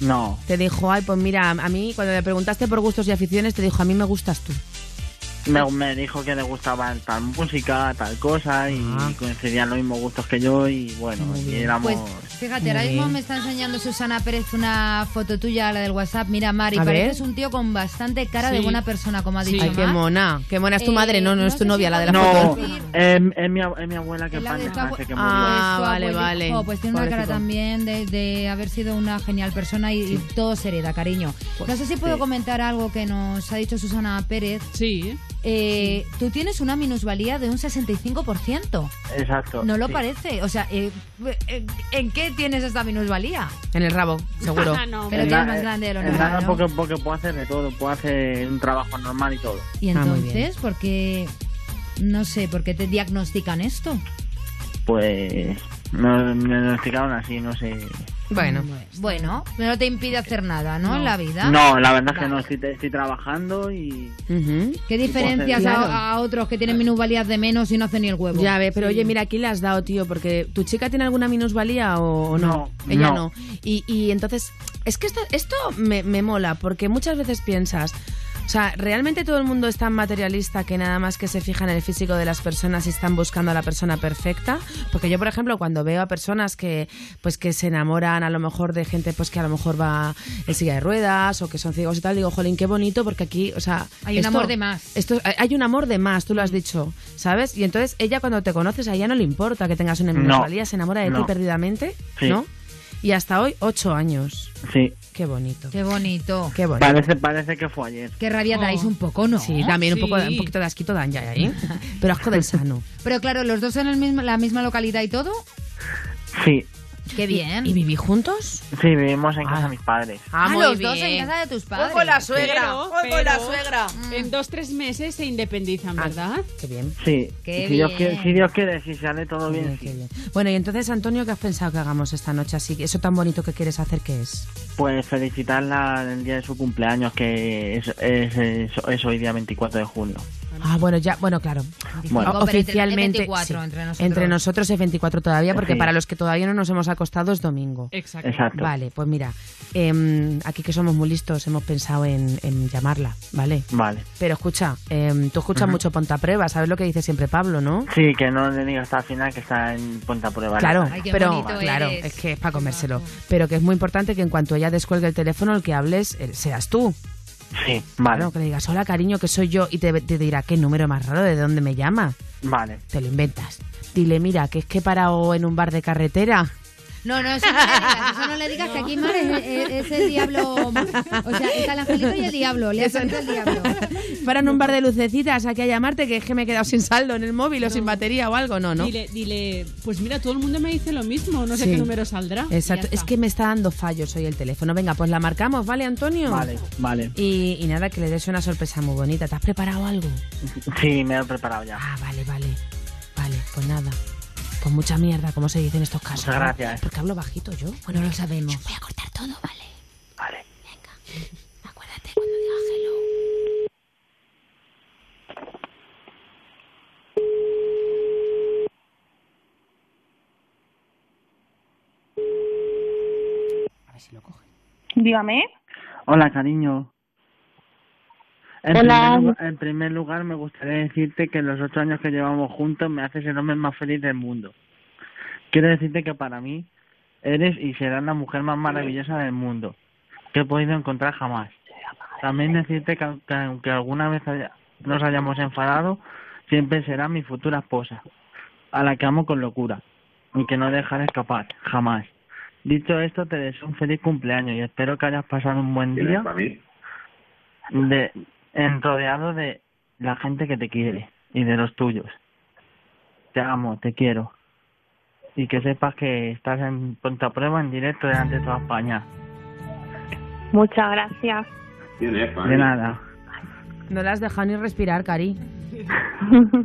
No, Te dijo, ay, pues mira, a mí, cuando le preguntaste por gustos y aficiones, te dijo, a mí me gustas tú. Me, me dijo que le gustaba tal música, tal cosa y Ah. coincidían los mismos gustos que yo y bueno, y éramos... Pues fíjate, ahora mismo me está enseñando Susana Pérez una foto tuya, la del WhatsApp. Mira, Mari, A ver. pareces un tío con bastante cara de Sí. buena persona, como ha Sí. dicho Ay, qué mona. Qué mona es tu Eh, madre, no, no, no es tu sé si novia, la de la no, foto. es, es mi, es mi abuela que de descanse, que murió. Ah, Pues vale, vale. jo, pues tiene una cara también de, de haber sido una genial persona y, y todo se hereda, cariño. No sé si puedo sí. comentar algo que nos ha dicho Susana Pérez. Sí. Eh, Tú tienes una minusvalía de un 65%. Exacto. No lo sí. parece. O sea, eh, eh, ¿en qué tienes esta minusvalía? En el rabo, seguro. Ah, no, Pero En tienes na- más grande de lo en normal, nada ¿no? porque, porque puedo hacer de todo, puedo hacer un trabajo normal y todo. Y Ah, entonces, ¿por qué? No sé, ¿por qué te diagnostican esto? Pues me, me diagnosticaron así, no sé. Bueno, Bueno, no te impide hacer nada, ¿no? En la vida. No, la verdad es que no, estoy, estoy trabajando y... ¿Qué diferencias a, a otros que tienen minusvalías de menos y no hacen ni el huevo? Ya ve, pero oye, mira, aquí le has dado, tío, porque ¿tu chica tiene alguna minusvalía o, o no? No, Ella no. no. Y, y entonces, es que esto, esto me, me mola, porque muchas veces piensas, O sea, ¿realmente todo el mundo es tan materialista que nada más que se fija en el físico de las personas y están buscando a la persona perfecta? Porque yo, por ejemplo, cuando veo a personas que pues que se enamoran a lo mejor de gente pues que a lo mejor va en silla de ruedas o que son ciegos y tal, digo, jolín, qué bonito porque aquí, o sea... Hay un amor de más. Esto, hay un amor de más, tú lo has dicho, ¿sabes? Y entonces ella cuando te conoces, a ella no le importa que tengas una No. minusvalía, se enamora de ti perdidamente, Sí. ¿no? Y hasta hoy, ocho años. Sí. Qué bonito. Qué bonito. Qué bonito. Parece, parece que fue ayer. Qué rabia dais un poco, ¿no? Sí, también un, poco, Sí. un poquito de asquito dan ya ahí. Pero asco del sano. Pero claro, los dos en el mismo, la misma localidad y todo. Sí. Qué bien. ¿Y viví juntos? Sí, vivimos en casa de mis padres. Ah, muy los dos bien. en casa de tus padres. con la suegra, Pero, voy con la suegra. En dos, tres meses se independizan, ¿verdad? Qué bien. Sí. Qué Y si, Dios bien. quiere, si Dios quiere, si sale todo bien. sí. Bueno, y entonces, Antonio, ¿qué has pensado que hagamos esta noche así? Eso tan bonito que quieres hacer, ¿qué es? Pues felicitarla el día de su cumpleaños, que es, es, es- es hoy día 24 de junio. Ah, bueno, ya, bueno, claro. Bueno. Entre- Oficialmente, 24 sí. entre nosotros. Entre nosotros es 24 todavía, porque Sí. para los que todavía no nos hemos acostado es domingo. Exacto. Exacto. Vale, pues mira, em, aquí que somos muy listos hemos pensado en, en llamarla, ¿vale? Vale. Pero escucha, em, tú escuchas mucho Ponta Prueba, ¿sabes lo que dice siempre Pablo, no? Sí, que no le diga hasta el final que está en punta prueba. Claro, pero claro, es que es para comérselo. Pero que es muy importante que en cuanto ella descuelgue el teléfono, el que hables eh, seas tú. Sí, vale. Claro, que le digas, hola cariño, que soy yo, y te, te dirá, ¿qué número más raro? ¿De dónde me llama? Vale. Te lo inventas. Dile, mira, que es que he parado en un bar de carretera. No, no, eso no le digas, eso no le digas que aquí Mar es, es- es el diablo. O sea, está el angelito y el diablo. Le ha Eso salido el diablo. Para un bar de lucecitas aquí a llamarte, que es que me he quedado sin saldo en el móvil o sin batería o algo, no, ¿no? Dile, dile, pues mira, todo el mundo me dice lo mismo, no sé Sí. qué número saldrá. Exacto, es que me está dando fallos hoy el teléfono. Venga, pues la marcamos, ¿vale, Antonio? Vale, vale. Y, y nada, que le des una sorpresa muy bonita. ¿Te has preparado algo? Sí, me he preparado ya. Ah, vale, vale. Vale, pues nada. Pues mucha mierda, como se dice en estos casos. Muchas ¿no? gracias. Porque hablo bajito yo. Bueno, lo sabemos. Voy a cortar todo, ¿vale? Vale. Acuérdate cuando diga hello. A ver si lo coge. Dígame. Hola, cariño. En, Hola. Primer lugar, en primer lugar, me gustaría decirte que los ocho años que llevamos juntos me haces el hombre más feliz del mundo. Quiero decirte que para mí eres y serás la mujer más maravillosa del mundo que he podido encontrar jamás. También decirte que, aunque- aunque alguna vez haya- nos hayamos enfadado, siempre será mi futura esposa, a la que amo con locura y que no dejaré escapar, jamás. Dicho esto, te deseo un feliz cumpleaños y espero que hayas pasado un buen día de, en rodeado de la gente que te quiere y de los tuyos. Te amo, te quiero. Y que sepas que estás en Ponte a Prueba en directo delante de toda España. Muchas gracias. De nada. No la has dejado ni respirar, Cari.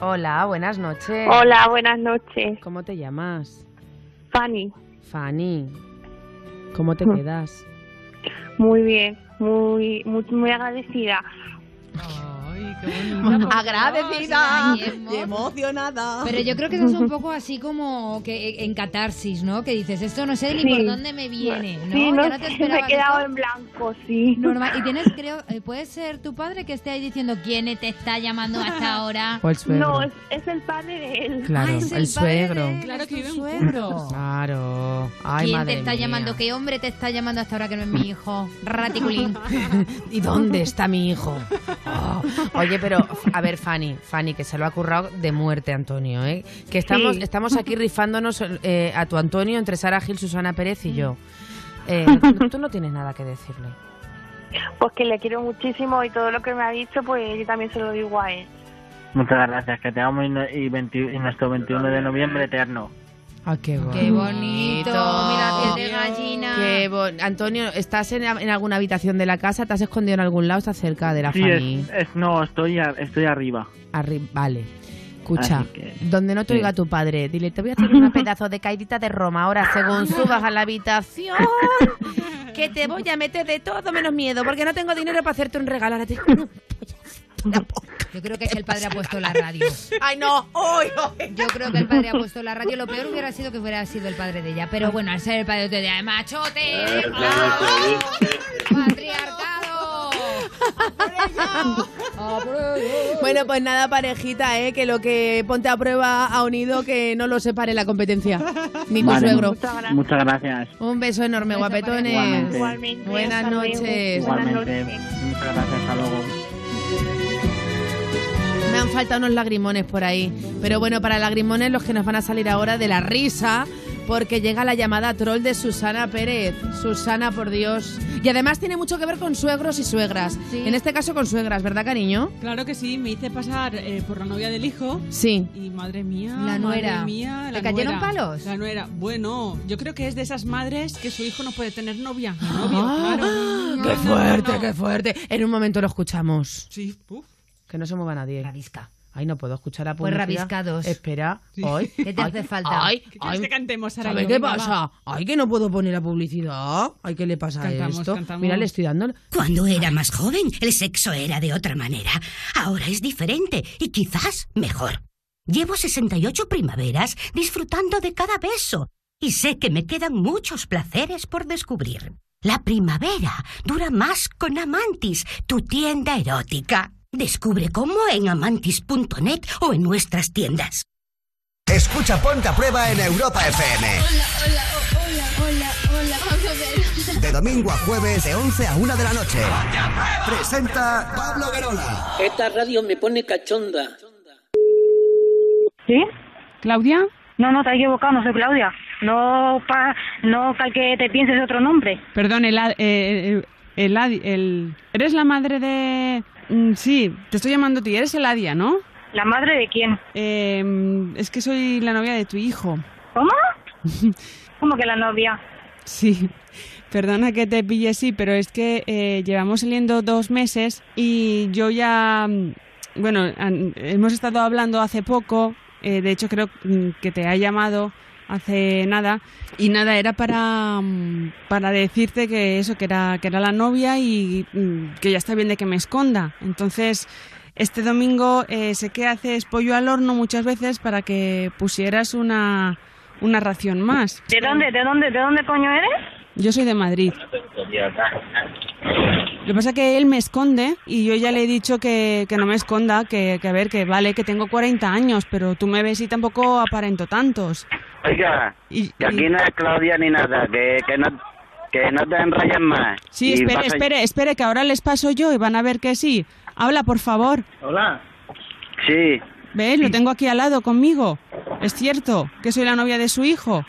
Hola, buenas noches. Hola, buenas noches. ¿Cómo te llamas? Fanny. Fanny. ¿Cómo te Mm. quedas? Muy bien, muy, muy, muy agradecida. Agradecida y emocionada. Pero yo creo que eso es un poco así como que en catarsis, ¿no? Que dices, esto no sé ni Sí. por dónde me viene, ¿no? Sí, no Ya te sé, me he quedado esto. en blanco, sí. Normal. Y tienes, creo, eh, puede ser tu padre que esté ahí diciendo quién te está llamando hasta ahora. O el suegro. No, es, es el padre de él. Claro, Ah, es el, suegro. él, Claro que tu viven suegro. Claro. Ay, ¿Quién madre te está mía. llamando? ¿Qué hombre te está llamando hasta ahora que no es mi hijo? Raticulín. ¿Y dónde está mi hijo? Oh. Oye, pero a ver, Fanny, Fanny, que se lo ha currado de muerte, Antonio, ¿eh? Que estamos, Sí. estamos aquí rifándonos eh, a tu Antonio entre Sara Gil, Susana Pérez y yo. Eh, tú- tú no tienes nada que decirle. Pues que le quiero muchísimo y todo lo que me ha dicho, pues yo también se lo digo a él. Muchas gracias. Que te amo y, no- y, 20 y nuestro 21 de noviembre eterno. Ah, qué bonito. Qué bonito. Mira, piel de gallina. Qué bon- Antonio, ¿estás en, en alguna habitación de la casa? ¿Te has escondido en algún lado? ¿Estás cerca de la Sí, Fanny? es, es- no, estoy, a- estoy arriba. Arri- vale. Escucha, que- donde no te sí. oiga tu padre, dile, te voy a hacer una pedazo de caidita de Roma ahora según subas a la habitación, que te voy a meter de todo menos miedo, porque no tengo dinero para hacerte un regalo. Ahora te- Yo creo que el padre ha puesto la radio. ¡Ay, no! ¡Uy, uy! Yo creo que el padre ha puesto la radio. Lo peor hubiera sido que hubiera sido el padre de ella. Pero bueno, al ser el padre de ella, machote. ¡Patriarcado. Bueno, pues nada, parejita, ¿eh? que lo que ponte a prueba ha unido que no lo separe la competencia. Ni tu Vale, suegro. Muchas gracias. Un beso enorme, guapetones. Igualmente. Igualmente, Buenas noches. Igualmente. Muchas gracias. Hasta luego. Me han faltado unos lagrimones por ahí. Pero bueno, para lagrimones los que nos van a salir ahora de la risa, porque llega la llamada troll de Susana Pérez. Susana, por Dios. Y además tiene mucho que ver con suegros y suegras. En este caso con suegras, ¿verdad, cariño? Claro que sí, me hice pasar eh, por la novia del hijo. Sí. Y madre mía, La nuera. madre mía, ¿Te la cayeron nuera. palos? La nuera. Bueno, yo creo que es de esas madres que su hijo no puede tener novia. Novio, Ah, claro. ¡Qué fuerte, qué fuerte! En un momento lo escuchamos. Sí, uf. Que no se mueva nadie. Rabisca. Ay, no puedo escuchar la Pues publicidad. rabiscados. Espera. Sí. Ay, ¿Qué te ay, hace falta? Ay, ¿Qué quieres ay, que cantemos ahora? ¿Sabes qué pasa? Ay, que no puedo poner la publicidad. Ay, ¿qué le pasa Cantamos, a esto? cantamos. Mira, le estoy dando... Cuando era más joven, el sexo era de otra manera. Ahora es diferente y quizás mejor. Llevo 68 primaveras disfrutando de cada beso y sé que me quedan muchos placeres por descubrir. La primavera dura más con Amantis, tu tienda erótica. Descubre cómo en amantis.net o en nuestras tiendas. Escucha Ponte a Prueba en Europa FM. Hola, hola, hola, hola, hola, vamos a ver. De domingo a jueves, de 11 a 1 de la noche. Presenta Pablo Guerola. Esta radio me pone cachonda. ¿Sí? ¿Claudia? No, no, te has equivocado, no soy Claudia. No, pa, no para que te pienses otro nombre. Perdón, el, eh, el, Adi- el- ¿Eres la madre de...? Mm, Sí, te estoy llamando a ti. Eres Eladia, ¿no? ¿La madre de quién? Eh, es que soy la novia de tu hijo. ¿Cómo? ¿Cómo que la novia? Sí, perdona que te pille así, pero es que eh, llevamos saliendo dos meses y yo ya, mm, bueno, hemos estado hablando hace poco, eh, de hecho creo mm, que te ha llamado hace nada. Y nada era para mm, para decirte que eso que era que era la novia y mm, que ya está bien de que me esconda. Entonces este domingo eh, sé que haces pollo al horno muchas veces para que pusieras una una ración más. ¿De dónde, de dónde, de dónde coño eres? Yo soy de Madrid. Lo que pasa es que él me esconde y yo ya le he dicho que, que no me esconda, que, que a ver, que vale, que tengo 40 años, pero tú me ves y tampoco aparento tantos. Oiga, que aquí no es Claudia ni nada, que, que no que no te enrolles más. Sí, Y espere, espere, espere, que ahora les paso yo y van a ver que sí. Habla, por favor. Hola. Sí, ¿Ves? Lo tengo aquí al lado conmigo. Es cierto que soy la novia de su hijo.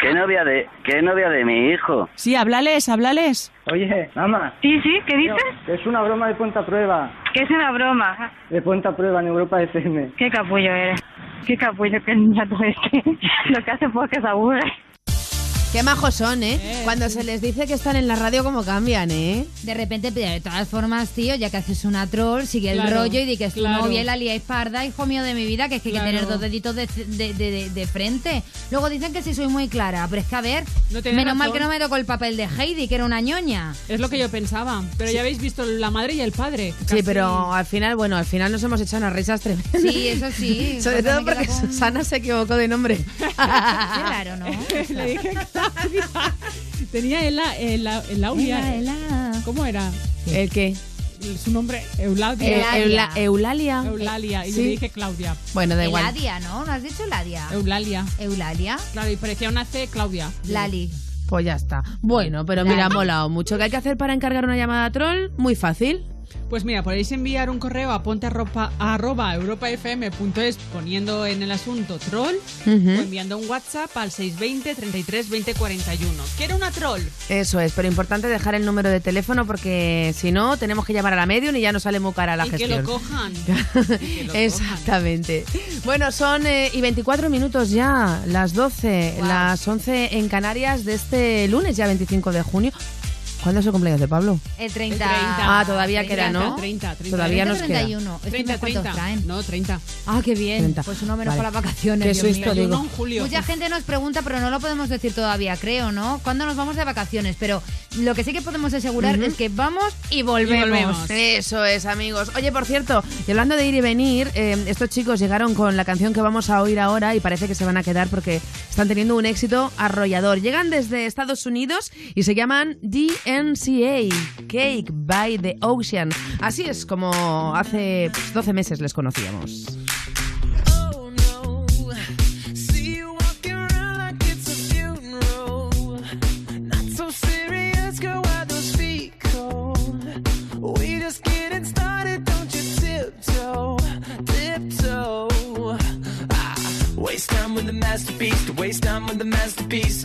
¿Qué novia de qué novia de mi hijo? Sí, háblales, háblales. Oye, mamá. Sí, sí, ¿qué dices? Es una broma de Ponta Prueba. Que es una broma. De Ponta Prueba en Europa FM. Qué capullo eres. Qué capullo que el niñato este. Lo que hace porque se aburre. Qué majos son, ¿eh? Cuando se les dice que están en la radio, como cambian, ¿eh? De repente, de todas formas, tío, ya que haces una troll, sigue el Claro, rollo y di que es tu claro. novia y la liáis parda, hijo mío de mi vida, que es que hay que tener dos deditos de, de, de- de- de frente. Luego dicen que sí soy muy clara, pero es que a ver, No menos mal razón. que no me tocó el papel de Heidi, que era una ñoña. Es lo que yo pensaba. Pero ya habéis visto la madre y el padre. Sí, Casi- pero al final, bueno, al final nos hemos echado unas risas tremendas. Sí, eso sí. Sobre todo porque con- Susana se equivocó de nombre. Qué raro, ¿no? Le dije Claudia. Tenía. Ela, ela. ¿Cómo era? ¿El qué? Su nombre, Eulalia. Eula- Eulalia. Eulalia. Y Sí. le dije Claudia. Bueno, da igual. Eladia, ¿no? ¿No has dicho Ladia? Eulalia. Eulalia. Claro, y parecía una C, Claudia. Lali. Pues ya está. Bueno, pero mira, ha molado mucho. ¿Qué hay que hacer para encargar una llamada troll? Muy fácil. Pues mira, podéis enviar un correo a ponte arroba, arroba europafm.es poniendo en el asunto troll o enviando un WhatsApp al 620 33 20 41. ¿Quiero una troll? Eso es, pero importante dejar el número de teléfono porque si no, tenemos que llamar a la medium y ya no sale muy cara la y que gestión. lo cojan. Exactamente. Bueno, son eh, y 24 minutos ya, las 12, las 11 en Canarias de este lunes, ya 25 de junio. ¿Cuándo es el cumpleaños de Pablo? El 30. Ah, todavía queda, ¿no? 30, 30. Todavía nos 30, queda. 31. Este 30, mes, ¿cuántos 30. traen? No, 30. Ah, qué bien. 30. Pues uno menos Vale. para las vacaciones. Qué Dios susto, mío. digo. en julio. Mucha gente nos pregunta, pero no lo podemos decir todavía, creo, ¿no? ¿Cuándo nos vamos de vacaciones? Pero lo que sí que podemos asegurar es que vamos y volvemos. Y volvemos. Eso es, amigos. Oye, por cierto, y hablando de ir y venir, eh, estos chicos llegaron con la canción que vamos a oír ahora y parece que se van a quedar porque están teniendo un éxito arrollador. Llegan desde Estados Unidos y se llaman NCA, Cake by the Ocean. Así es como hace pues, 12 meses les conocíamos. Waste time with the masterpiece. To waste time with the masterpiece.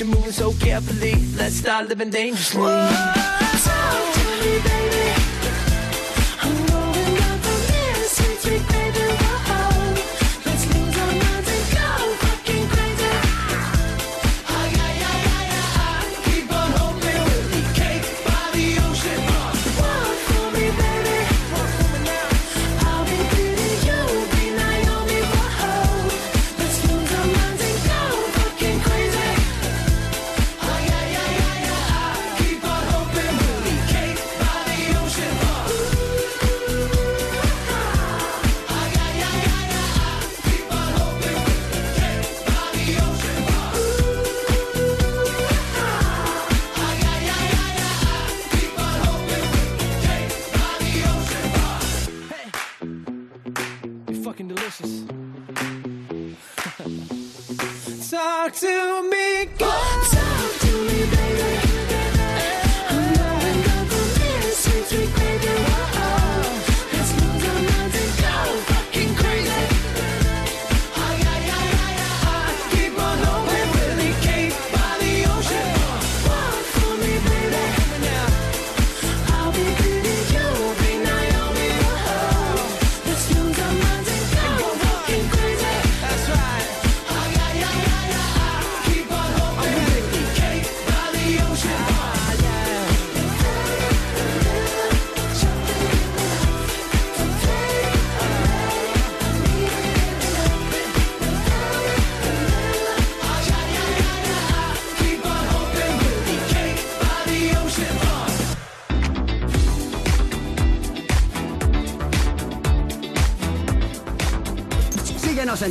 You're moving so carefully. Let's start living dangerously. Talk to me, baby.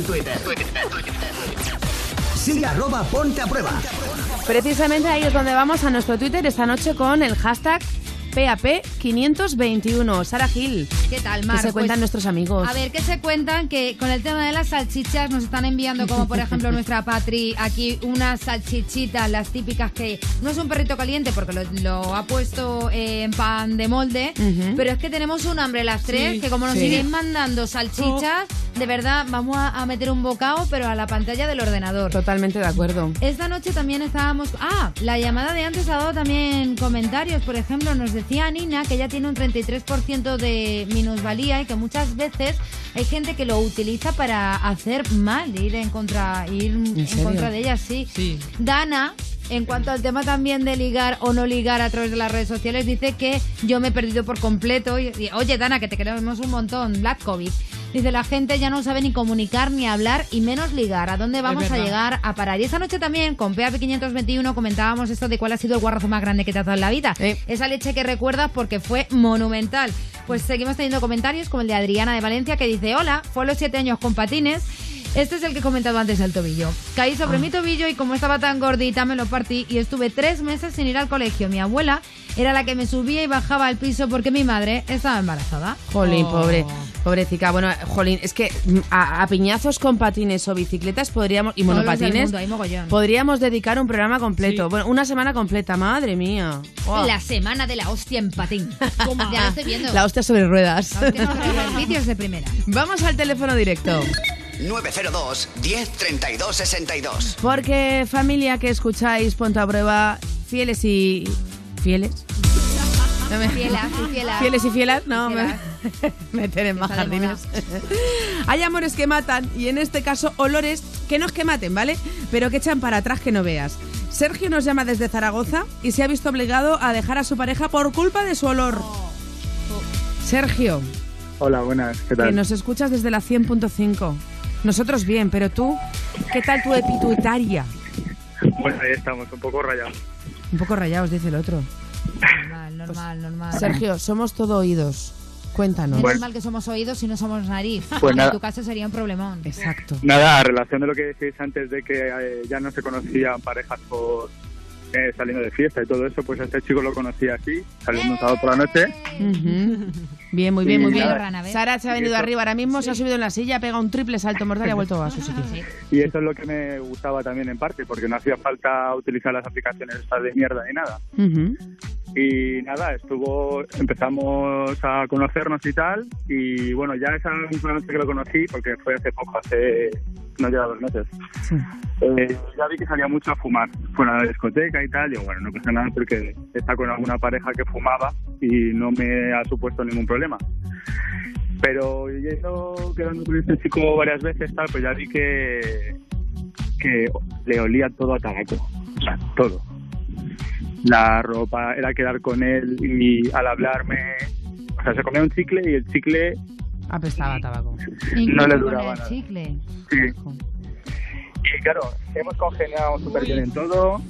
En Twitter. Sigue arroba ponte a prueba. Precisamente ahí es donde vamos a nuestro Twitter esta noche con el hashtag PAP521. Sara Gil. ¿Qué tal, ¿Qué Mar? se cuentan Pues, nuestros amigos? A ver, ¿qué se cuentan? Que con el tema de las salchichas nos están enviando, como por ejemplo nuestra Patri, aquí unas salchichitas, las típicas que no es un perrito caliente porque lo, lo ha puesto eh, en pan de molde, pero es que tenemos un hambre las tres, Sí, que como nos sí. siguen mandando salchichas, de verdad vamos a, a meter un bocado, pero a la pantalla del ordenador. Totalmente de acuerdo. Esta noche también estábamos... Ah, la llamada de antes ha dado también comentarios. Por ejemplo, nos decía Nina que ella tiene un 33% de minusvalía y que muchas veces hay gente que lo utiliza para hacer mal, ir en contra, ir en, contra de ella, sí. Dana... En cuanto al tema también de ligar o no ligar a través de las redes sociales, dice que yo me he perdido por completo. Y, Oye, Dana, que te queremos un montón, Black COVID. Dice, la gente ya no sabe ni comunicar ni hablar y menos ligar. ¿A dónde vamos a llegar a parar? Y esta noche también con PAP521 comentábamos esto de cuál ha sido el guarrazo más grande que te ha dado en la vida. Esa leche que recuerdas porque fue monumental. Pues seguimos teniendo comentarios como el de Adriana de Valencia que dice, hola, fue a los siete años con patines Este es el que he comentado antes del tobillo. Caí sobre Ah. mi tobillo y como estaba tan gordita me lo partí y estuve tres meses sin ir al colegio. Mi abuela era la que me subía y bajaba al piso porque mi madre estaba embarazada. Jolín, Oh. pobre, pobrecita. Bueno, jolín, es que mm, a, a piñazos con patines o bicicletas podríamos y monopatines mundo, hay mogollón. podríamos dedicar un programa completo. Bueno, una semana completa, madre mía. La semana de la hostia en patín. ya lo estoy viendo. La hostia sobre ruedas. La hostia sobre ruedas, vídeos de primera. Vamos al teléfono directo. 902 10 32 62. Porque familia que escucháis, ponte a prueba, fieles y... ¿Fieles? No me- Fielas y fielas. Fieles y fielas, no, me, meter en más jardines. Hay amores que matan y en este caso olores que no es que maten, ¿vale? Pero que echan para atrás que no veas. Sergio nos llama desde Zaragoza y se ha visto obligado a dejar a su pareja por culpa de su olor. Sergio, Hola, buenas, ¿qué que tal? nos escuchas desde la 100.5. Nosotros bien, pero tú, ¿qué tal tu epituitaria? Bueno, ahí estamos, un poco rayados. Un poco rayados, dice el otro. Normal, normal, normal. Sergio, somos todo oídos. Cuéntanos. Menos mal que somos oídos y no somos nariz. Pues en tu caso sería un problemón. Exacto. Nada, a relación de lo que decís antes de que eh, ya no se conocían parejas por eh, saliendo de fiesta y todo eso, pues a este chico lo conocía así, saliendo un sábado por la noche. Bien, muy bien, Y muy bien. nada, Sara se ha venido eso- arriba ahora mismo, se ha subido en la silla, ha pegado un triple salto mortal y ha vuelto a su sitio. Y eso es lo que me gustaba también en parte, porque no hacía falta utilizar las aplicaciones estas de mierda ni nada. Y nada, estuvo, empezamos a conocernos y tal, y bueno, ya esa misma noche que lo conocí, porque fue hace poco, hace, no llega dos meses, eh, ya vi que salía mucho a fumar fuera de la discoteca y tal, y bueno, no pasa nada porque está con alguna pareja que fumaba y no me ha supuesto ningún problema. Pero yendo quedando con este chico varias veces, tal, pues ya vi que, que le olía todo a tabaco, o sea, todo. La ropa, era quedar con él y al hablarme, o sea, se comía un chicle y el chicle Apestaba a tabaco. no le duraba nada. chicle. Sí. Y claro, hemos congeniado súper bien en todo.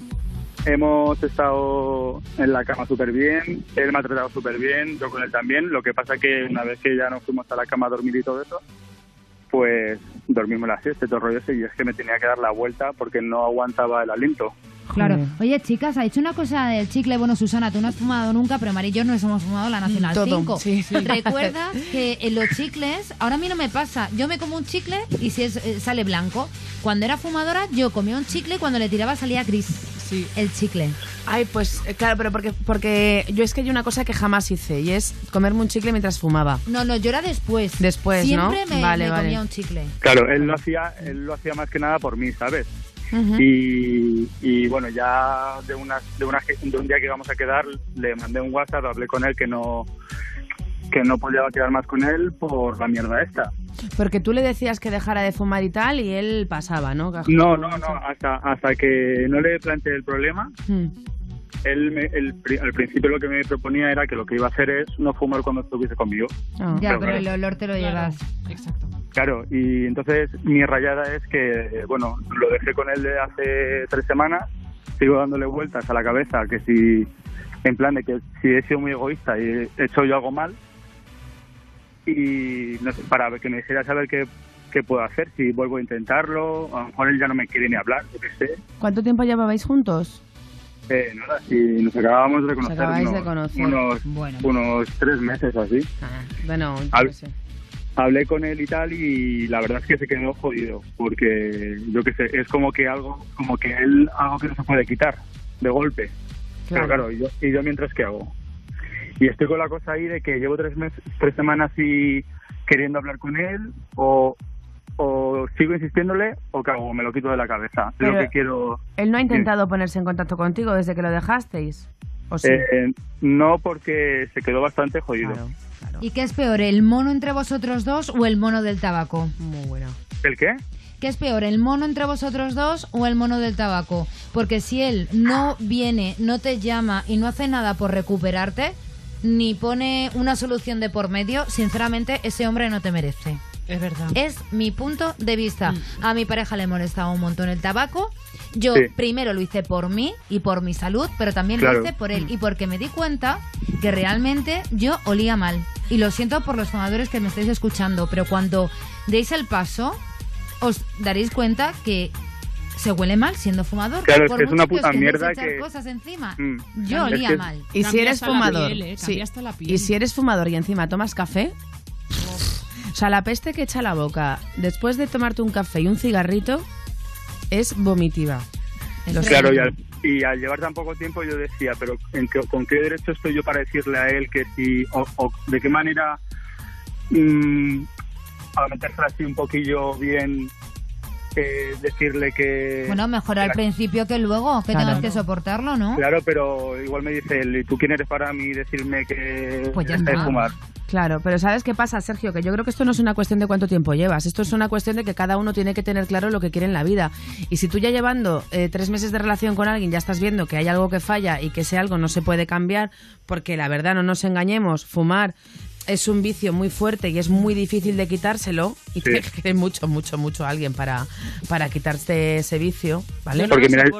Hemos estado en la cama súper bien. Él me ha tratado súper bien, yo con él también. Lo que pasa que una vez que ya nos fuimos a la cama a dormir y todo eso, pues dormimos la siesta y todo el rollo ese. Y es que me tenía que dar la vuelta porque no aguantaba el aliento. Claro. Oye, chicas, ha dicho una cosa del chicle. Bueno, Susana, tú no has fumado nunca, pero Mari y yo nos hemos fumado la Nacional Todo, 5. sí, sí. ¿Recuerdas que en los chicles, ahora a mí no me pasa, yo me como un chicle y si es, eh, sale blanco. Cuando era fumadora, yo comía un chicle y cuando le tiraba salía gris. Sí. El chicle. Ay, pues eh, claro, pero porque, porque yo es que hay una cosa que jamás hice y es comerme un chicle mientras fumaba. No, no, yo era después. Después, ¿no? Siempre me, Vale, me vale. comía un chicle. Claro, él lo hacía, él lo hacía más que nada por mí, ¿sabes? Y, y bueno, ya de, una, de, una, de un día que íbamos a quedar, le mandé un WhatsApp, hablé con él que no que no podía quedar más con él por la mierda esta. Porque tú le decías que dejara de fumar y tal y él pasaba, ¿no? No, no, no, hasta, hasta que no le planteé el problema, Hmm. Él me- el al principio lo que me proponía era que lo que iba a hacer es no fumar cuando estuviese conmigo. Ah. Ya, pero claro. el olor te lo llevas. Exacto. Claro, y entonces mi rayada es que, bueno, lo dejé con él de hace tres semanas, sigo dándole vueltas a la cabeza, que si, en plan de que si he sido muy egoísta y he hecho yo algo mal, y no sé, para que me dijera saber qué, qué puedo hacer, si vuelvo a intentarlo, a lo mejor él ya no me quiere ni hablar, yo qué sé. ¿Cuánto tiempo llevabais juntos? Eh, nada, si nos acabábamos de conocer, de unos, conocer. unos, Bueno. unos tres meses así. Bueno, Hab- qué sé. hablé con él y tal y la verdad es que se quedó jodido porque yo qué sé es como que algo como que él algo que no se puede quitar de golpe Claro. pero claro y yo, y yo mientras qué hago y estoy con la cosa ahí de que llevo tres meses tres semanas y queriendo hablar con él o o sigo insistiéndole o hago me lo quito de la cabeza Pero- lo que quiero Él no ha intentado ponerse en contacto contigo desde que lo dejasteis. ¿O sí? Eh, no porque se quedó bastante jodido ¿Y qué es peor, el mono entre vosotros dos o el mono del tabaco? Muy bueno. el qué ¿Qué es peor, el mono entre vosotros dos o el mono del tabaco? Porque si él no viene, no te llama y no hace nada por recuperarte, ni pone una solución de por medio, sinceramente ese hombre no te merece. Es verdad. Es mi punto de vista. A mi pareja le molestaba un montón el tabaco. Yo Sí. primero lo hice por mí y por mi salud, pero también Claro. lo hice por él y porque me di cuenta que realmente yo olía mal. Y lo siento por los fumadores que me estáis escuchando, pero cuando deis el paso, os daréis cuenta que se huele mal siendo fumador. Claro, es Por que es una puta mierda que- cosas encima. Mm. Yo Es olía que- mal. Y si eres fumador, piel, ¿eh? sí. La piel. y si eres fumador y encima tomas café, o sea, la peste que echa a la boca después de tomarte un café y un cigarrito es vomitiva. Lo Claro, y al, y al llevar tan poco tiempo yo decía, pero ¿en qué- ¿con qué derecho estoy yo para decirle a él que si, o, o de qué manera, mm, a metérsela así un poquillo bien, eh, decirle que... Bueno, mejor al la- principio que luego, que Claro. tengas que soportarlo, ¿no? Claro, pero igual me dice él, ¿y tú quién eres para mí decirme que Pues ya de fumar? Claro, pero ¿sabes qué pasa, Sergio? Que yo creo que esto no es una cuestión de cuánto tiempo llevas, esto es una cuestión de que cada uno tiene que tener claro lo que quiere en la vida. Y si tú ya llevando eh, tres meses de relación con alguien ya estás viendo que hay algo que falla y que ese algo no se puede cambiar, porque la verdad no nos engañemos, fumar es un vicio muy fuerte y es muy difícil de quitárselo y Sí. tiene que mucho, mucho, mucho a alguien para, para quitarte ese vicio, ¿vale? Porque mira, ¿eh?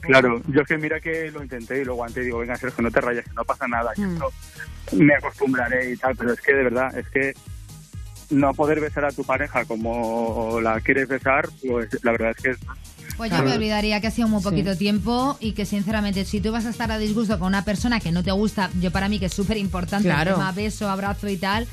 claro, yo es que mira que lo intenté y lo aguanté y digo, venga Sergio, no te rayes, que no pasa nada, que Mm. esto me acostumbraré y tal, pero es que de verdad, es que no poder besar a tu pareja como la quieres besar, pues la verdad es que es- Pues yo me olvidaría que ha sido muy poquito tiempo y que sinceramente si tú vas a estar a disgusto con una persona que no te gusta, yo para mí que es súper importante Claro. el tema beso, abrazo y tal,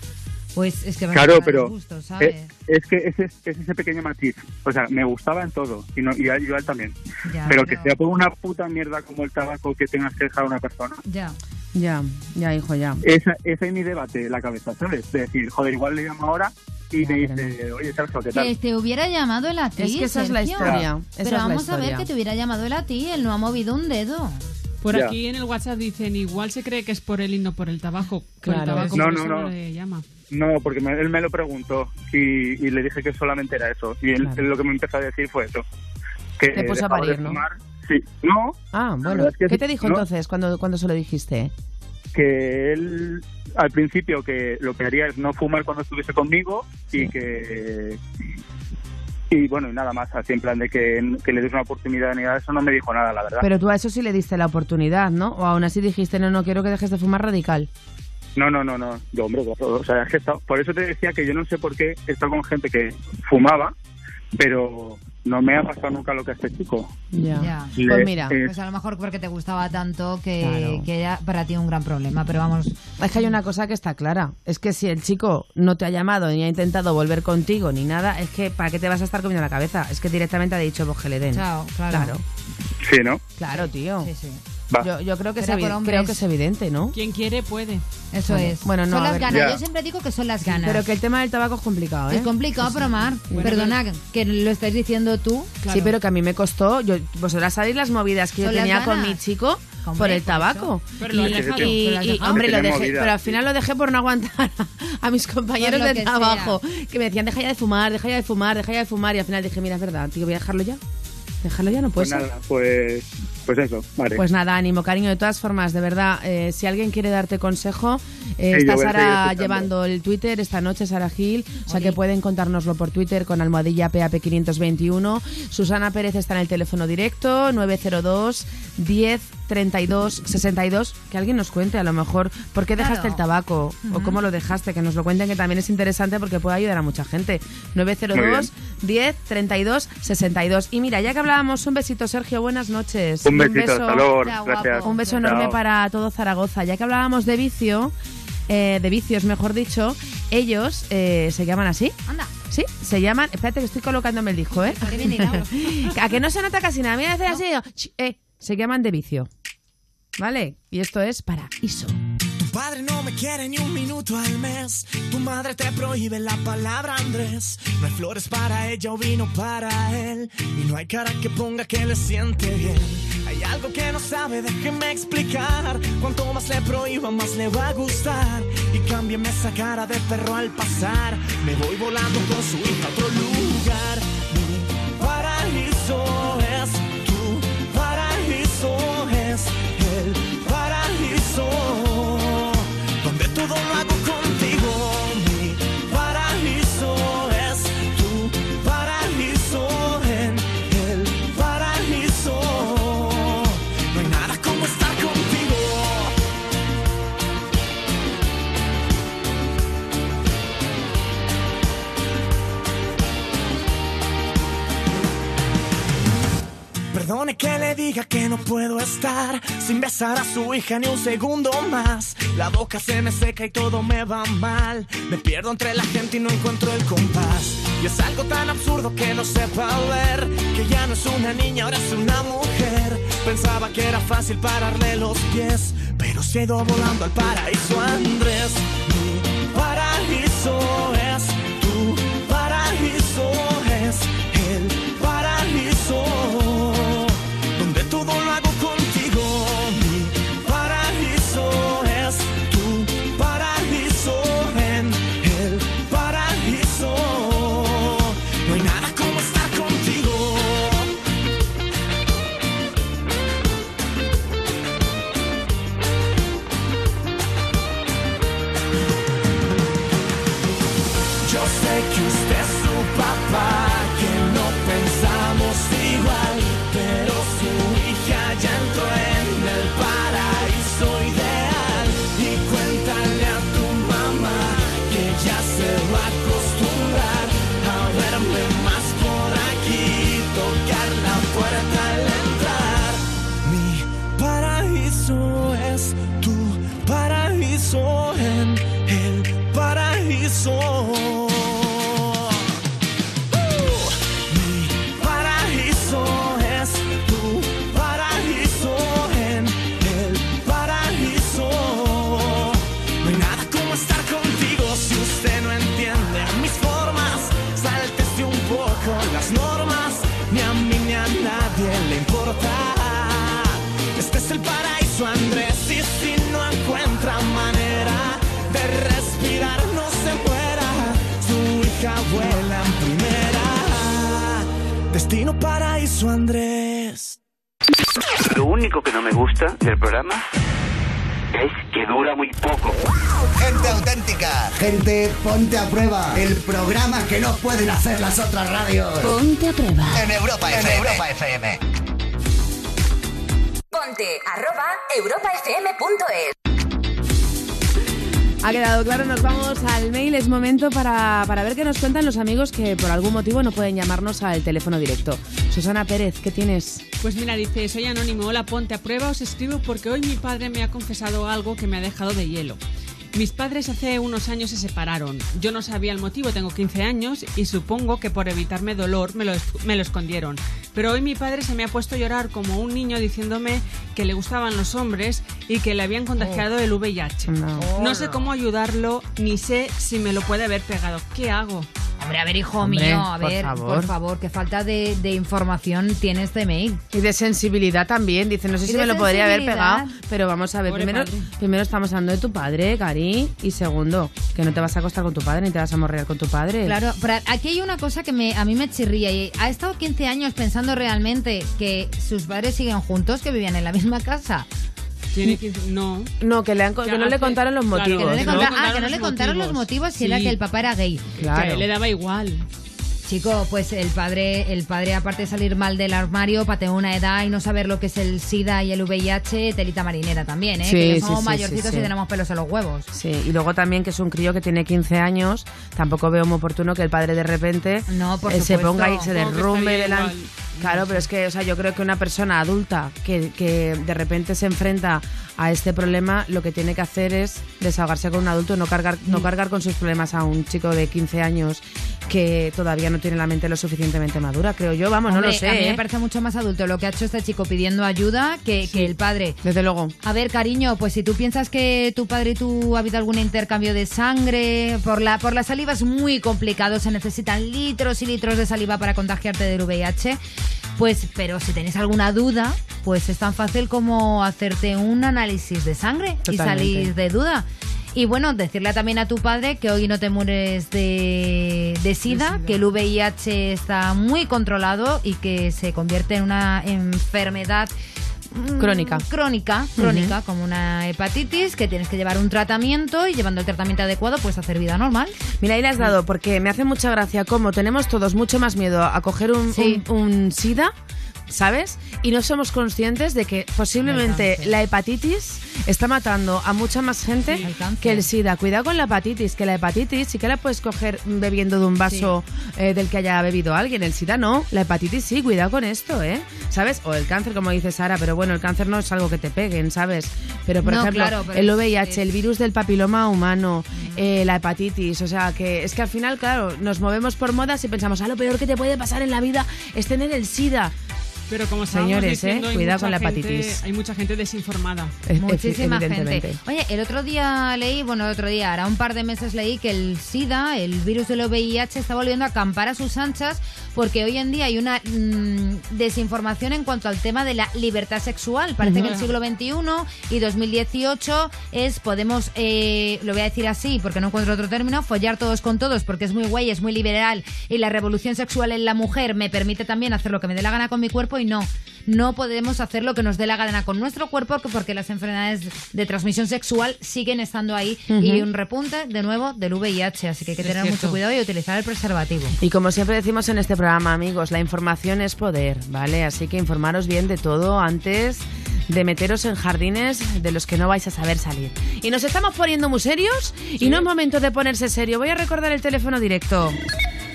pues es que vas a Claro, estar a pero disgusto, ¿sabes? es, es que ese, es ese pequeño matiz. O sea, me gustaba en todo y, no, y a, yo a él también. Ya, pero pero- que sea por una puta mierda como el tabaco que tengas que dejar a una persona. Ya. Ya, ya, hijo, ya. Esa, ese es mi debate en la cabeza, ¿sabes? De decir, joder, igual le llamo ahora y me dice, oye, Sergio, ¿qué tal? Que te hubiera llamado él a ti. Es que esa es la historia, esa Pero vamos a ver que te hubiera llamado él a ti, él no ha movido un dedo. Por Ya. aquí en el WhatsApp dicen, igual se cree que es por él y no por el tabaco. Por el Claro. tabaco, No, no, no. le llama. No, porque me- él me lo preguntó y, y le dije que solamente era eso. Y él, Claro. él lo que me empezó a decir fue eso. Que Te puso a de parir, ¿no? Sí, no, Ah, bueno. verdad es que ¿Qué te dijo no. entonces cuando, cuando se lo dijiste? que él al principio que lo que haría es no fumar cuando estuviese conmigo y que y bueno y nada más así en plan de que, que le des una oportunidad ni nada eso no me dijo nada la verdad Pero tú a eso sí le diste la oportunidad, ¿no? O aún así dijiste, no, no quiero que dejes de fumar radical. no no no no yo hombre o sea es que estado- por eso te decía que yo no sé por qué he estado con gente que fumaba pero no me ha pasado nunca lo que a este chico Ya. Ya. Le- Pues mira. eh, Pues a lo mejor porque te gustaba tanto que, Claro. que era para ti un gran problema, pero vamos. Es que hay una cosa que está clara. Es que si el chico no te ha llamado ni ha intentado volver contigo ni nada, es que ¿para qué te vas a estar comiendo la cabeza? Es que directamente ha dicho, pues que le den. Chao, claro. Claro, sí no claro, tío. Sí, sí. Yo, yo creo, que es creo que es evidente, ¿no? Quien quiere puede. Eso Bueno, es. bueno, no, son las ganas. Yo siempre digo que son las ganas. Pero que el tema del tabaco es complicado, ¿eh? Es complicado, pero Mar, perdona que lo estés diciendo tú. Sí, pero que a mí me costó. Yo, vosotras sabéis las movidas que yo tenía con mi chico Hombre, por el tabaco. Pero lo y, y- y, hombre, lo dejé, pero al sí. final lo dejé por no aguantar a, mis compañeros de que trabajo que me decían, deja ya de fumar, deja ya de fumar, deja ya de fumar. Y al final dije, mira, es verdad, tío, voy a dejarlo ya. Dejarlo ya, no puede pues ser. pues pues eso vale Pues nada, ánimo, cariño. De todas formas, de verdad, eh, si alguien quiere darte consejo, eh, Sí, está Sara llevando el Twitter esta noche, Sara Gil. O sea que pueden contárnoslo por Twitter con almohadilla PAP521. Susana Pérez está en el teléfono directo, 902 10 32 62. Que alguien nos cuente, a lo mejor, por qué dejaste Claro. el tabaco o cómo lo dejaste. Que nos lo cuenten, que también es interesante porque puede ayudar a mucha gente. Muy 902 bien. 10 32 62. Y mira, ya que hablábamos, un besito, Sergio. Buenas noches. un besito hasta luego Chao, gracias guapo. un beso Chao. enorme para todo Zaragoza. Ya que hablábamos de vicio, eh, de vicios, mejor dicho, ellos eh, se llaman así. Anda. Sí, se llaman. Espérate que estoy colocándome el disco, ¿eh? Que viene hilado. a que no se nota casi nada. Mira, hacer así. ch, eh, se llaman de vicio. ¿Vale? Y esto es para ISO. Tu padre no me quiere ni un minuto al mes. Tu madre te prohíbe la palabra Andrés. No hay flores para ella o vino para él. Y no hay cara que ponga que le siente bien. Hay algo que no sabe, déjeme explicar. Cuanto más le prohíba, más le va a gustar. Y cámbiame esa cara de perro al pasar. Me voy volando con su hija a otro lugar. Todo lo Perdone que le diga que no puedo estar sin besar a su hija ni un segundo más. La boca se me seca y todo me va mal. Me pierdo entre la gente y no encuentro el compás. Y es algo tan absurdo que no sepa ver que ya no es una niña, ahora es una mujer. Pensaba que era fácil pararle los pies, pero se ha ido volando al paraíso Andrés. Mi paraíso es todo lo de respirar, no se muera. Su hija vuela en primera. Destino paraíso, Andrés. Lo único que no me gusta del programa es que dura muy poco. Gente auténtica. Gente, ponte a prueba. El programa que no pueden hacer las otras radios. Ponte a prueba. En Europa En FM. Europa FM. Ponte arroba europafm.es. Ha quedado claro, nos vamos al mail. Es momento para, para ver qué nos cuentan los amigos que por algún motivo no pueden llamarnos al teléfono directo. Susana Pérez, ¿qué tienes? Pues mira, dice, soy anónimo, hola, ponte a prueba, os escribo porque hoy mi padre me ha confesado algo que me ha dejado de hielo. Mis padres hace unos años se separaron. Yo no sabía el motivo, tengo 15 años y supongo que por evitarme dolor me lo, me lo escondieron. Pero hoy mi padre se me ha puesto a llorar como un niño diciéndome que le gustaban los hombres y que le habían contagiado el VIH. No sé cómo ayudarlo ni sé si me lo puede haber pegado. ¿Qué hago? Hombre, a ver, hijo Hombre, mío, a por ver, favor. por favor, qué falta de, de información tiene este mail. Y de sensibilidad también. Dice, no sé si me lo podría haber pegado, pero vamos a ver. Pobre Primero, padre. primero estamos hablando de tu padre, Cari. Y segundo, que no te vas a acostar con tu padre ni te vas a morrear con tu padre. Claro, pero aquí hay una cosa que me, a mí me chirría. Y ha estado 15 años pensando realmente que sus padres siguen juntos, que vivían en la misma casa. Tiene que... No. No, que, le han, Que que no le hace- contaron los claro, motivos. Que no le ¿no? conta- ah, contaron que no los le contaron los motivos si Sí. era que el papá era gay. Claro. Que le daba igual. Chico, pues el padre, el padre aparte de salir mal del armario, para tener una edad y no saber lo que es el SIDA y el VIH, telita marinera también, ¿eh? Sí, que somos sí, mayorcitos sí, y tenemos pelos en los huevos. Sí, y luego también que es un crío que tiene 15 años, tampoco veo muy oportuno que el padre de repente No, por eh, se ponga y se derrumbe delante. Claro, pero es que, o sea, yo creo que una persona adulta que, que de repente se enfrenta a este problema, lo que tiene que hacer es desahogarse con un adulto, no cargar, Mm. no cargar con sus problemas a un chico de 15 años que todavía no tiene la mente lo suficientemente madura, creo yo. Vamos, no lo sé. A mí ¿eh? me parece mucho más adulto lo que ha hecho este chico pidiendo ayuda que, que el padre. Desde luego. A ver, cariño, pues si tú piensas que tu padre y tú ha habido algún intercambio de sangre, por la, por la saliva es muy complicado, se necesitan litros y litros de saliva para contagiarte del VIH. Pues, pero si tenéis alguna duda, pues es tan fácil como hacerte un análisis de sangre y salir de duda. Y bueno, decirle también a tu padre que hoy no te mueres de, de SIDA, que el VIH está muy controlado y que se convierte en una enfermedad mm, Crónica. Crónica, crónica, como una hepatitis, que tienes que llevar un tratamiento y llevando el tratamiento adecuado puedes hacer vida normal. Mira, ahí le has dado, porque me hace mucha gracia cómo tenemos todos mucho más miedo a coger un, Sí. un- un SIDA ¿sabes? Y no somos conscientes de que posiblemente la hepatitis está matando a mucha más gente que el SIDA. Cuidado con la hepatitis, que la hepatitis sí que la puedes coger bebiendo de un vaso eh, del que haya bebido alguien. El SIDA no, la hepatitis sí, cuidado con esto, ¿eh? ¿Sabes? O el cáncer, como dice Sara, pero bueno, el cáncer no es algo que te peguen, ¿sabes? Pero por No, ejemplo, claro, pero el es- VIH, el virus del papiloma humano, eh, la hepatitis, o sea, que es que al final, claro, nos movemos por modas y pensamos, ah, lo peor que te puede pasar en la vida es tener el SIDA. Pero como Señores, diciendo, eh, hay cuidado mucha con la gente- hepatitis. hay mucha gente desinformada. Muchísima gente. Oye, el otro día leí, bueno, el otro día, ahora un par de meses leí que el SIDA, el virus del VIH, está volviendo a acampar a sus anchas porque hoy en día hay una mm, desinformación en cuanto al tema de la libertad sexual. Parece que el siglo XXI y 2018 es, podemos, eh, lo voy a decir así porque no encuentro otro término, follar todos con todos porque es muy guay, es muy liberal y la revolución sexual en la mujer me permite también hacer lo que me dé la gana con mi cuerpo y no. No podemos hacer lo que nos dé la gana con nuestro cuerpo porque las enfermedades de transmisión sexual siguen estando ahí y un repunte de nuevo del VIH, así que hay que tener mucho cuidado y utilizar el preservativo. Y como siempre decimos en este programa, amigos, la información es poder, ¿vale? Así que informaros bien de todo antes de meteros en jardines de los que no vais a saber salir. Y nos estamos poniendo muy serios y no es momento de ponerse serio. Voy a recordar el teléfono directo.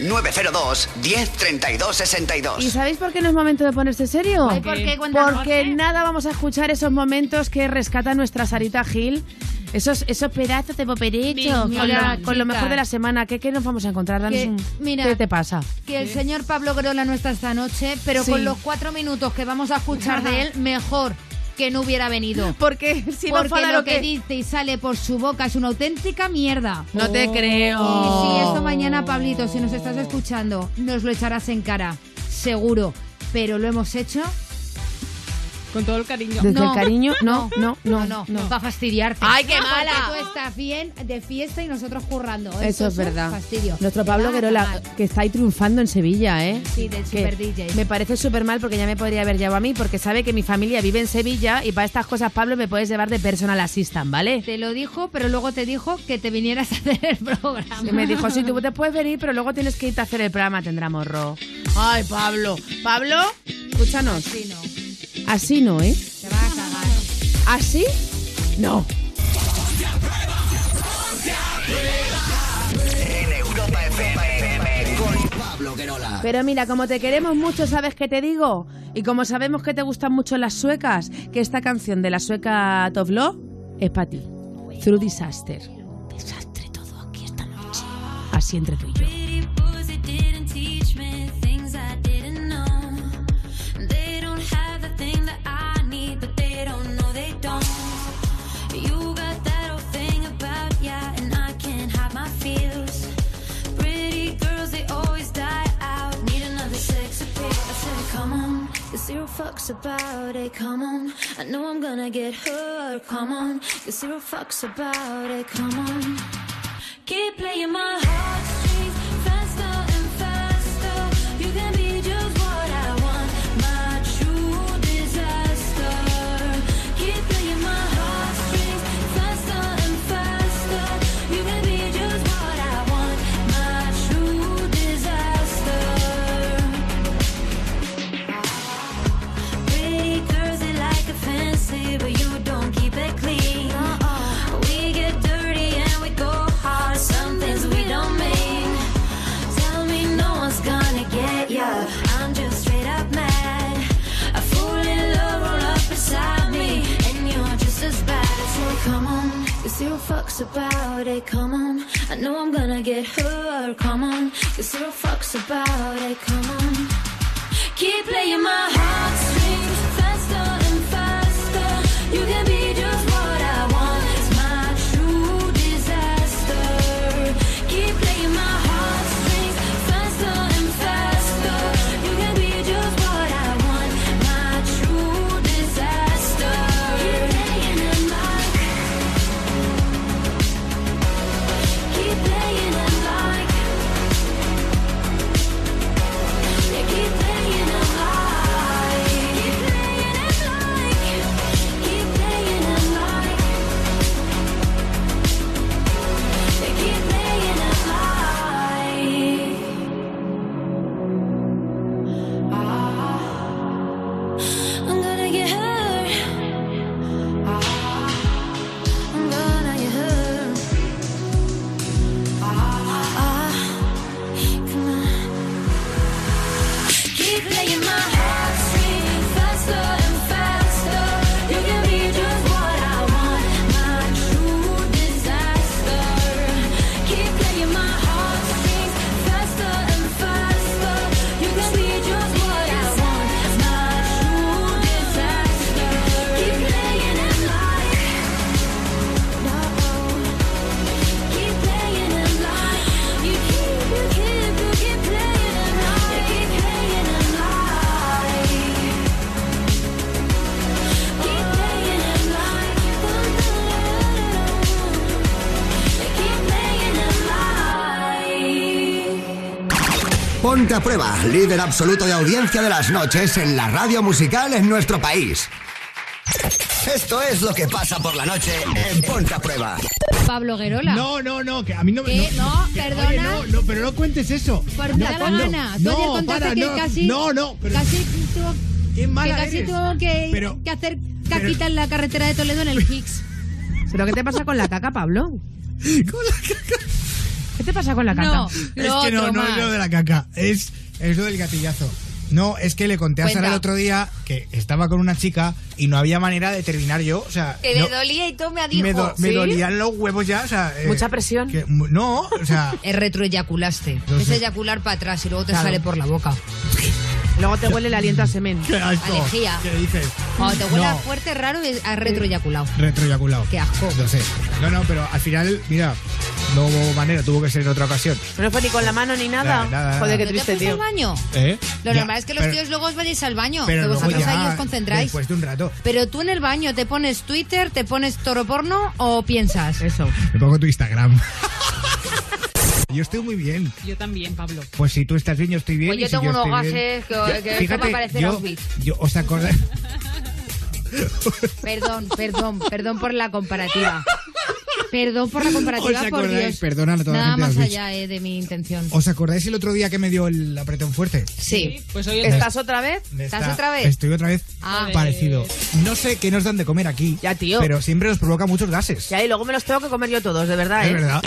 902 10 32 62. ¿Y sabéis por qué no es momento de ponerse serio? Ay, ¿por qué? Cuéntanos. Porque nada vamos a escuchar esos momentos que rescata nuestra Sarita Gil. Esos, esos pedazos de poperecho Mira, con, lo- con lo mejor de la semana. ¿Qué, qué nos vamos a encontrar? Danos Que- un- mira, ¿Qué te pasa? Que el señor Pablo Grola no está esta noche, pero Sí. con los cuatro minutos que vamos a escuchar de él, mejor que no hubiera venido. Porque si no Porque fuera lo lo que que- dice y sale por su boca es una auténtica mierda. No te creo. Y si esto mañana, Pablito, si nos estás escuchando, nos lo echarás en cara, seguro. Pero lo hemos hecho Con todo el cariño. Desde el cariño, no, no, no, no, no. para fastidiarte. ¡Ay, qué Porque mala! tú estás bien de fiesta y nosotros currando. Eso es verdad. fastidio. Nuestro Pablo va a Guerola, que está ahí triunfando en Sevilla, ¿eh? Sí, del Que super DJ. Me parece súper mal porque ya me podría haber llevado a mí, porque sabe que mi familia vive en Sevilla y para estas cosas, Pablo, me puedes llevar de personal assistant, ¿vale? Te lo dijo, pero luego te dijo que te vinieras a hacer el programa. Y me dijo, sí, tú te puedes venir, pero luego tienes que irte a hacer el programa, tendrá morro. Ay, Pablo. Pablo, escúchanos. Sí, no. Así no, ¿eh? Te vas a cagar. ¿Así? No. En Europa FM con Pablo Guerola. Pero mira, como te queremos mucho, ¿sabes qué te digo? Y como sabemos que te gustan mucho las suecas, que esta canción de la sueca Tovlo es para ti. Through Disaster. Desastre todo aquí esta noche. Así entre tú y yo. Zero fucks about it. Come on, I know I'm gonna get hurt. Come on, there's zero fucks about it. Come on. Keep playing my heartstrings zero fucks about it. Come on, I know I'm gonna get hurt. Come on, zero fucks about it. Come on. Keep playing my heartstrings faster and faster. You can Ponte a prueba, líder absoluto de audiencia de las noches en la radio musical en nuestro país. Esto es lo que pasa por la noche en Ponte a prueba. Pablo Guerola. No, no, no, que a mí no me. ¿Qué? No, que- perdona. oye, no, no, pero no cuentes eso. Por no, da la no, gana. Tú no, ayer para, que no, casi. No, no, pero. Casi tuvo, Qué mala que casi eres. tuvo que, Pero- que hacer caquita en la carretera de Toledo en el Higgs. ¿Pero qué te pasa con la caca, Pablo? ¿Qué te pasa con la caca? No, es que no, no es lo de la caca, es, es lo del gatillazo. No, es que le conté a Sara el otro día que estaba con una chica y no había manera de terminar yo. O sea, Que no- le dolía y todo me dijo. me, do- me dolían los huevos ya. O sea, eh, Mucha presión. que- no, o sea, Es retroeyaculaste. Es eyacular para atrás y luego te Claro. sale por la boca. Luego te huele el aliento a semen. qué asco. Alejía. ¿Qué dices? Cuando te huele No. fuerte, raro, es a retroeyaculado. Retroeyaculado. Qué asco. No sé. No, no, pero al final, mira, no hubo manera, tuvo que ser en otra ocasión. No fue ni con la mano ni nada. Nada, nada, Joder, qué ¿No te triste, fuiste tío. al baño? ¿Eh? Lo Ya, normal es que los pero- tíos luego os vayáis al baño, pero que luego vosotros ya, ahí os concentráis. Después de un rato. Pero tú en el baño te pones Twitter, te pones toro porno o piensas. Eso. Me pongo tu Instagram. yo estoy muy bien. Yo también, Pablo. Pues si tú estás bien, yo estoy bien. Pues y yo si tengo unos estoy bien- gases que, que esto va a parecer yo, Auschwitz. yo, ¿os acordáis? Perdón, perdón, perdón por la comparativa. Perdón por la ¿Os comparativa, por acordáis? Dios. Perdona a toda la Nada gente de más allá eh, de mi intención. ¿Os acordáis el otro día que me dio el apretón fuerte? Sí. Pues hoy ¿Estás otra vez? Me ¿Estás está- otra vez? Estoy otra vez Ah. parecido. No sé qué nos dan de comer aquí. Ya, tío. Pero siempre nos provoca muchos gases. Ya, y luego me los tengo que comer yo todos, de verdad, Es ¿eh? verdad.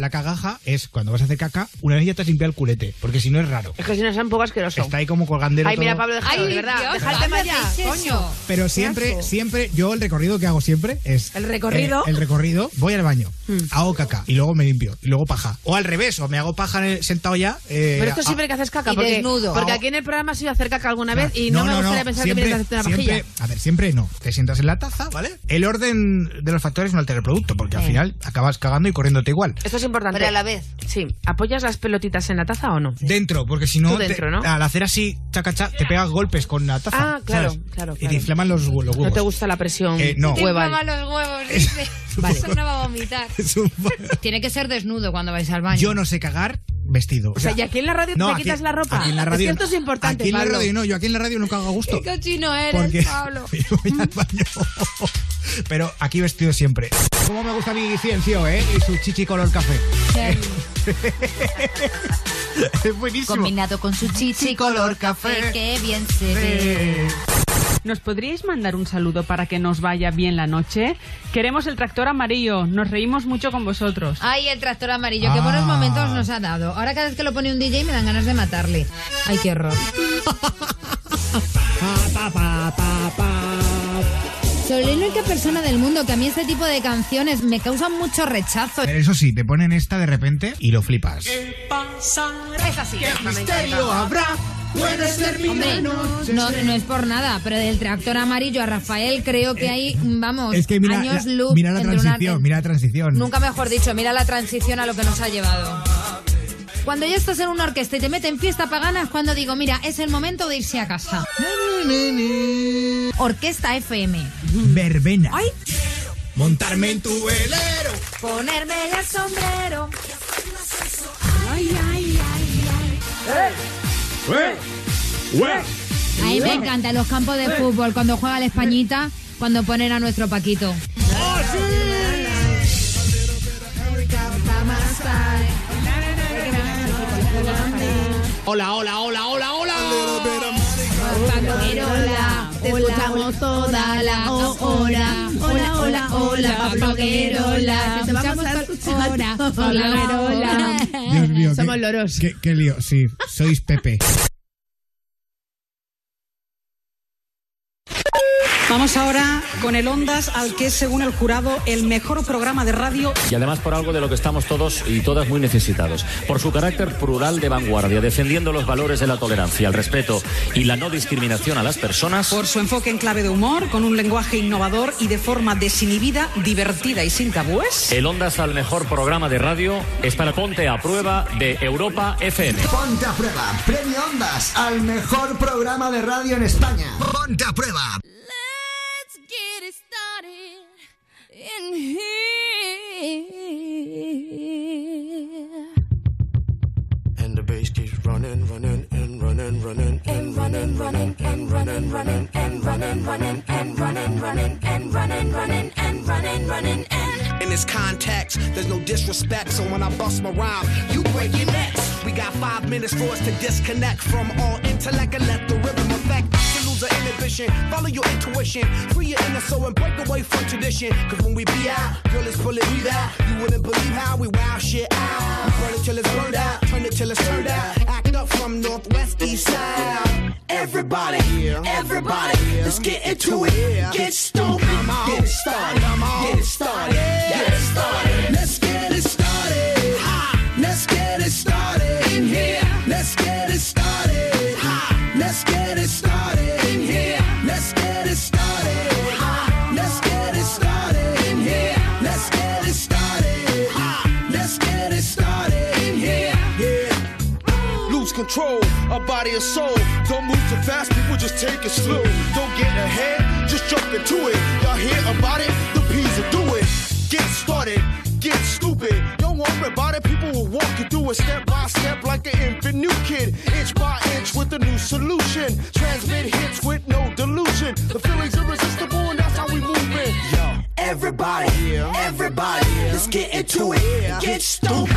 La cagaja es cuando vas a hacer caca, una vez ya te has limpiado el culete, porque si no es raro. Es que si no es un poco asqueroso. Está ahí como colgandero Ay, mira. Pablo, déjalo, Ay, de verdad. Dios, Deja el. Pero siempre, siempre, yo el recorrido que hago siempre es... ¿El recorrido? eh, el recorrido, voy al baño, Mm. hago caca y luego me limpio y luego paja. O al revés, o me hago paja en el- sentado ya. eh, Pero esto a- siempre que haces caca, Y porque, desnudo. porque aquí en el programa se iba a hacer caca alguna vez y No, no, me gustaría no, pensar siempre- que vienes a hacerte una siempre- vajilla. A ver, siempre no. Te sientas en la taza, ¿vale? El orden de los factores no altera el producto, porque al Eh. final acabas cagando y corriéndote igual. Esto es importante. Pero a la vez. Sí. ¿Apoyas las pelotitas en la taza o no? Dentro, porque si no, Tú dentro, te- ¿no? al hacer así, chaca, chaca, te pegas golpes con la taza. Ah, claro, ¿sabes? claro, Y claro. te inflaman los, hue- los huevos. No te gusta la presión Eh, no. Te inflaman los huevos, dice. Vale. Eso no va a vomitar. Es un- Tiene que ser desnudo cuando vais al baño. Yo no sé cagar vestido. O sea, y aquí en la radio no, te aquí- quitas la ropa. Aquí en la Es radio, que esto es importante, Aquí en la Pablo. radio no, yo aquí en la radio no cago a gusto. Qué cochino eres, Porque Pablo. voy al baño. Pero aquí vestido siempre. Como me gusta mi ciencio, ¿eh? Y su chichi color café. es buenísimo. Combinado con su chichi color café, que bien se ve. ¿Nos podríais mandar un saludo para que nos vaya bien la noche? Queremos el tractor amarillo, nos reímos mucho con vosotros. Ay, el tractor amarillo, qué buenos Ah. momentos nos ha dado. Ahora cada vez que lo pone un DJ me dan ganas de matarle. Ay, qué horror. Soy la única persona del mundo que a mí este tipo de canciones me causan mucho rechazo. Pero eso sí, te ponen esta de repente y lo flipas. Es así. habrá? Puede ser Hombre, no, no es por nada, pero del tractor amarillo a Rafael creo que hay, vamos, Es que mira, años la, luz mira la una- transición, mira la transición. Nunca mejor dicho, mira la transición a lo que nos ha llevado. Cuando ya estás en una orquesta y te meten fiesta pagana es cuando digo, mira, es el momento de irse a casa. Orquesta FM. Verbena. Montarme en tu velero. Ponerme el sombrero. A mí me encantan los campos de fútbol cuando juega la Españita, cuando ponen a nuestro Paquito. Hola, hola, hola, hola, hola. Paquerola, te escuchamos toda la hora. Hola, hola, hola, Pablo Guerola. Te escuchamos hora. Hola, Guerola. Dios mío. Somos loros. Qué, qué lío, sí. Sois Pepe. Vamos ahora con el Ondas, al que es, según el jurado, el mejor programa de radio. Y además por algo de lo que estamos todos y todas muy necesitados. Por su carácter plural de vanguardia, defendiendo los valores de la tolerancia, el respeto y la no discriminación a las personas. Por su enfoque en clave de humor, con un lenguaje innovador y de forma desinhibida, divertida y sin tabúes. El Ondas al mejor programa de radio es para Ponte a Prueba de Europa FM. Ponte a prueba, premio Ondas al mejor programa de radio en España. Ponte a prueba. Let's get it started in here. And the bass keeps running, running. running and running, running and running, running and running, running and running, running and running, running and running, running and. In this context, there's no disrespect, so when I bust my rhyme, you break your necks. We got five minutes for us to disconnect from all intellect and let the rhythm affect. To lose the inhibition, follow your intuition, free your inner soul and break away from tradition. Cause when we be out, girl, it's pulling me out. You wouldn't believe how we wow shit out. We burn it till it's burned out, turn it till it's turned out. Act up from northwest east side. Everybody, everybody, let's get into it. Get stupid, get it started, get it started, get it started. Let's get it started. Let's get it started in here. Let's get it started. Let's get it started control of body and soul. Don't move too fast, people just take it slow. Don't get ahead, just jump into it. Y'all hear about it? The P's will do it. Get started, get stupid. Don't worry about it, people will walk you through it step by step like an infant new kid. Inch by inch with a new solution. Transmit hits with no delusion. The feeling's irresistible and that's how we move it. Yo. Everybody, everybody, let's get into it. Get stupid,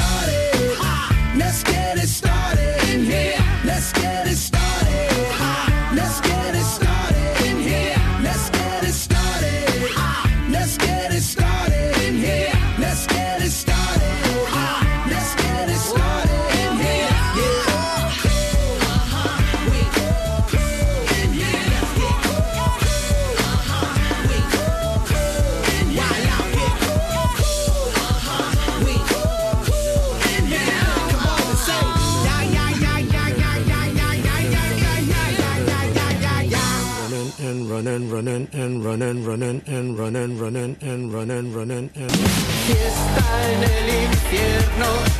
Let's get it started in here. Let's get it started. Running running, running running, running running, running running.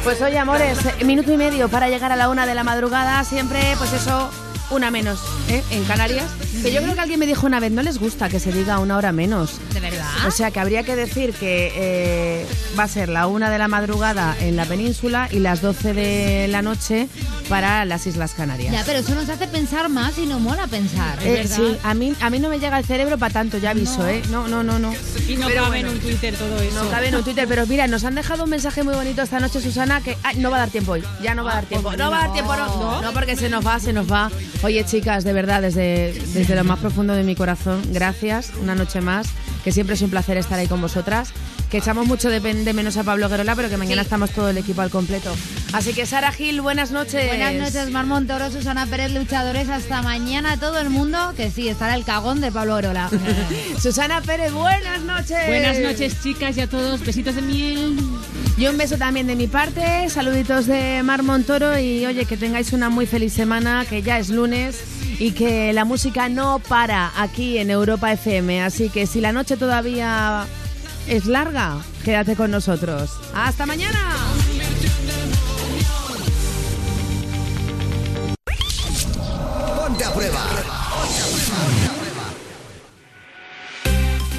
Pues hoy, amores, minuto y medio para llegar a la una de la madrugada. Siempre, pues eso, una menos, ¿eh? En Canarias. Que yo creo que alguien me dijo una vez, no les gusta que se diga una hora menos. ¿De verdad? O sea que habría que decir que eh, va a ser la una de la madrugada en la península y las 12 de la noche para las Islas Canarias. Ya, pero eso nos hace pensar más y no mola pensar. Eh, sí, a mí, a mí no me llega el cerebro para tanto, ya aviso, ¿eh? No, no, no, no. Y no Pero cabe en bueno. un Twitter todo eso. No cabe en un Twitter, pero mira, nos han dejado un mensaje muy bonito esta noche, Susana, que ay, no va a dar tiempo hoy. Ya no va a dar tiempo. No va a dar tiempo, no. No, porque se nos va, se nos va. Oye, chicas, de verdad, desde, desde lo más profundo de mi corazón, gracias. Una noche más, que siempre es un placer estar ahí con vosotras. Que echamos mucho de, de menos a Pablo Guerola, pero que mañana estamos todo el equipo al completo. Así que, Sara Gil, buenas noches. Buenas noches, Mar Montoro, Susana Pérez, luchadores. Hasta mañana todo el mundo, que sí, estará el cagón de Pablo Orola. Susana Pérez, buenas noches. Buenas noches, chicas, y a todos. Besitos de miel. Y un beso también de mi parte, saluditos de Mar Montoro y oye, que tengáis una muy feliz semana, que ya es lunes y que la música no para aquí en Europa FM. Así que si la noche todavía es larga. Quédate con nosotros. ¡Hasta mañana! Ponte a prueba.